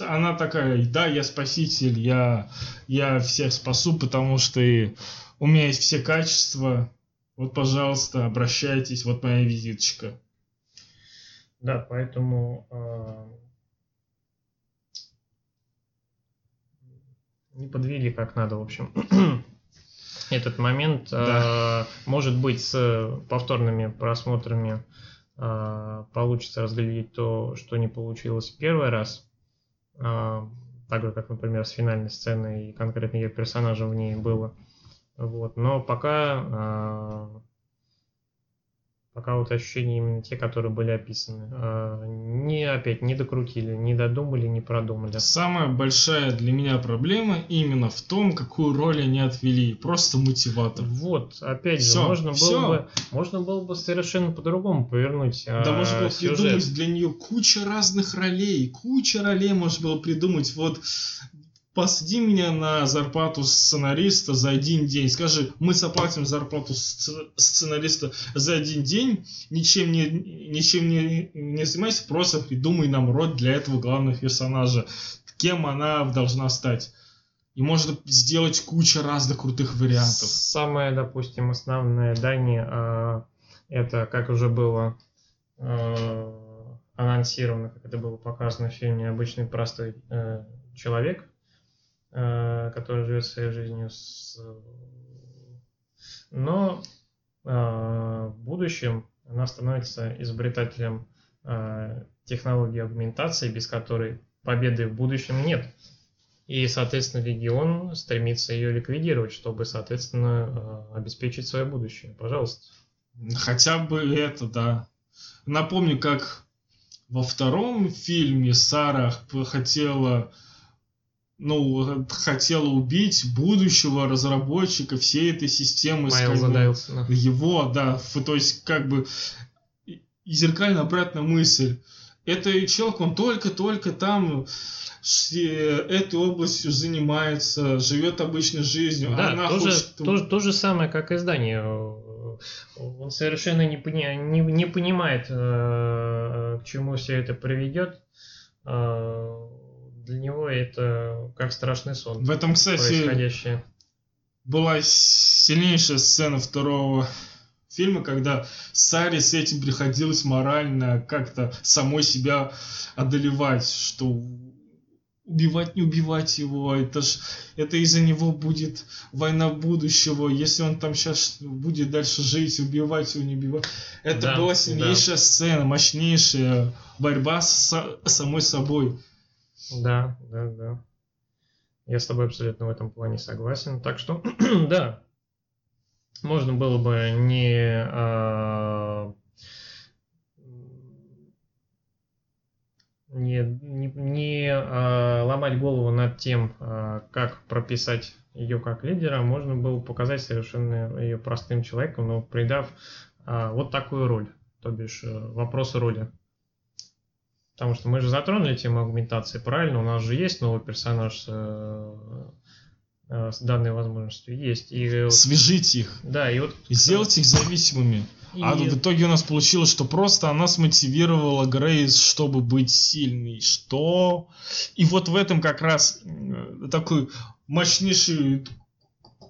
A: она такая, да, я спаситель, я, я всех спасу, потому что и у меня есть все качества. Вот, пожалуйста, обращайтесь, вот моя визиточка.
B: Да, поэтому э, не подвели как надо, в общем. Этот момент, э,
A: Да.
B: может быть, с повторными просмотрами э, получится разглядеть то, что не получилось в первый раз. Э, так же, как, например, с финальной сценой и конкретно ее персонажа в ней было. Вот. Но пока э, Пока вот ощущения именно те, которые были описаны. А, Не опять не докрутили, не додумали, не продумали.
A: Самая большая для меня проблема именно в том, какую роль они отвели. Просто мотиватор.
B: Вот, опять же,
A: Всё,
B: можно было
A: всё.
B: бы, можно было бы совершенно по-другому повернуть
A: Да,
B: а,
A: можно было
B: сюжет.
A: придумать для нее куча разных ролей. Куча ролей можно было придумать. Вот посади меня на зарплату сценариста за один день. Скажи, мы заплатим зарплату сц- сценариста за один день, ничем не, ничем не, не занимайся, просто придумай нам роль для этого главного персонажа. Кем она должна стать. И можно сделать кучу разных крутых вариантов.
B: Самое, допустим, основное Дани, а, это, как уже было а, анонсировано, как это было показано в фильме «Обычный простой э, человек», который живет своей жизнью с... Но а, в будущем она становится изобретателем а, технологии агментации, без которой победы в будущем нет. И, соответственно, Легион стремится ее ликвидировать, чтобы, соответственно, э, обеспечить свое будущее. Пожалуйста.
A: Хотя бы это, да. Напомню, как во втором фильме Сара хотела, ну, хотела убить будущего разработчика всей этой системы. Скайуокера.
B: Дайлсона.
A: Его, да, то есть как бы и зеркально обратная мысль. Это человек, он только-только там э, этой областью занимается, живет обычной жизнью. а
B: Да,
A: она
B: то, же,
A: хочет-
B: то, же- то же самое, как и здание. Он совершенно не, пони- не, не понимает, э, к чему все это приведет. Для него это как страшный сон
A: В этом, кстати,
B: происходящее.
A: была сильнейшая сцена второго фильма, когда Саре с этим приходилось морально как-то самой себя одолевать, что убивать, не убивать его, это ж это из-за него будет война будущего, если он там сейчас будет дальше жить, убивать его, не убивать. Это
B: Да,
A: была
B: да.
A: сильнейшая сцена, мощнейшая борьба с со- самой собой.
B: Да, да, да. Я с тобой абсолютно в этом плане согласен. Так что, да, можно было бы не а, не, не, не, а, ломать голову над тем, а, как прописать ее как лидера, можно было показать совершенно ее простым человеком, но придав а, вот такую роль, то бишь э, вопросы роли. Потому что мы же затронули тему агментации, правильно? У нас же есть новый персонаж, э, э, с данной возможностью есть. И,
A: Свяжите их.
B: Да, и вот...
A: И сделать их зависимыми. И... А в итоге у нас получилось, что просто она смотивировала Грейс, чтобы быть сильной. Что? И вот в этом как раз такой мощнейший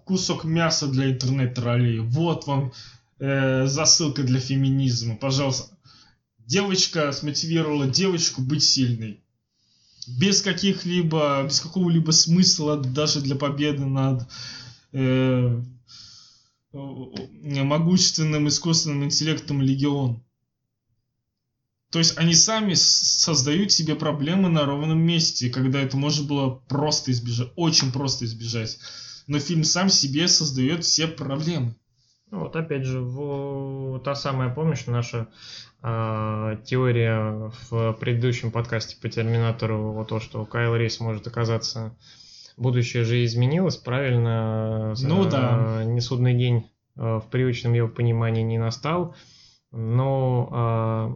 A: кусок мяса для интернет-троллей. Вот вам э, засылка для феминизма. Пожалуйста. Девочка смотивировала девочку быть сильной. Без каких-либо, без какого-либо смысла даже для победы над э, могущественным искусственным интеллектом Легион. То есть они сами создают себе проблемы на ровном месте, когда это можно было просто избежать, очень просто избежать. Но фильм сам себе создает все проблемы.
B: Ну, вот опять же, в, та самая, помнишь, наша э, теория в предыдущем подкасте по Терминатору, вот то, что Кайл Рейс может оказаться будущее же изменилось, правильно?
A: Ну да.
B: Не судный день э, в привычном его понимании не настал, но э,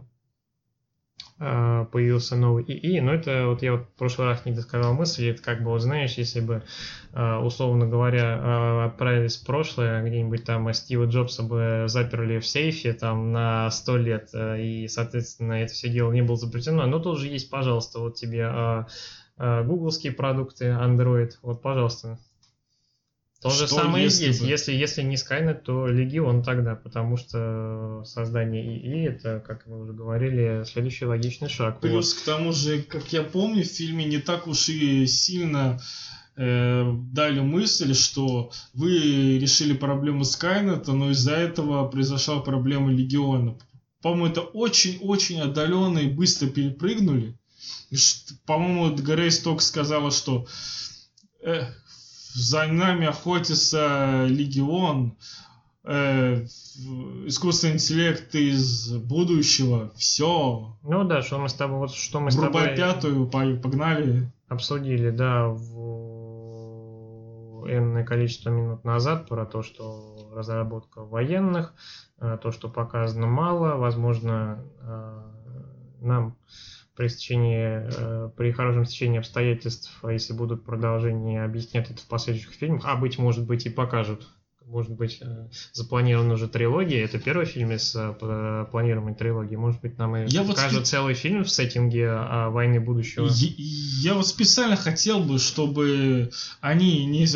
B: появился новый ИИ, но это вот я вот в прошлый раз не досказал мысль, это как бы, вот знаешь, если бы, э, условно говоря, отправились в прошлое, где-нибудь там Стива Джобса бы заперли в сейфе там на сто лет, и, соответственно, это все дело не было запрещено, но тут же есть, пожалуйста, вот тебе гугловские продукты, Android, вот, пожалуйста. То что же самое если есть. Бы... Если, если не Skynet, то Легион тогда, потому что создание ИИ это, как мы уже говорили, следующий логичный шаг.
A: Плюс вот. к тому же, как я помню, в фильме не так уж и сильно э, дали мысль, что вы решили проблему Скайнета, но из-за этого произошла проблема Легиона. По-моему, это очень-очень отдаленно и быстро перепрыгнули. По-моему, Грейс только сказала, что э, за нами охотится легион, э, искусственный интеллект из будущего, все.
B: Ну да, что мы с тобой, вот что мы
A: с тобой... пятую, погнали.
B: Обсудили, да, в энное количество минут назад про то, что разработка военных, э, то, что показано мало, возможно, э, нам при, стечении, э, при хорошем стечении обстоятельств, а если будут продолжения, объяснять это в последующих фильмах, а быть может быть и покажут может быть, э, запланирована уже трилогия. Это первый фильм из э, планируемой трилогии. Может быть, нам и я покажут вот целый фильм в сеттинге о войне будущего.
A: Я, я вот специально хотел бы, чтобы они, не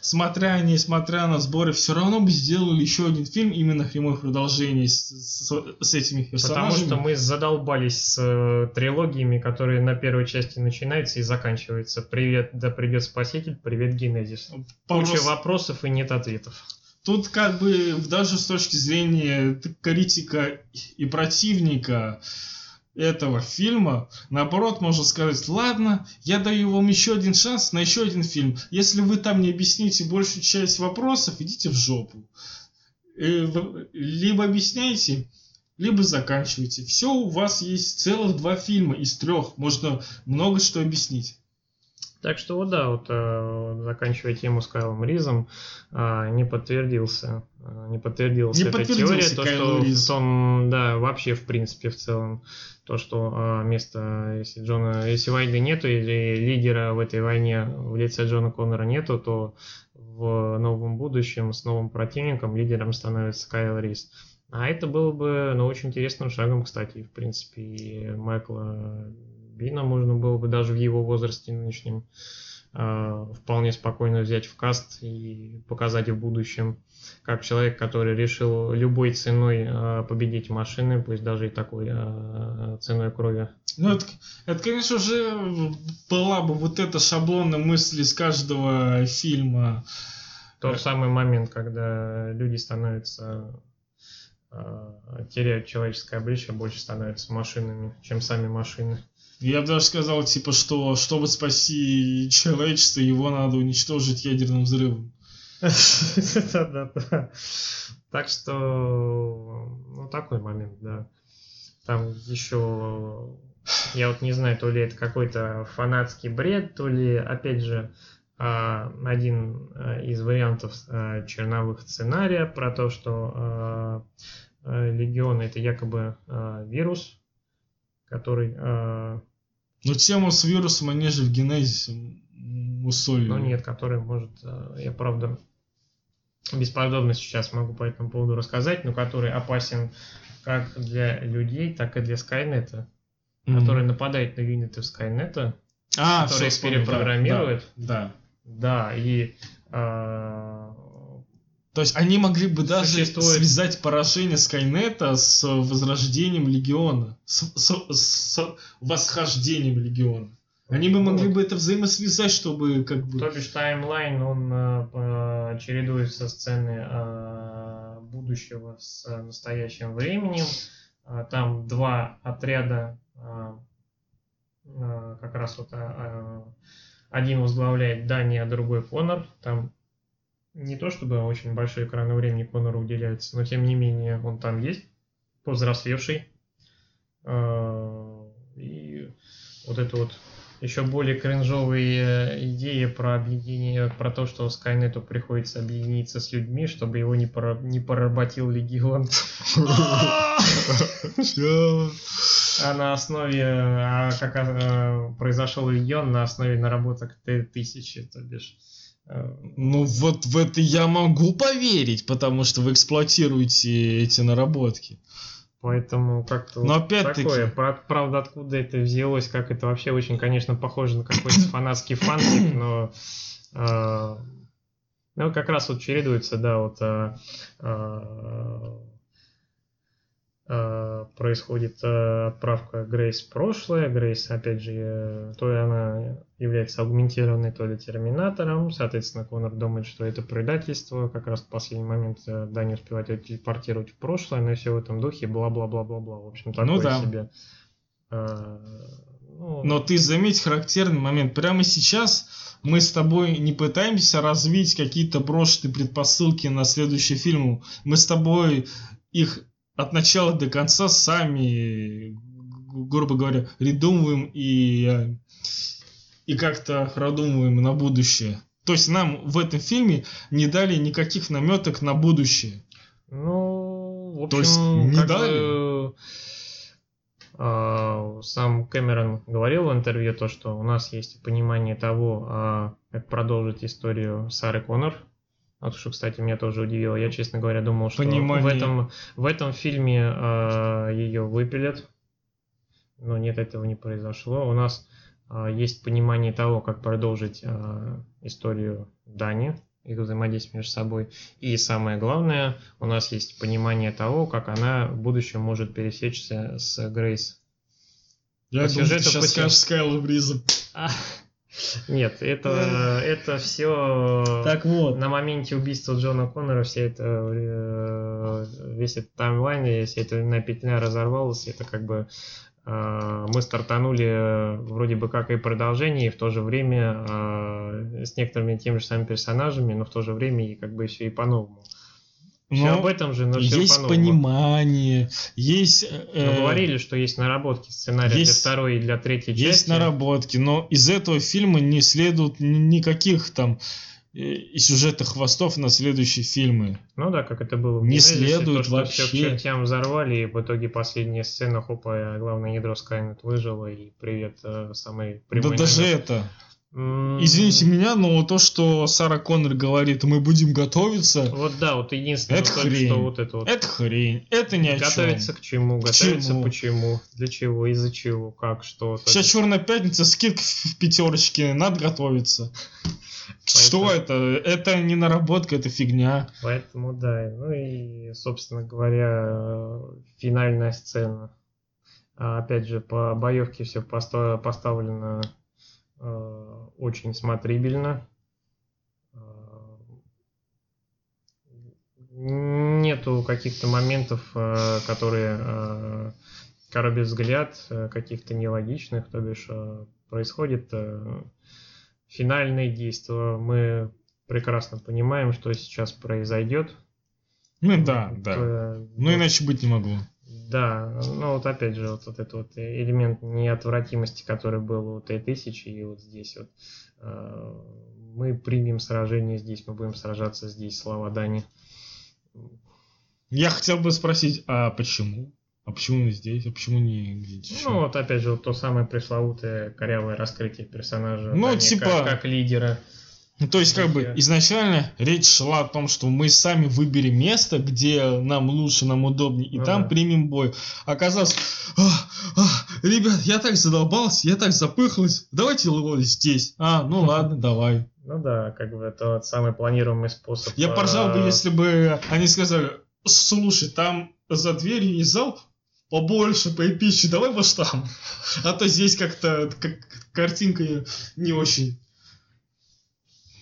A: смотря, несмотря на сборы, все равно бы сделали еще один фильм именно прямое продолжение с, с, с этими персонажами.
B: Потому что мы задолбались с э, трилогиями, которые на первой части начинаются и заканчиваются. Привет, да придет Спаситель, привет, Генезис. Куча Вопрос... вопросов и нет ответов конфликтов.
A: Тут как бы даже с точки зрения критика и противника этого фильма, наоборот, можно сказать, ладно, я даю вам еще один шанс на еще один фильм. Если вы там не объясните большую часть вопросов, идите в жопу. Э, либо объясняйте, либо заканчивайте. Все, у вас есть целых два фильма из трех. Можно много что объяснить.
B: Так что вот да, вот э, заканчивая тему с Кайлом Ризом, э, не подтвердился, э, не подтвердилась не эта теория, то что Риз. том, да, вообще в принципе в целом то, что место, если Джона, если войны нету или лидера в этой войне в лице Джона Коннора нету, то в новом будущем с новым противником лидером становится Кайл Риз. А это было бы, ну, очень интересным шагом, кстати, в принципе, и Майкла Бина можно было бы даже в его возрасте нынешнем э, вполне спокойно взять в каст и показать в будущем, как человек, который решил любой ценой э, победить машины, пусть даже и такой э, ценой крови.
A: Ну, это, это, конечно же, была бы вот эта шаблонная мысль из каждого фильма.
B: Тот самый момент, когда люди становятся теряют человеческое обличие, больше становятся машинами, чем сами машины.
A: Я бы даже сказал, типа, что чтобы спасти человечество, его надо уничтожить ядерным взрывом.
B: Да-да-да. Так что, ну, такой момент, да. Там еще, я вот не знаю, то ли это какой-то фанатский бред, то ли, опять же, а, один а, из вариантов а, черновых сценария про то, что легион это якобы вирус, который...
A: Ну, тему с вирусом, они же в генезисе мусолью.
B: Ну нет, который может, э, я правда бесподобно сейчас могу по этому поводу рассказать, но который опасен как для людей, так и для Скайнета,
A: Мгм.
B: который нападает на юниты Скайнета,
A: а,
B: который их
A: вспомнил, да,
B: перепрограммирует.
A: Да,
B: Да, и а,
A: То есть они могли бы даже
B: Существует-
A: связать поражение Скайнета с возрождением Легиона, с, с- с восхождением Легиона. Они бы могли
B: Вот.
A: бы это взаимосвязать, чтобы как бы...
B: То бишь таймлайн, он э, по- чередуется сцены э, будущего с настоящим временем. А, Там два отряда, а, а, как раз вот а, а, один возглавляет Дани, а другой Конор. Там не то чтобы очень большой экран времени Конору уделяется, но тем не менее он там есть, повзрослевший. А, И вот это вот еще более кринжовые э, идеи про объединение, про то, что Скайнету приходится объединиться с людьми, чтобы его не, пора- не поработил Легион. А на основе, а как э, произошел Легион на основе наработок Т-1000, то бишь.
A: Ну вот в это я могу поверить, потому что вы эксплуатируете эти наработки.
B: Поэтому как-то
A: Но
B: вот
A: опять-таки-
B: такое. Правда, откуда это взялось, как это вообще очень, конечно, похоже на какой-то фанатский фанфик, но э, ну, как раз вот чередуется, да, вот э, э, происходит э, отправка Грейс в прошлое. Грейс, опять же, э, то ли она является аугментированной, то ли терминатором. Соответственно, Конор думает, что это предательство. Как раз в последний момент э, Дани успевает ее телепортировать в прошлое, но все в этом духе, бла-бла-бла-бла-бла. В общем, такое
A: Ну да.
B: себе. Э, ну,
A: Но ты заметь характерный момент. Прямо сейчас мы с тобой не пытаемся развить какие-то брошенные предпосылки на следующий фильм. Мы с тобой их от начала до конца сами, грубо говоря, придумываем и, э, и как-то продумываем на будущее. То есть нам в этом фильме не дали никаких наметок на будущее.
B: Ну, в общем,
A: То есть не дали?
B: бы, а, сам Кэмерон говорил в интервью то, что у нас есть понимание того, а, как продолжить историю Сары Коннор. Вот что, кстати, меня тоже удивило. Я, честно говоря, думал, что в
A: Понимание.
B: этом, в этом фильме ее выпилят. Но нет, этого не произошло. У нас а, есть понимание того, как продолжить а, историю Дани, их взаимодействие между собой. И самое главное, у нас есть понимание того, как она в будущем может пересечься с Грейс.
A: Я
B: По
A: думал, ты
B: сюжету,
A: сейчас
B: по
A: скажешь Скайлу Бриза.
B: Нет, это, это все
A: Так вот.
B: на моменте убийства Джона Коннора все это э, весь этот таймлайн и вся эта на петля разорвалась. Это как бы э, мы стартанули э, вроде бы как и продолжение, и в то же время с некоторыми теми же самыми персонажами, но в то же время и как бы все и по-новому. Все
A: Но
B: об этом же, но все
A: есть
B: по-новому.
A: понимание, есть... э,
B: Мы говорили, что есть наработки сценария
A: есть-
B: для второй и для третьей
A: Есть
B: части.
A: наработки, но из этого фильма не следует ни- никаких там э, и сюжетных хвостов на следующие фильмы.
B: Ну да, как это было в
A: Не
B: Генезисе,
A: следует
B: то, что
A: вообще.
B: Все к чертям взорвали, и в итоге последняя сцена, хопа, главное ядро Скайнет выжило, и привет, э, самый
A: Да
B: прямой
A: даже
B: намек.
A: это. Извините меня, но то, что Сара Коннор говорит, мы будем готовиться,
B: Вот да, вот единственное,
A: Это
B: только
A: хрень.
B: что вот это вот.
A: это хрень, это ни о
B: Готовиться
A: чем.
B: к чему,
A: К
B: готовиться
A: чему?
B: почему, для чего, из-за чего, как, что. есть-
A: Черная пятница, скидка в пятерочке, надо готовиться. Что это? Это не наработка, это фигня.
B: Поэтому да, ну и, собственно говоря, финальная сцена. А, опять же, по боевке все поставлено очень смотрибельно. Э, Нету каких-то моментов, э, которые э, коробят взгляд, э, каких-то нелогичных, то бишь э, происходит э, финальное действие. Мы прекрасно понимаем, что сейчас произойдет.
A: Ну да, да.
B: Э,
A: Ну иначе быть не могло.
B: Да, ну вот опять же, вот, вот этот вот элемент неотвратимости, который был у Т-1000, и вот здесь вот э, мы примем сражение здесь, мы будем сражаться здесь, слава Дани.
A: Я хотел бы спросить, а почему? А почему здесь? А почему не где-то еще?
B: Ну, вот опять же, вот то самое пресловутое корявое раскрытие персонажа.
A: Ну,
B: Дани
A: типа-
B: Как, как лидера.
A: Ну, то есть, как бы, изначально речь шла о том, что мы сами выберем место, где нам лучше, нам удобнее, и
B: Ну
A: там примем бой. Оказалось, «А, а, ребят, я так задолбался, я так запыхалась, давайте вот здесь. А, ну ладно, давай.
B: Ну да, как бы это самый планируемый способ.
A: Я поржал бы,
B: э,
A: если бы они сказали, слушай, там за дверью есть зал, побольше, поэпичнее, давай вот там. А то здесь как-то как, картинка не очень.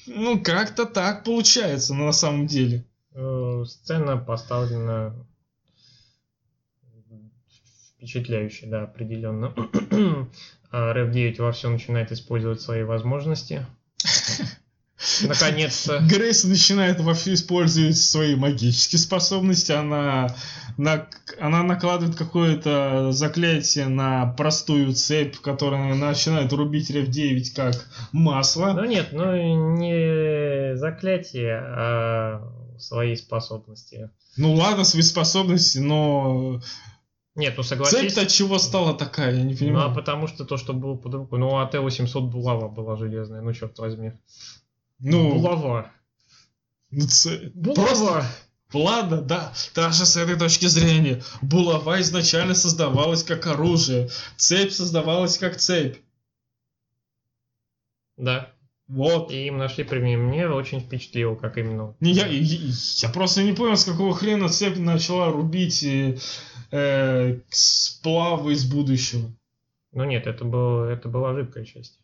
A: Ну, как-то так получается на самом деле.
B: э, Сцена поставлена впечатляюще, да, определенно. А Рэп 9 во всем начинает использовать свои возможности. Наконец-то.
A: Грейс начинает вовсю использовать свои магические способности. Она, на, она накладывает какое-то заклятие на простую цепь, которая начинает рубить Рев 9 как масло.
B: Ну нет, ну не заклятие, а свои способности.
A: Ну ладно, свои способности, но
B: Нет, ну согласись.
A: цепь-то от чего стала такая, я не
B: Ну, а
A: понимаю.
B: потому что то, что было под рукой. Ну, а Т-800 булава была железная, ну, черт возьми.
A: Ну,
B: Булава.
A: ну, ц-
B: Булава!
A: Просто- Ладно, да, даже с этой точки зрения. Булава изначально создавалась как оружие, цепь создавалась как цепь.
B: Да.
A: Вот.
B: И им нашли применение. Мне очень впечатлило, как именно.
A: Не, я, я, я просто не понял, с какого хрена цепь начала рубить э, э, сплавы из будущего.
B: Ну нет, это, было, это была жидкая часть.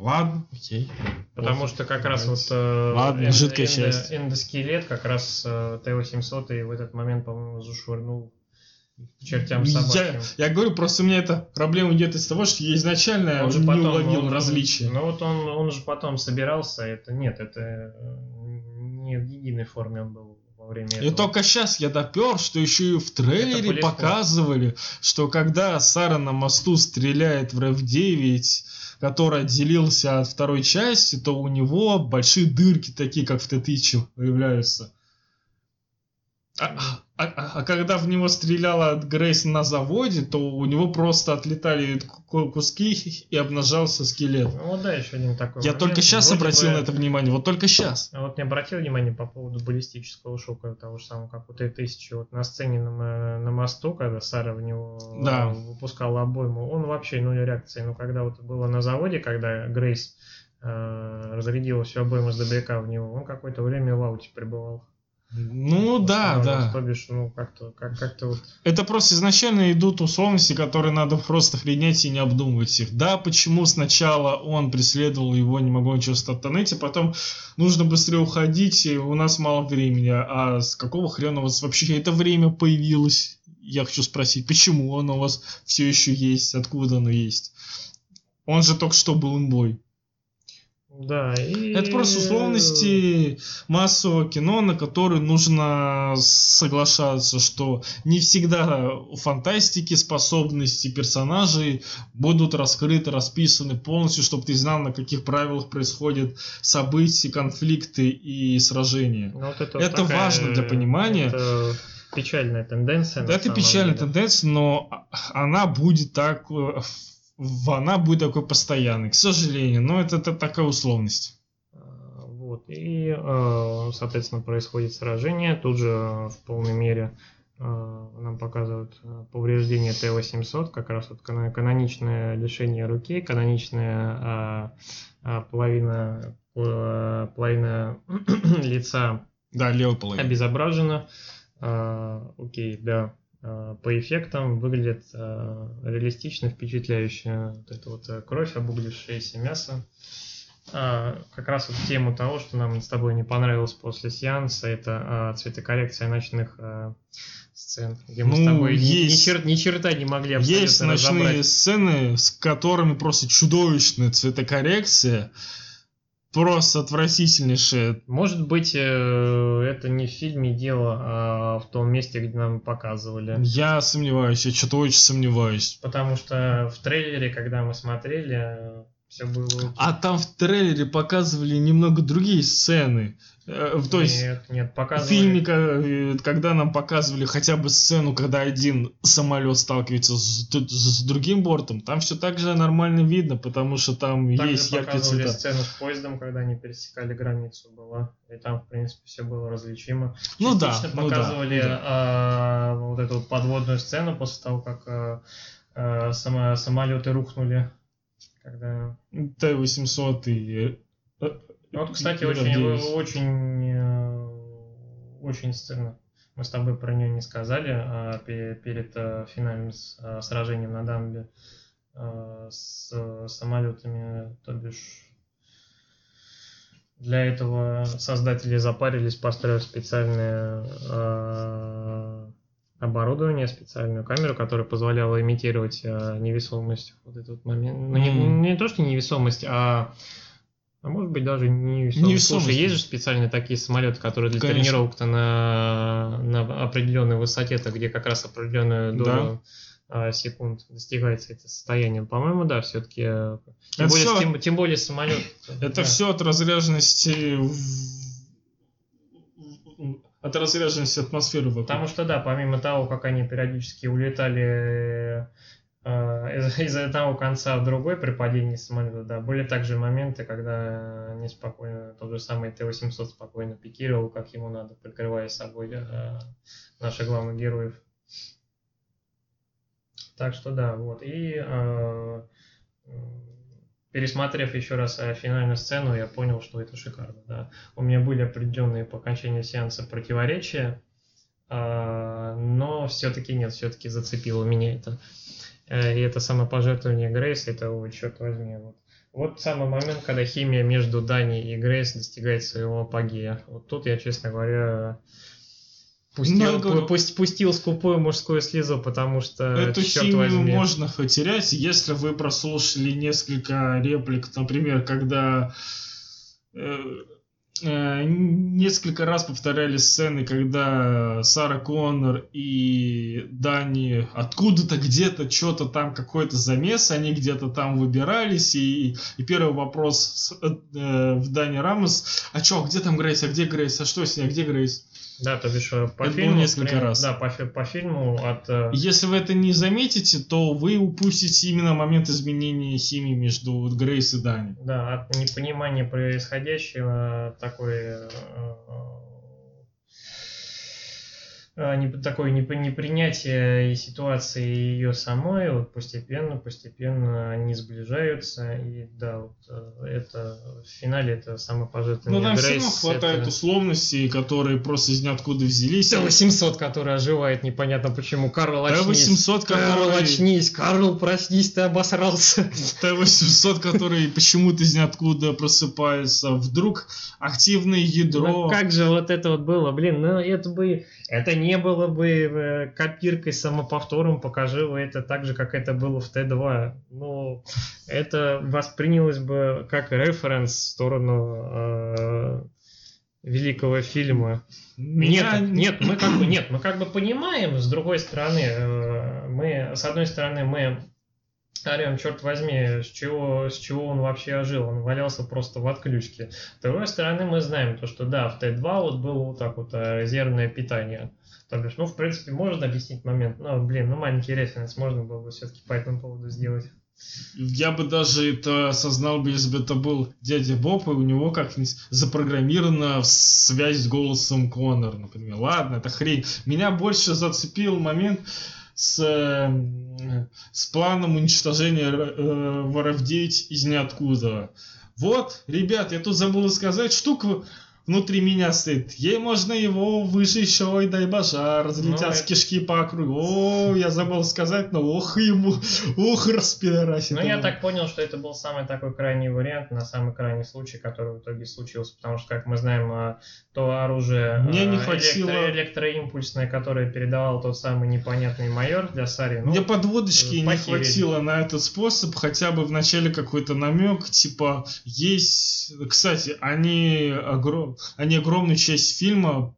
A: Ладно, окей.
B: Потому что как раз вот э,
A: Ладно,
B: эндо-
A: часть.
B: эндоскелет как раз э, Т-800 и в этот момент, по-моему, зашвырнул к чертям
A: Я,
B: собачьим.
A: я говорю, просто у меня эта проблема идет из того, что я изначально
B: Он же
A: не
B: потом-
A: уловил
B: он-
A: различия.
B: Ну вот он, он же потом собирался, это нет, это э, не в единой форме он был время
A: И
B: этого.
A: только сейчас я допер, что еще и в трейлере показывали, что когда Сара на мосту стреляет в РФ-9, который отделился от второй части, то у него большие дырки, такие как в Т-1000, появляются. А, а- а- а когда в него стреляла от Грейс на заводе, то у него просто отлетали ку- куски и обнажался скелет.
B: Ну вот да, еще один такой
A: Я
B: момент.
A: только сейчас
B: Вроде
A: обратил
B: бы-
A: на это внимание, вот только сейчас.
B: А вот не обратил внимания по поводу баллистического шока, того же самого, как у Т-1000. Вот на сцене на, на мосту, когда Сара в него
A: Да.
B: э, выпускала обойму, он вообще нуль реакции. Но когда вот было на заводе, когда Грейс э, разрядила всю обойму с добряка в него, он какое-то время в ауте пребывал.
A: Ну да,
B: Восстанавливался.
A: да.
B: То бишь, ну как-то, как, как-то вот...
A: Это просто изначально идут условности, которые надо просто принять и не обдумывать их. Да, почему сначала он преследовал его, не могло ничего стартануть, а потом нужно быстрее уходить, и у нас мало времени. А с какого хрена у вас вообще это время появилось? Я хочу спросить, почему оно у вас все еще есть, откуда оно есть? Он же только что был инбой.
B: Да, и...
A: Это просто условности массового кино, на которые нужно соглашаться, что не всегда у фантастики способности персонажей будут раскрыты, расписаны полностью, чтобы ты знал, на каких правилах происходят события, конфликты и сражения.
B: Ну, вот это
A: Это
B: такая,
A: важно для понимания.
B: Это печальная тенденция.
A: Да, это печальная
B: деле.
A: тенденция, но она будет так, э, она будет такой постоянной, к сожалению, но это, это такая условность.
B: А, Вот, и, э, соответственно, происходит сражение. Тут же э, в полной мере нам показывают повреждение Т-800, как раз вот каноничное лишение руки, каноничная а, а, половина, половина лица
A: Да, левая половина.
B: обезображена. А, Окей, да. А, По эффектам выглядит а, реалистично, впечатляюще. Вот эта вот э, кровь, обуглившееся мясо. А, Как раз вот тему того, что нам с тобой не понравилось после сеанса, это а, цветокоррекция ночных сцен, где мы с
A: Ну,
B: тобой ни- ни,
A: есть-
B: чер- ни черта не могли абсолютно
A: Есть ночные
B: разобрать.
A: сцены, с которыми просто чудовищная цветокоррекция, просто отвратительнейшая.
B: Может быть, э, это не в фильме дело, а в том месте, где нам показывали.
A: Я сомневаюсь, я что-то очень сомневаюсь.
B: Потому что в трейлере, когда мы смотрели, все было...
A: А там в трейлере показывали немного другие сцены. Э, то есть
B: Нет, нет,
A: в
B: показывали.
A: фильме, э, когда нам показывали хотя бы сцену, когда один самолет сталкивается с, с другим бортом, там все так же нормально видно, потому что там
B: Также
A: есть яркие
B: показывали
A: цвета.
B: сцену с поездом, когда они пересекали границу была. И там, в принципе, все было различимо.
A: Ну да,
B: Частично
A: ну да,
B: показывали
A: ну да.
B: а, вот эту подводную сцену после того, как а, а, само- самолеты рухнули. Когда...
A: Т-800 и...
B: Ну, Вот, кстати, очень,
A: Р-9.
B: очень, э, очень сцена. Мы с тобой про нее не сказали а, пе- перед э, финальным э, сражением на дамбе с самолетами, то бишь для этого создатели запарились, построив специальное э, оборудование, специальную камеру, которая позволяла имитировать э, невесомость. Вот этот момент. Ну, не, не то, что невесомость, а, а может быть даже не. Невесомость. Слушай, есть же специальные такие самолеты, которые для
A: Конечно.
B: тренировок-то на, на определенной высоте-то, где как раз определенную долю а, секунд достигается это состояние. По-моему, да, все-таки. Тем,
A: Это
B: более,
A: всё-
B: тем, тем более самолет.
A: Это
B: да.
A: все от разряженности... От разряженности атмосферы вокруг.
B: Потому что, да, помимо того, как они периодически улетали э, из, из одного конца в другой при падении самолета, да, были также моменты, когда они спокойно, тот же самый Т-800 спокойно пикировал, как ему надо, прикрывая собой э, наших главных героев. Так что да, вот. И э, пересмотрев еще раз э, финальную сцену, я понял, что это шикарно. Да. У меня были определенные по окончании сеанса противоречия, а, но все-таки нет, все-таки зацепило меня это. Э, И это самопожертвование Грейс, это, ой, черт возьми, вот. Вот самый момент, когда химия между Дани и Грейс достигает своего апогея. Вот тут я, честно говоря, пустил,
A: говорю-
B: пусть- пустил скупую мужскую слезу, потому что,
A: Эту
B: черт
A: химию
B: возьми,
A: можно потерять, если вы прослушали несколько реплик, например, когда э, несколько раз повторяли сцены, когда Сара Коннор и Дани откуда-то где-то что-то там какой-то замес, они где-то там выбирались, и, и первый вопрос с- э, в Дани Рамос, а чё, где там Грейс, а где Грейс, а что с ней, а где Грейс?
B: Да, то бишь э, по
A: Это
B: фильму...
A: несколько
B: прям-
A: раз.
B: Да, по, по фильму от... э,
A: Если вы это не заметите, то вы упустите именно момент изменения химии между вот Грейс и Дани.
B: Да, от непонимания происходящего такой э, такое непо- непринятие ситуации ее самой, вот постепенно, постепенно они сближаются, и да, вот э, это в финале это самопожертвование
A: Но там все равно хватает
B: это-
A: условностей, которые просто из ниоткуда взялись.
B: Т-800, который оживает, непонятно почему. Карл, очнись.
A: Т-800,
B: Карл,
A: который...
B: очнись. Карл, проснись, ты обосрался.
A: Т-800, который почему-то из ниоткуда просыпается. Вдруг активное ядро...
B: Ну как же вот это вот было, блин, ну это бы, это не было бы э, копиркой, самоповтором, покажи вы это так же, как это было в Т2. Ну, это воспринялось бы как референс в сторону э, великого фильма.
A: Меня-
B: Нет, нет, мы как бы, нет, мы как бы понимаем, с другой стороны, э, мы, с одной стороны, мы орем, черт возьми, с чего, с чего он вообще ожил, он валялся просто в отключке. С другой стороны, мы знаем то, что да, в Т2 вот было вот так вот э, резервное питание. То бишь, ну, в принципе, можно объяснить момент, но, блин, ну, маленький референс можно было бы все-таки по этому поводу сделать.
A: Я бы даже это осознал бы, если бы это был дядя Боб, и у него как-нибудь запрограммирована связь с голосом Коннор, например. Ладно, это хрень. Меня больше зацепил момент с, э, с планом уничтожения э, воров 9 из ниоткуда. Вот, ребят, я тут забыл сказать, штука внутри меня стоит. Ей можно его выжечь, ой, дай боже, разлетятся
B: Ну,
A: кишки по округу. О, я забыл сказать, но ох ему, ох, распидорасит.
B: Ну, я так понял, что это был самый такой крайний вариант, на самый крайний случай, который в итоге случился, потому что, как мы знаем, а, то оружие
A: Мне не
B: а,
A: хватило-
B: электро- электроимпульсное, которое передавал тот самый непонятный майор для Сари, ну,
A: Мне подводочки не хватило на этот способ, хотя бы в начале какой-то намек, типа, есть... Кстати, они, они огромную часть фильма,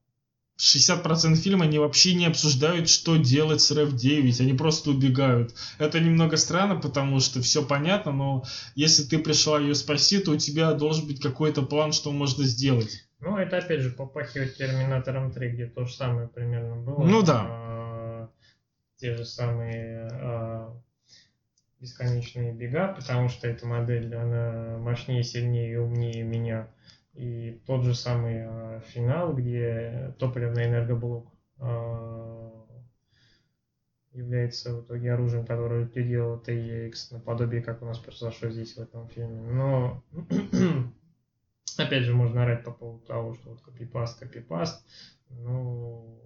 A: 60% фильма, они вообще не обсуждают, что делать с RF-9, они просто убегают. Это немного странно, потому что все понятно, но если ты пришла ее спасти, то у тебя должен быть какой-то план, что можно сделать.
B: Ну, это опять же попахивает Терминатором 3, где то же самое примерно было.
A: Ну да.
B: А, те же самые а, бесконечные бега, потому что эта модель, она мощнее, сильнее и умнее меня. И тот же самый а, финал, где топливный энергоблок а, является в итоге оружием, которое делал TEX, наподобие, как у нас произошло здесь в этом фильме. Но опять же можно орать по поводу того, что вот копипаст, копипаст. Ну,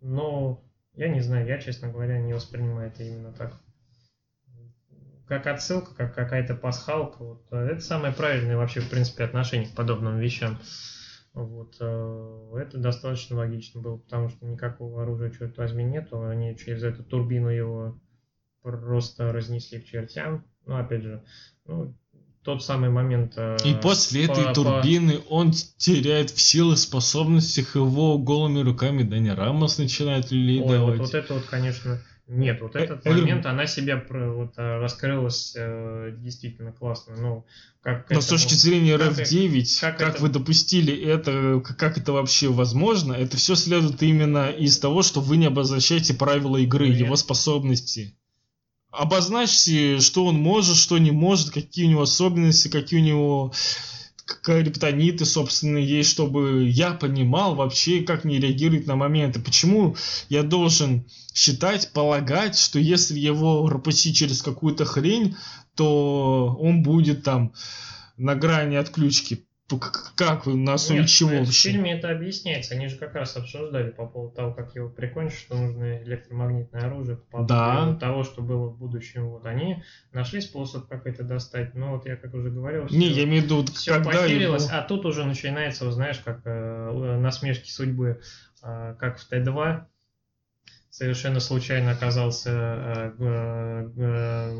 B: но я не знаю, я, честно говоря, не воспринимаю это именно так. Как отсылка, как какая-то пасхалка. Вот. Это самое правильное вообще, в принципе, отношение к подобным вещам. Вот. Э, это достаточно логично было, потому что никакого оружия, черт возьми, нету. Они через эту турбину его просто разнесли к чертям. Ну, опять же, ну, тот самый момент... Э,
A: и после по, этой турбины по... он теряет в силах, способностях, его голыми руками Дани Рамос начинает люлей
B: Ой, вот, вот это вот, конечно... Нет, вот этот э, момент, она себя вот, э, раскрылась э, действительно классно. Ну, как
A: Но этому, с точки зрения RF9, как, как это... вы допустили это, как это вообще возможно, это все следует именно из того, что вы не обозначаете правила игры, Нет. его способности обозначьте, что он может, что не может, какие у него особенности, какие у него криптониты, собственно, есть, чтобы я понимал вообще, как мне реагирует на моменты. Почему я должен считать, полагать, что если его пропустить через какую-то хрень, то он будет там на грани отключки. Как вы, на основе
B: Нет,
A: чего
B: в фильме это объясняется. Они же как раз обсуждали по поводу того, как его прикончить, что нужно электромагнитное оружие по
A: да.
B: того, что было в будущем. Вот они нашли способ, как это достать. Но вот я как уже говорил,
A: все, Не, я имею в виду,
B: все когда похерилось, его... а тут уже начинается, вот знаешь, как э, насмешки судьбы, э, как в Т2 совершенно случайно оказался э, э,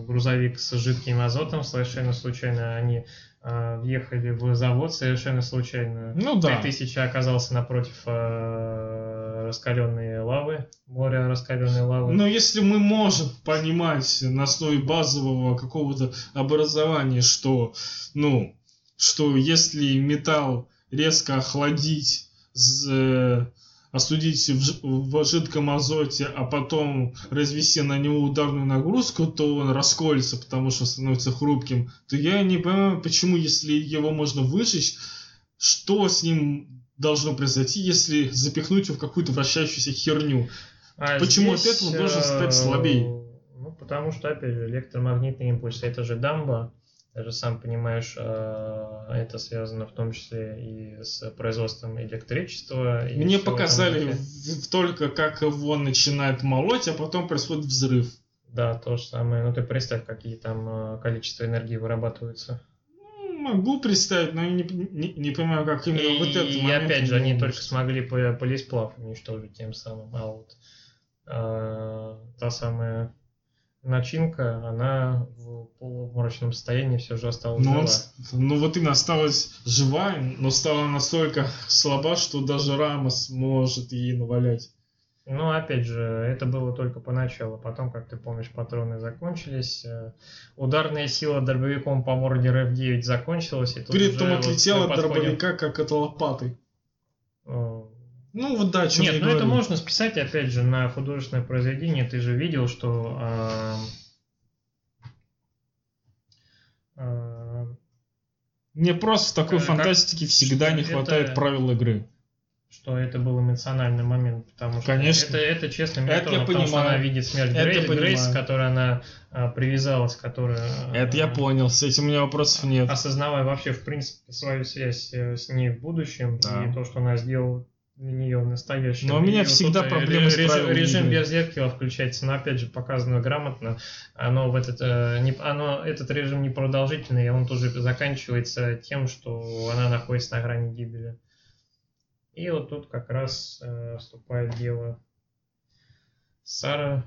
B: грузовик с жидким азотом, совершенно случайно они э, въехали в завод, совершенно случайно.
A: Ну да.
B: 5000 оказался напротив раскаленной лавы, моря раскаленной лавы.
A: Но если мы можем понимать на основе базового какого-то образования, что, ну, что если металл резко охладить, остудить в, в жидком азоте, а потом развести на него ударную нагрузку, то он расколется, потому что становится хрупким, то я не понимаю, почему, если его можно выжечь, что с ним должно произойти, если запихнуть его в какую-то вращающуюся херню? А почему здесь, от этого он должен стать э, слабее?
B: Ну, потому что, опять же, электромагнитный импульс, это же дамба, ты же сам понимаешь, а, это связано в том числе и с производством электричества. И
A: Мне показали только как его начинает молоть, а потом происходит взрыв.
B: Да, то же самое. Ну ты представь, какие там а, количество энергии вырабатывается.
A: Ну, могу представить, но не, не, не понимаю, как именно и,
B: вот это. И опять же, они только смогли полисплав уничтожить тем самым. А вот а, та самая начинка, она в полумрачном состоянии все же осталась
A: ну, жива. Он, ну вот именно осталась жива, но стала настолько слаба, что даже Рамос может ей навалять.
B: Ну, опять же, это было только поначалу. Потом, как ты помнишь, патроны закончились. Э, ударная сила дробовиком по морде РФ-9 закончилась. И
A: тут При этом отлетела вот дробовика, как от лопаты. Ну вот да,
B: Нет, ну это можно списать, опять же, на художественное произведение. Ты же видел, что э,
A: э, мне просто в такой как, фантастике всегда не хватает это, правил игры.
B: Что это был эмоциональный момент, потому что
A: Конечно.
B: это, это честно
A: это я потому понимаю. что
B: она видит смерть это Грейс, Грейс, к которой она а, привязалась, которая...
A: Это а, я понял, с этим у меня вопросов нет.
B: Осознавая вообще, в принципе, свою связь э, с ней в будущем да. и то, что она сделала для нее в настоящем.
A: Но у меня всегда проблемы с
B: режим, режим без зеркала включается, но опять же показано грамотно. Оно в этот, э, не, оно, этот режим не продолжительный, и он тоже заканчивается тем, что она находится на грани гибели. И вот тут как раз э, вступает дело Сара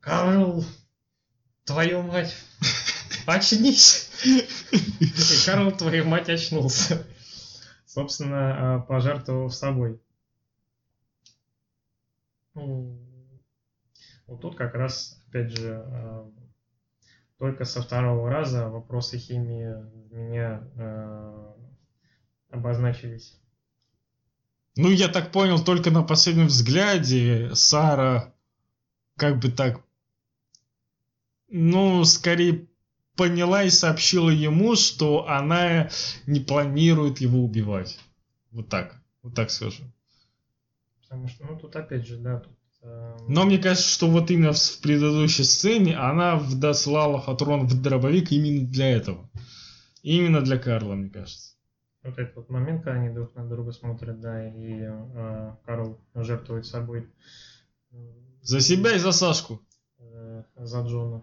B: Карл, твою мать, очнись! И Карл, твою мать, очнулся собственно, а, пожертвовав собой. Ну, вот тут как раз, опять же, а, только со второго раза вопросы химии у меня э, обозначились.
A: Ну, я так понял, только на последнем взгляде Сара как бы так, ну, скорее поняла и сообщила ему, что она не планирует его убивать. Вот так, вот так скажу.
B: Потому что, ну, тут опять же, да, тут
A: э, но мне кажется, что вот именно в предыдущей сцене она дослала Хатрон в дробовик именно для этого. Именно для Карла, мне кажется.
B: Вот этот вот момент, когда они друг на друга смотрят, да, и э, Карл жертвует собой.
A: За себя и за Сашку.
B: Э, за Джона.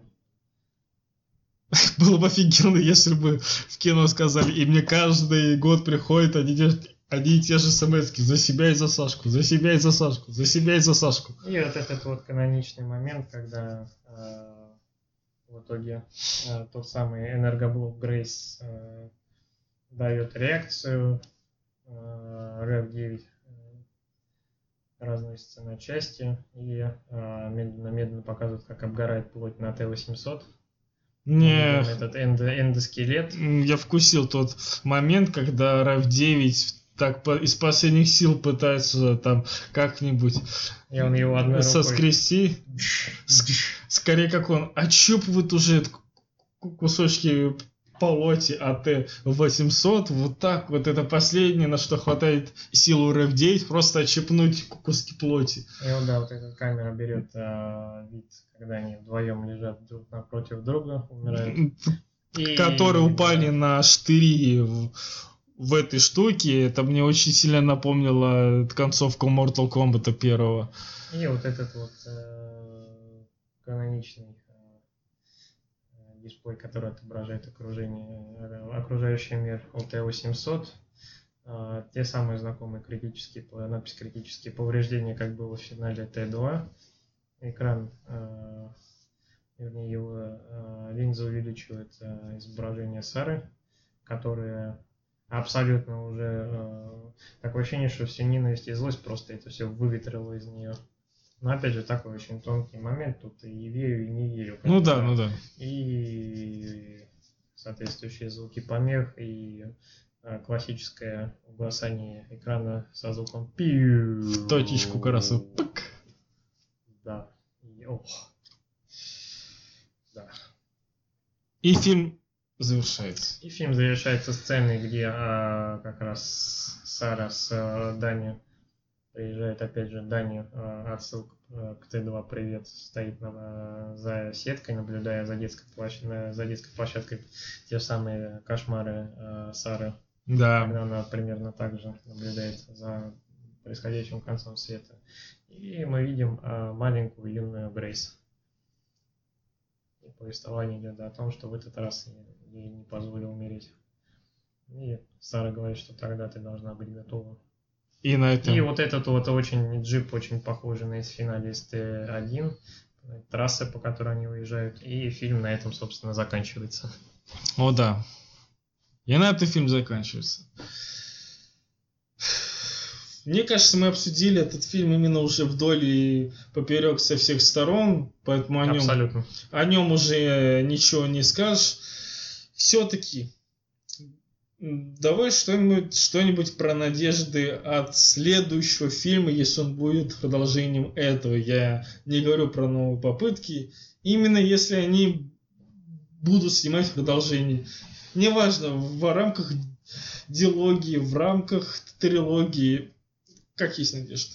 A: Было бы офигенно, если бы в кино сказали, и мне каждый год приходит одни, одни и те же смс за себя и за Сашку, за себя и за Сашку, за себя и за Сашку.
B: И вот этот вот каноничный момент, когда э, в итоге э, тот самый энергоблок Грейс э, дает реакцию, э, REV9 разносится на части и медленно-медленно показывает, как обгорает плоть на Т-800.
A: Не.
B: Этот эндо, эндоскелет.
A: Я вкусил тот момент, когда RAV-9 так по, из последних сил пытается там как-нибудь
B: и он его одной
A: соскрести. Скорее как он отщупывает уже кусочки полоте АТ-800, вот так вот это последнее, на что хватает силу РФ-9, просто отщепнуть куски плоти.
B: И вот, да, вот эта камера берет а, вид, когда они вдвоем лежат друг напротив друга, умирают.
A: И... Которые упали на штыри в, в этой штуке, это мне очень сильно напомнило концовку Mortal Kombat первого.
B: И вот этот вот э, каноничный дисплей, который отображает окружение, э, окружающий мир LTO-800. А, те самые знакомые критические, надпись критические повреждения, как было в финале Т2. Экран, а, вернее, его а, линза увеличивает изображение Сары, которая абсолютно уже такое ощущение, что все ненависть и злость просто это все выветрило из нее. Но опять же, такой очень тонкий момент, тут и верю, и не верю.
A: Ну да, ну да.
B: И соответствующие звуки помех, и а, классическое угасание экрана со звуком пиу.
A: В точечку раз пык.
B: Да. И, ох. Да.
A: И фильм завершается.
B: И фильм завершается сценой, где а, как раз Сара с а, Дани приезжает опять же Дани, а, отсылка а, к Т2 привет, стоит на, за сеткой, наблюдая за детской, площадь, за детской площадкой те самые кошмары э, Сары.
A: Да.
B: Когда она примерно так же наблюдает за происходящим концом света. И мы видим э, маленькую юную Грейс. И повествование идет о том, что в этот раз ей не позволил умереть. И Сара говорит, что тогда ты должна быть готова
A: и на этом...
B: И вот этот вот очень джип очень похожий на из финалист 1 трассы, по которой они уезжают, и фильм на этом, собственно, заканчивается.
A: О, да. И на этом фильм заканчивается. Мне кажется, мы обсудили этот фильм именно уже вдоль и поперек со всех сторон, поэтому о нем,
B: Абсолютно.
A: о нем уже ничего не скажешь. Все-таки Давай что-нибудь что про надежды от следующего фильма, если он будет продолжением этого. Я не говорю про новые попытки. Именно если они будут снимать продолжение. Неважно, в рамках диалогии, в рамках трилогии. Как есть надежда?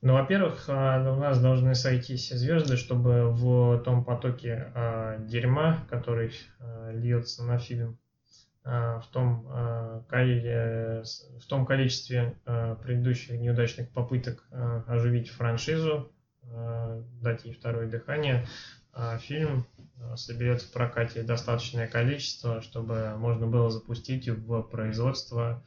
B: Ну, во-первых, а, у нас должны сойтись звезды, чтобы в том потоке а, дерьма, который а, льется на фильм, в том, а, в том количестве а, предыдущих неудачных попыток оживить франшизу, дать ей второе дыхание, фильм соберет в прокате достаточное количество, чтобы можно было запустить в производство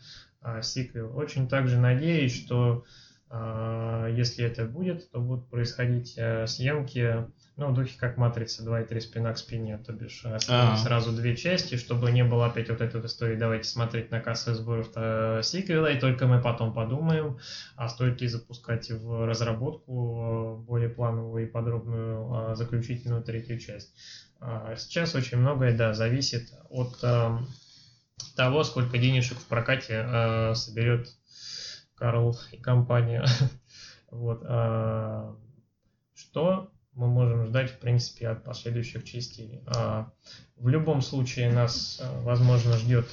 B: сиквел. Очень также надеюсь, что если это будет, то будут происходить съемки Ну, в духе как матрица 2 и 3 спина к спине, то бишь а,
A: А.
B: сразу две части, чтобы не было опять вот этой истории, давайте смотреть на кассовые сборы э, сиквела, и только мы потом подумаем, а стоит ли запускать в разработку э, более плановую и подробную э, заключительную третью часть. А, Сейчас очень многое, да, зависит от э, того, сколько денежек в прокате э, соберет Карл и компания. Вот. а, Что мы можем ждать, в принципе, от последующих частей? А, В любом случае нас, а, возможно, ждет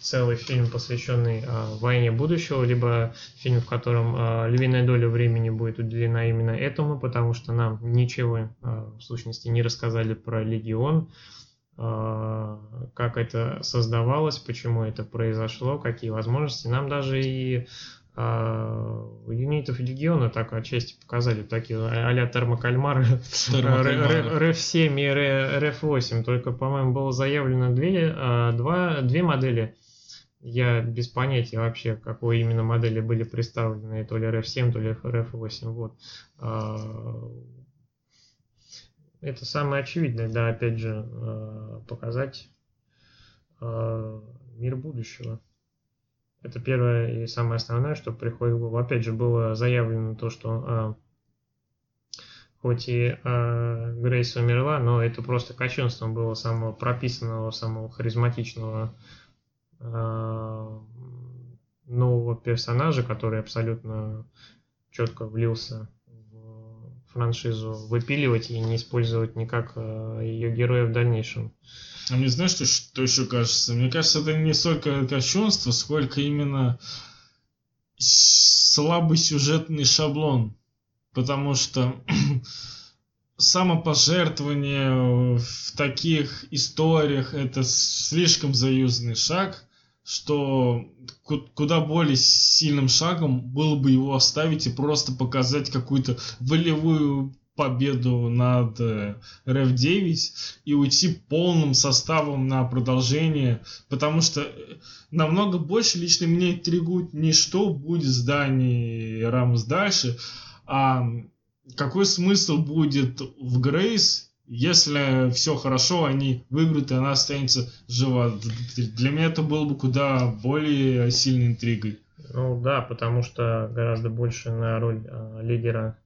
B: целый фильм, посвященный а, войне будущего, либо фильм, в котором а, львиная доля времени будет уделена именно этому, потому что нам ничего, а, в сущности, не рассказали про Легион, а, как это создавалось, почему это произошло, какие возможности. Нам даже и юнитов Легиона так отчасти показали, такие а- а-ля термокальмары,
A: Термокальмары.
B: RF7 и RF8, только, по-моему, было заявлено две, а, два, две модели. Я без понятия вообще, какой именно модели были представлены, то ли RF7, то ли RF8. Вот. А, Это самое очевидное, да, опять же, а, показать а, мир будущего. Это первое и самое основное, что приходит в голову. Опять же, было заявлено то, что а, хоть и а, Грейс умерла, но это просто кощунством было самого прописанного, самого харизматичного а, нового персонажа, который абсолютно четко влился в франшизу, выпиливать и не использовать никак ее героя в дальнейшем.
A: А мне знаешь, что, что еще кажется? Мне кажется, это не столько кощунство, сколько именно слабый сюжетный шаблон. Потому что самопожертвование в таких историях это слишком заюзанный шаг, что ку- куда более сильным шагом было бы его оставить и просто показать какую-то волевую победу над э, RF9 и уйти полным составом на продолжение, потому что э, намного больше лично меня интригует не что будет с Дани Рамос дальше, а какой смысл будет в Грейс, если все хорошо, они выиграют, и она останется жива. Для меня это было бы куда более сильной интригой.
B: Ну да, потому что гораздо больше на роль а, лидера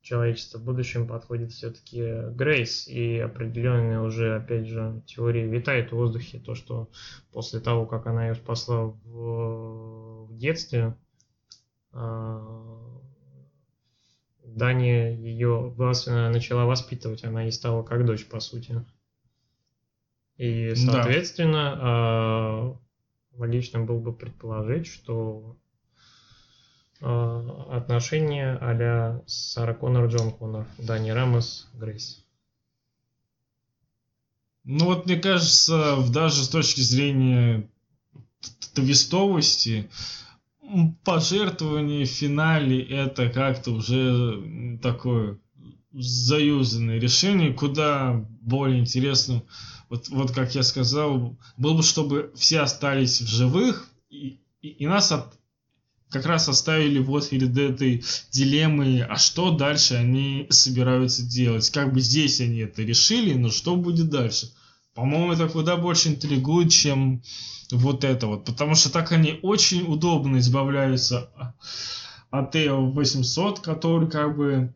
B: человечества в будущем подходит все-таки Грейс. И определенные уже, опять же, теории витают в воздухе. То, что после того, как она ее спасла в, в детстве, а, Дания ее начала воспитывать. Она и стала как дочь, по сути. И,
A: Да.
B: соответственно, а, логично было бы предположить, что отношения а-ля Сара Коннор, Джон Коннор, Дани Рамос, Грейс.
A: Ну вот мне кажется, даже с точки зрения твистовости, пожертвование в финале это как-то уже такое заюзанное решение, куда более интересным, вот, вот как я сказал, было бы, чтобы все остались в живых, и, и- и нас от- как раз оставили вот перед этой дилеммой, а что дальше они собираются делать. Как бы здесь они это решили, но что будет дальше? По-моему, это куда больше интригует, чем вот это вот. Потому что так они очень удобно избавляются от Т-800, который как бы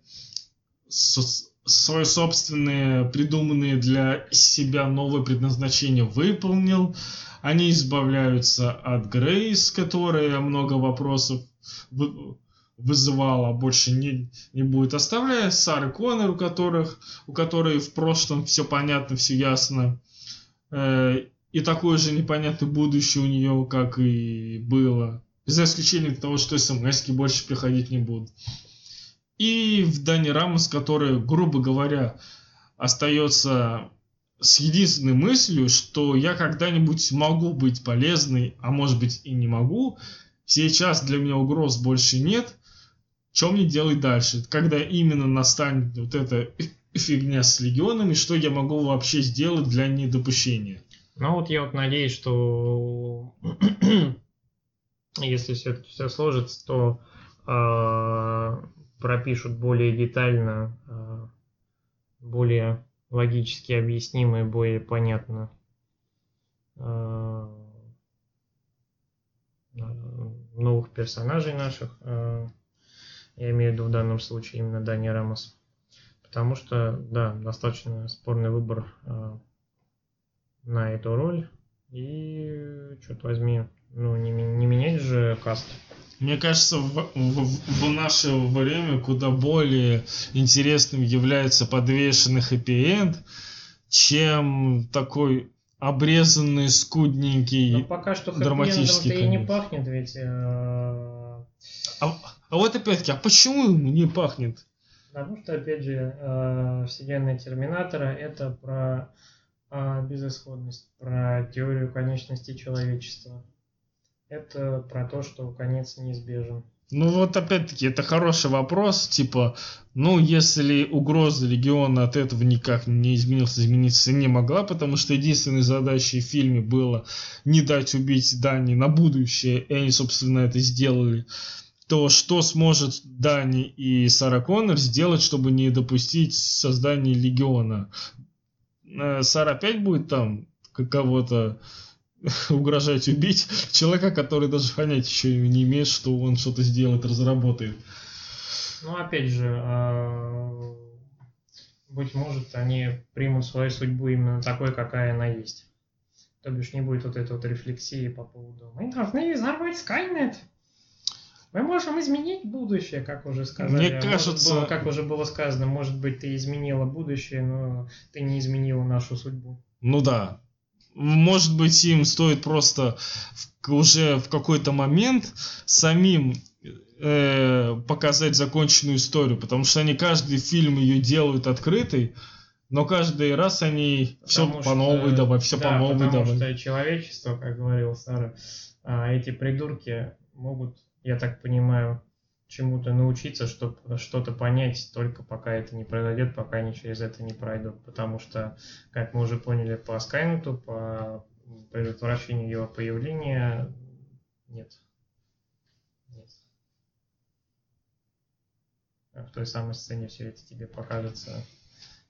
A: свои собственные придуманные для себя новое предназначение выполнил. Они избавляются от Грейс, которая много вопросов вы- вызывала, а больше не, не будет, оставляя Сары Коннор, у которых у которой в прошлом все понятно, все ясно. Э, И такое же непонятное будущее у нее, как и было. За исключением того, что смс больше приходить не будут. И в Дани Рамос, который, грубо говоря, остается с единственной мыслью, что я когда-нибудь могу быть полезной, а может быть и не могу. Сейчас для меня угроз больше нет. Что мне делать дальше? Когда именно настанет вот эта фигня с легионами, что я могу вообще сделать для недопущения?
B: Ну вот я вот надеюсь, что если все это все сложится, то а, пропишут более детально а, более логически объяснимо и более понятно новых персонажей наших. Я имею в виду в данном случае именно Дани Рамос. Потому что, да, достаточно спорный выбор на эту роль. И, что-то возьми, ну, не, не менять же каст.
A: Мне кажется, в, в, в наше время куда более интересным является подвешенный хэппи-энд, чем такой обрезанный, скудненький,
B: Но пока что драматический конец. и не пахнет ведь. Э... А,
A: а вот опять-таки, а почему ему не пахнет?
B: Потому что, опять же, э, вселенная Терминатора это про э, безысходность, про теорию конечности человечества это про то, что конец неизбежен.
A: Ну вот опять-таки, это хороший вопрос, типа, ну если угроза легиона от этого никак не изменилась, измениться не могла, потому что единственной задачей в фильме было не дать убить Дани на будущее, и они, собственно, это сделали, то что сможет Дани и Сара Коннор сделать, чтобы не допустить создания легиона? Э, Сара опять будет там кого-то угрожать убить человека, который даже понять еще не имеет, что он что-то сделает, разработает.
B: Ну, опять же, а, быть может, они примут свою судьбу именно такой, какая она есть. То бишь не будет вот этой вот рефлексии по поводу «Мы должны взорвать Скайнет!» Мы можем изменить будущее, как уже сказали.
A: Мне кажется...
B: Было, как уже было сказано, может быть, ты изменила будущее, но ты не изменила нашу судьбу.
A: Ну да, может быть, им стоит просто уже в какой-то момент самим э, показать законченную историю, потому что они каждый фильм ее делают открытой, но каждый раз они все по новой давай, все да, по новой
B: потому давай. что человечество, как говорил Сара, эти придурки могут, я так понимаю, чему-то научиться, чтобы что-то понять, только пока это не произойдет, пока они через это не пройдут. Потому что, как мы уже поняли по Скайнету, по предотвращению его появления, нет. Нет. А в той самой сцене все это тебе покажется.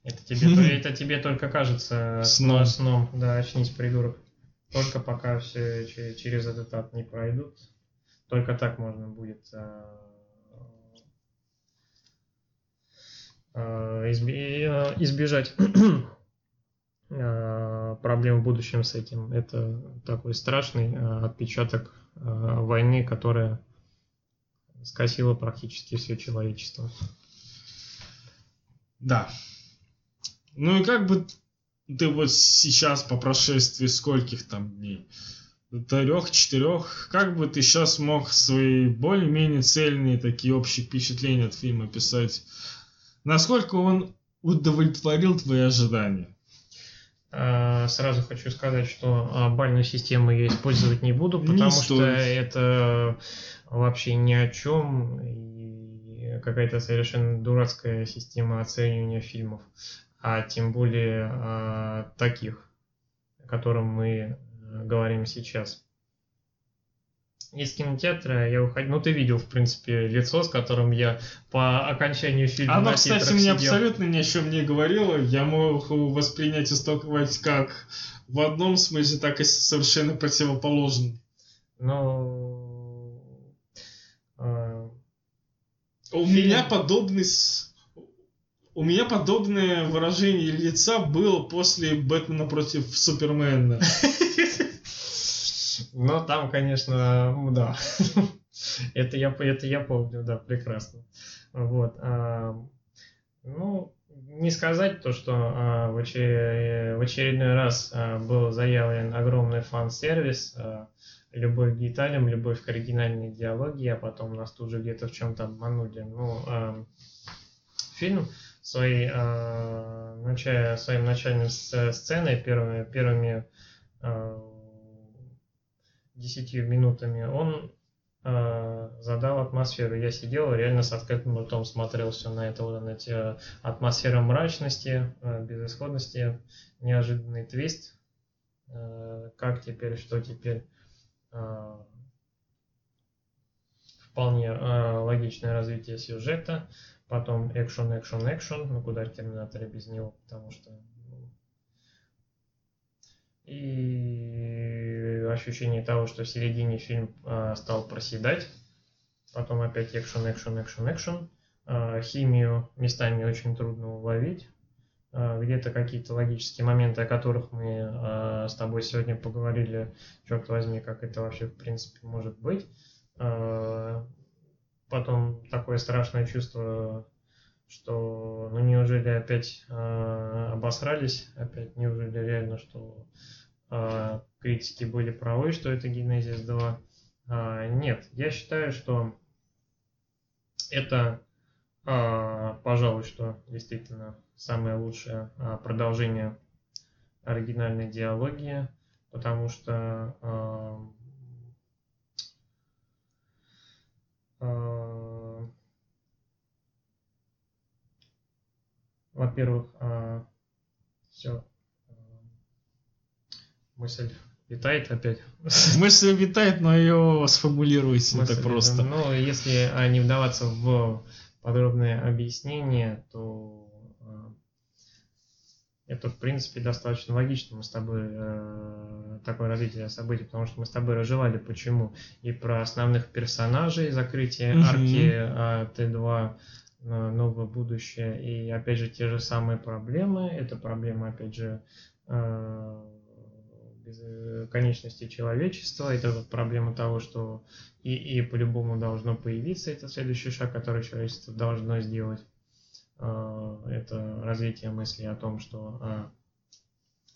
B: Это тебе, это тебе только кажется сном. сном. Да, очнись, придурок. Только пока все через этот ад не пройдут, только так можно будет а, Э, э, избежать э, проблем в будущем с этим. Это такой страшный отпечаток войны, которая скосила практически все человечество.
A: Да. Ну и как бы ты вот сейчас по прошествии скольких там дней? Трех, четырех, как бы ты сейчас мог свои более-менее цельные такие общие впечатления от фильма писать? Насколько он удовлетворил твои ожидания?
B: А, сразу хочу сказать, что а, бальную систему я использовать не буду, потому не что это вообще ни о чем и какая-то совершенно дурацкая система оценивания фильмов, а тем более а, таких, о котором мы э, говорим сейчас из кинотеатра я уходил. Ну, ты видел, в принципе, лицо, с которым я по окончанию фильма.
A: Оно, кстати, мне абсолютно ни о чем не говорило. Я мог воспринять и столковать как в одном смысле, так и совершенно противоположном.
B: Ну.
A: Э, у фильм... меня подобный у меня подобное выражение лица было после Бэтмена против Супермена.
B: Но там, конечно, да. это, я, это я помню, да, прекрасно. Вот. А, ну, не сказать то, что а, в, очер... в очередной раз а, был заявлен огромный фан-сервис, а, любовь к деталям, любовь к оригинальной идеологии, а потом нас тут же где-то в чем-то обманули. Ну, фильм своей, а, начая, своим начальным сценой, первыми, первыми десятью минутами, он э, задал атмосферу. Я сидел реально с открытым ртом смотрел все на это, вот на эти атмосфера мрачности, э, безысходности, неожиданный твист. Э, как теперь, что теперь. Э, вполне э, логичное развитие сюжета, потом экшен, экшен, экшен, ну куда в Терминаторе без него, потому что ну, и ощущение того, что в середине фильм э, стал проседать, потом опять экшен, экшен, экшен, экшен, э, химию местами очень трудно уловить, э, где-то какие-то логические моменты, о которых мы с тобой сегодня поговорили, черт возьми, как это вообще в принципе может быть, потом такое страшное чувство, что ну неужели опять обосрались, опять неужели реально, что критики были правы, что это Genesis 2. Э, нет, я считаю, что это, э, пожалуй, что действительно самое лучшее э, продолжение оригинальной диалогии, потому что э, Э, во-первых, э, все, э, мысль витает опять.
A: Мысль витает, но ее сформулируйте
B: Мысль,
A: так просто.
B: Ну, если не вдаваться в подробное объяснение, то это, в принципе, достаточно логично. Мы с тобой э, такое развитие событий, потому что мы с тобой разжевали, почему и про основных персонажей, закрытие угу. арки э, Т2, э, новое будущее, и опять же те же самые проблемы. Это проблема, опять же, э, конечности человечества. Это вот проблема того, что и, и по-любому должно появиться. Это следующий шаг, который человечество должно сделать. Э, это развитие мысли о том, что э,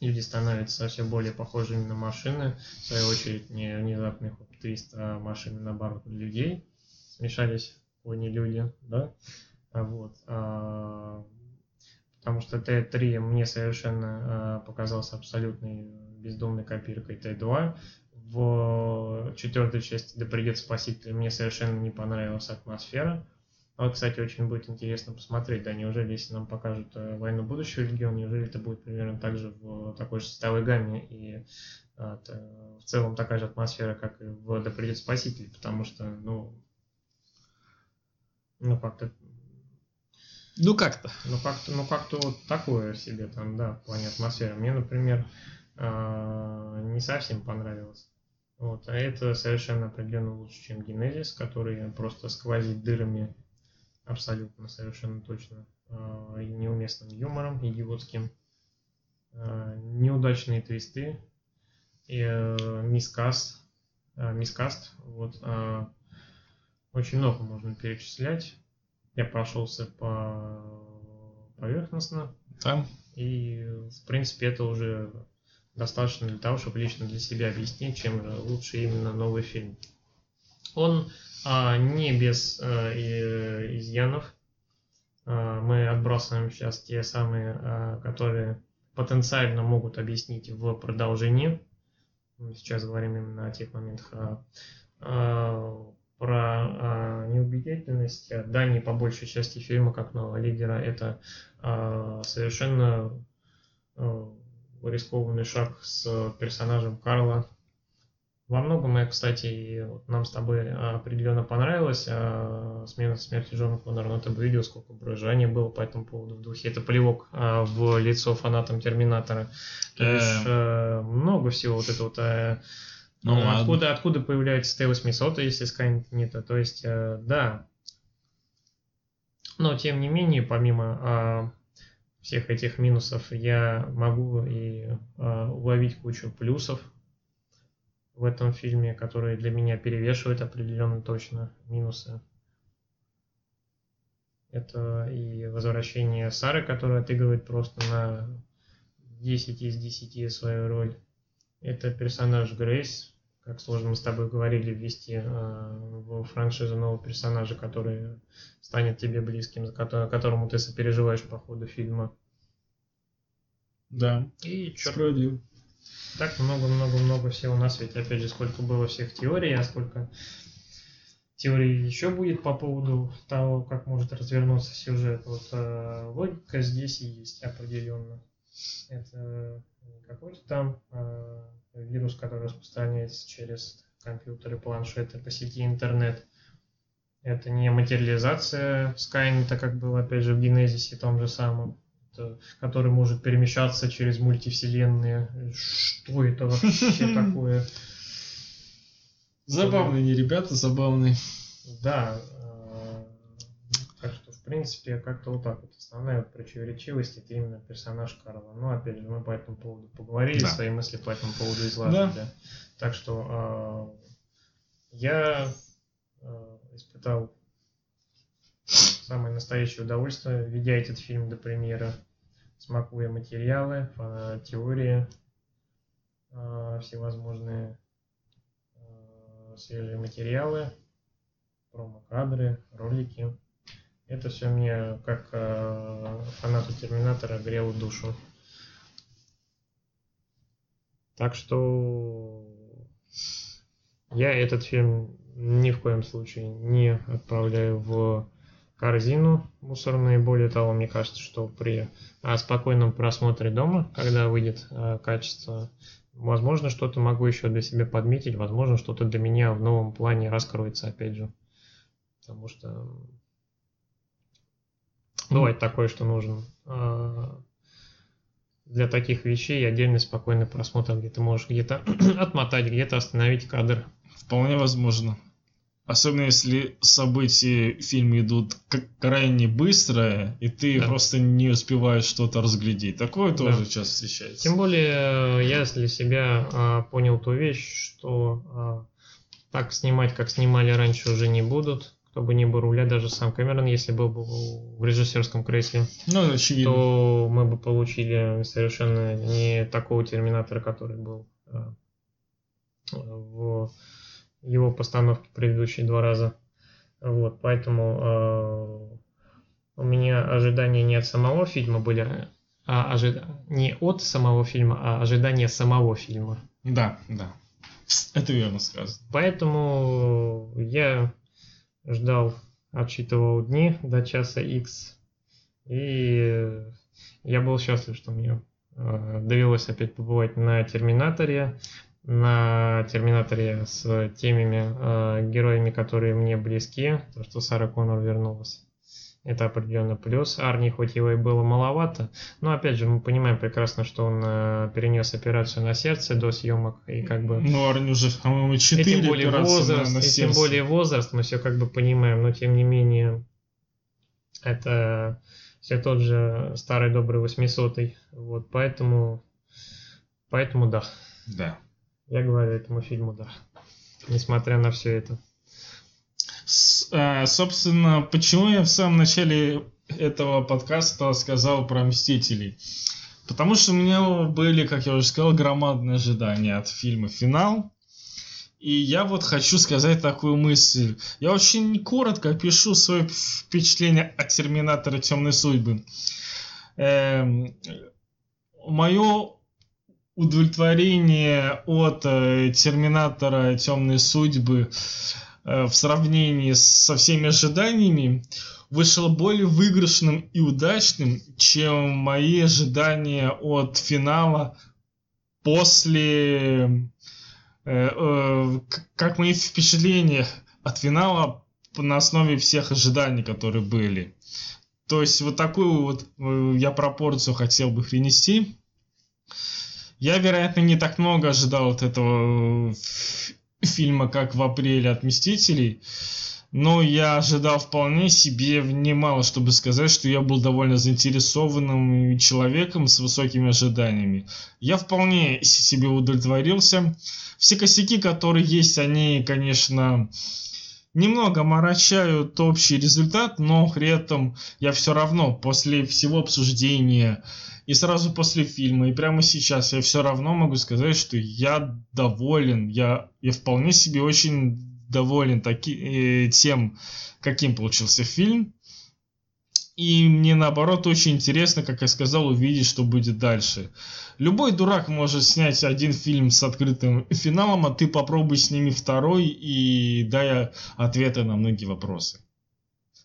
B: люди становятся все более похожими на машины. В свою очередь, не внезапный хоп-твист, а машины, наоборот, людей. Смешались не люди, да? А вот. А, потому что Т3 мне совершенно показался абсолютной бездомной копиркой Т2. В четвертой части «Да придет спаситель» мне совершенно не понравилась атмосфера. Вот, кстати, очень будет интересно посмотреть, да, неужели, если нам покажут э, «Войну будущего легион», неужели это будет примерно так же в такой же составой гамме и а, в целом такая же атмосфера, как и в «Да придет спаситель», потому что, ну, ну как-то
A: ну как-то.
B: Ну как-то, ну как-то вот такое себе там, да, в плане атмосферы. Мне, например, а, не совсем понравилось. Вот, а это совершенно определенно лучше, чем Генезис, который просто сквозит дырами абсолютно, совершенно точно, а, и неуместным юмором, идиотским, а, неудачные твисты, и мискаст, а, мискаст, вот, очень много можно перечислять. Я прошелся по поверхностно.
A: Там.
B: И, в принципе, это уже достаточно для того, чтобы лично для себя объяснить, чем лучше именно новый фильм. Он а, не без а, и, изъянов. А, мы отбрасываем сейчас те самые, а, которые потенциально могут объяснить в продолжении. Мы сейчас говорим именно о тех моментах. А, а, про а, неубедительность Дани по большей части фильма как нового лидера это а, совершенно а, рискованный шаг с персонажем Карла во многом, я, кстати, нам с тобой определенно понравилось а, смена смерти Джона Коннора, но ты бы видел, сколько брожания было по этому поводу в духе. Это плевок а, в лицо фанатам Терминатора. То есть а, много всего вот это вот... А, ну, откуда, откуда появляется Т-800, если не то. Есть, а, да. Но, тем не менее, помимо а, всех этих минусов, я могу и а, уловить кучу плюсов в этом фильме, которые для меня перевешивают определенно точно минусы. Это и возвращение Сары, которая отыгрывает просто на 10 из 10 свою роль. Это персонаж Грейс, как сложно мы с тобой говорили, ввести э, в франшизу нового персонажа, который станет тебе близким, которому ты сопереживаешь по ходу фильма.
A: Да,
B: и черт, справедливо так много-много-много всего на свете. Опять же, сколько было всех теорий, а сколько теорий еще будет по поводу того, как может развернуться сюжет. Вот э, логика здесь и есть определенно. Это не какой-то там э, вирус, который распространяется через компьютеры, планшеты по сети интернет. Это не материализация Скайнета, как было, опять же, в Генезисе том же самом, это, который может перемещаться через мультивселенные. Что это вообще такое?
A: Забавные ребята, забавные.
B: Да. Принципе, как-то вот так вот. Основная вот противоречивость это именно персонаж Карла. Ну, опять же, мы по этому поводу поговорили,
A: Да.
B: свои мысли по этому поводу изложили.
A: Да.
B: Так что э, я э, испытал самое настоящее удовольствие, ведя этот фильм до премьеры, смакуя материалы, теории, э, всевозможные э, свежие материалы, промо-кадры, ролики. Это все мне, как э, фанату Терминатора, грело душу. Так что я этот фильм ни в коем случае не отправляю в корзину мусорную. Более того, мне кажется, что при а, спокойном просмотре дома, когда выйдет а, качество, возможно, что-то могу еще для себя подметить, возможно, что-то для меня в новом плане раскроется, опять же. Потому что бывает такое, что нужен а, для таких вещей отдельный спокойный просмотр, где ты можешь где-то отмотать, где-то остановить кадр.
A: Вполне возможно. Особенно если события в фильме идут крайне быстро, и ты
B: Да.
A: просто не успеваешь что-то разглядеть. Такое
B: Да.
A: тоже часто встречается.
B: Тем более, э, я для себя а, понял ту вещь, что а, так снимать, как снимали раньше, уже не будут. Кто бы ни был руля, даже сам Кэмерон, если был бы в режиссерском кресле,
A: Ну, очевидно.
B: то мы бы получили совершенно не такого терминатора, который был а, в его постановке предыдущие два раза. Вот, поэтому а, у меня ожидания не от самого фильма были, а ожи- не от самого фильма, а ожидания самого фильма.
A: Да, да. Это верно сказано.
B: Поэтому я ждал, отсчитывал дни до часа X, и я был счастлив, что мне э, довелось опять побывать на Терминаторе, на Терминаторе с теми э, героями, которые мне близки, то, что Сара Коннор вернулась. Это определенно плюс. Арни хоть его и было маловато, но опять же мы понимаем прекрасно, что он э, перенес операцию на сердце до съемок и как бы
A: Ну, Арни уже, по-моему,
B: и
A: 4
B: тем более
A: операции на-
B: возраст,
A: на
B: и тем
A: сердце.
B: более возраст, мы все как бы понимаем, но тем не менее это все тот же старый добрый 800 Вот, поэтому, поэтому да,
A: Да.
B: я говорю этому фильму да, несмотря на все это.
A: А, собственно, почему я в самом начале этого подкаста сказал про Мстителей? Потому что у меня были, как я уже сказал, громадные ожидания от фильма «Финал». И я вот хочу сказать такую мысль. Я очень коротко опишу свое впечатление от «Терминатора. Темной судьбы». Мое удовлетворение от э, «Терминатора. Темной судьбы» в сравнении со всеми ожиданиями вышло более выигрышным и удачным, чем мои ожидания от финала после... э, э, как мои впечатления от финала на основе всех ожиданий, которые были. То есть вот такую вот э, я пропорцию хотел бы принести. Я, вероятно, не так много ожидал от этого э, фильма, как в апреле от «Мстителей», но я ожидал вполне себе немало, чтобы сказать, что я был довольно заинтересованным человеком с высокими ожиданиями. Я вполне себе удовлетворился. Все косяки, которые есть, они, конечно, немного омрачают общий результат, но при этом я все равно после всего обсуждения и сразу после фильма, и прямо сейчас я все равно могу сказать, что я доволен, я, я вполне себе очень доволен таки, э, тем, каким получился фильм. И мне наоборот очень интересно, как я сказал, увидеть, что будет дальше. Любой дурак может снять один фильм с открытым финалом, а ты попробуй сними второй и дай ответы на многие вопросы.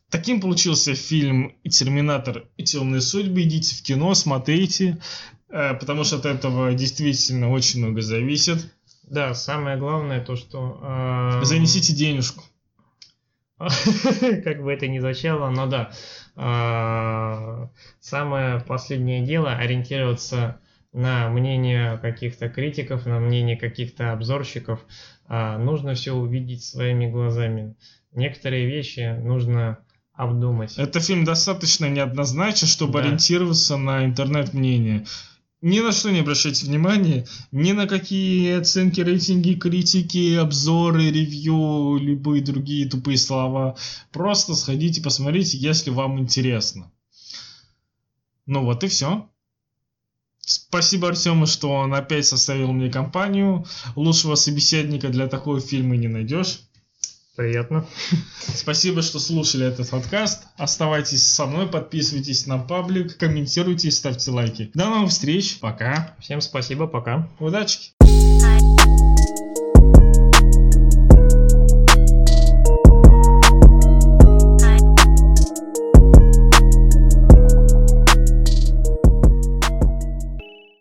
A: Таким получился фильм «Терминатор. Темные судьбы». Идите в кино, смотрите, э, потому что от этого действительно очень много зависит.
B: Да, самое главное то, что... э,
A: Занесите денежку.
B: как бы это ни звучало, но да. А, самое последнее дело ориентироваться на мнение каких-то критиков, на мнение каких-то обзорщиков. А, нужно все увидеть своими глазами. Некоторые вещи нужно обдумать.
A: Это фильм достаточно неоднозначен, чтобы да. ориентироваться на интернет-мнение. Ни на что не обращайте внимания, ни на какие оценки, рейтинги, критики, обзоры, ревью, любые другие тупые слова. Просто сходите, посмотрите, если вам интересно. Ну вот и все. Спасибо Артему, что он опять составил мне компанию. Лучшего собеседника для такого фильма не найдешь.
B: Приятно.
A: Спасибо, что слушали этот подкаст. Оставайтесь со мной, подписывайтесь на паблик, комментируйте и ставьте лайки. До новых встреч. Пока.
B: Всем спасибо, пока.
A: Удачи.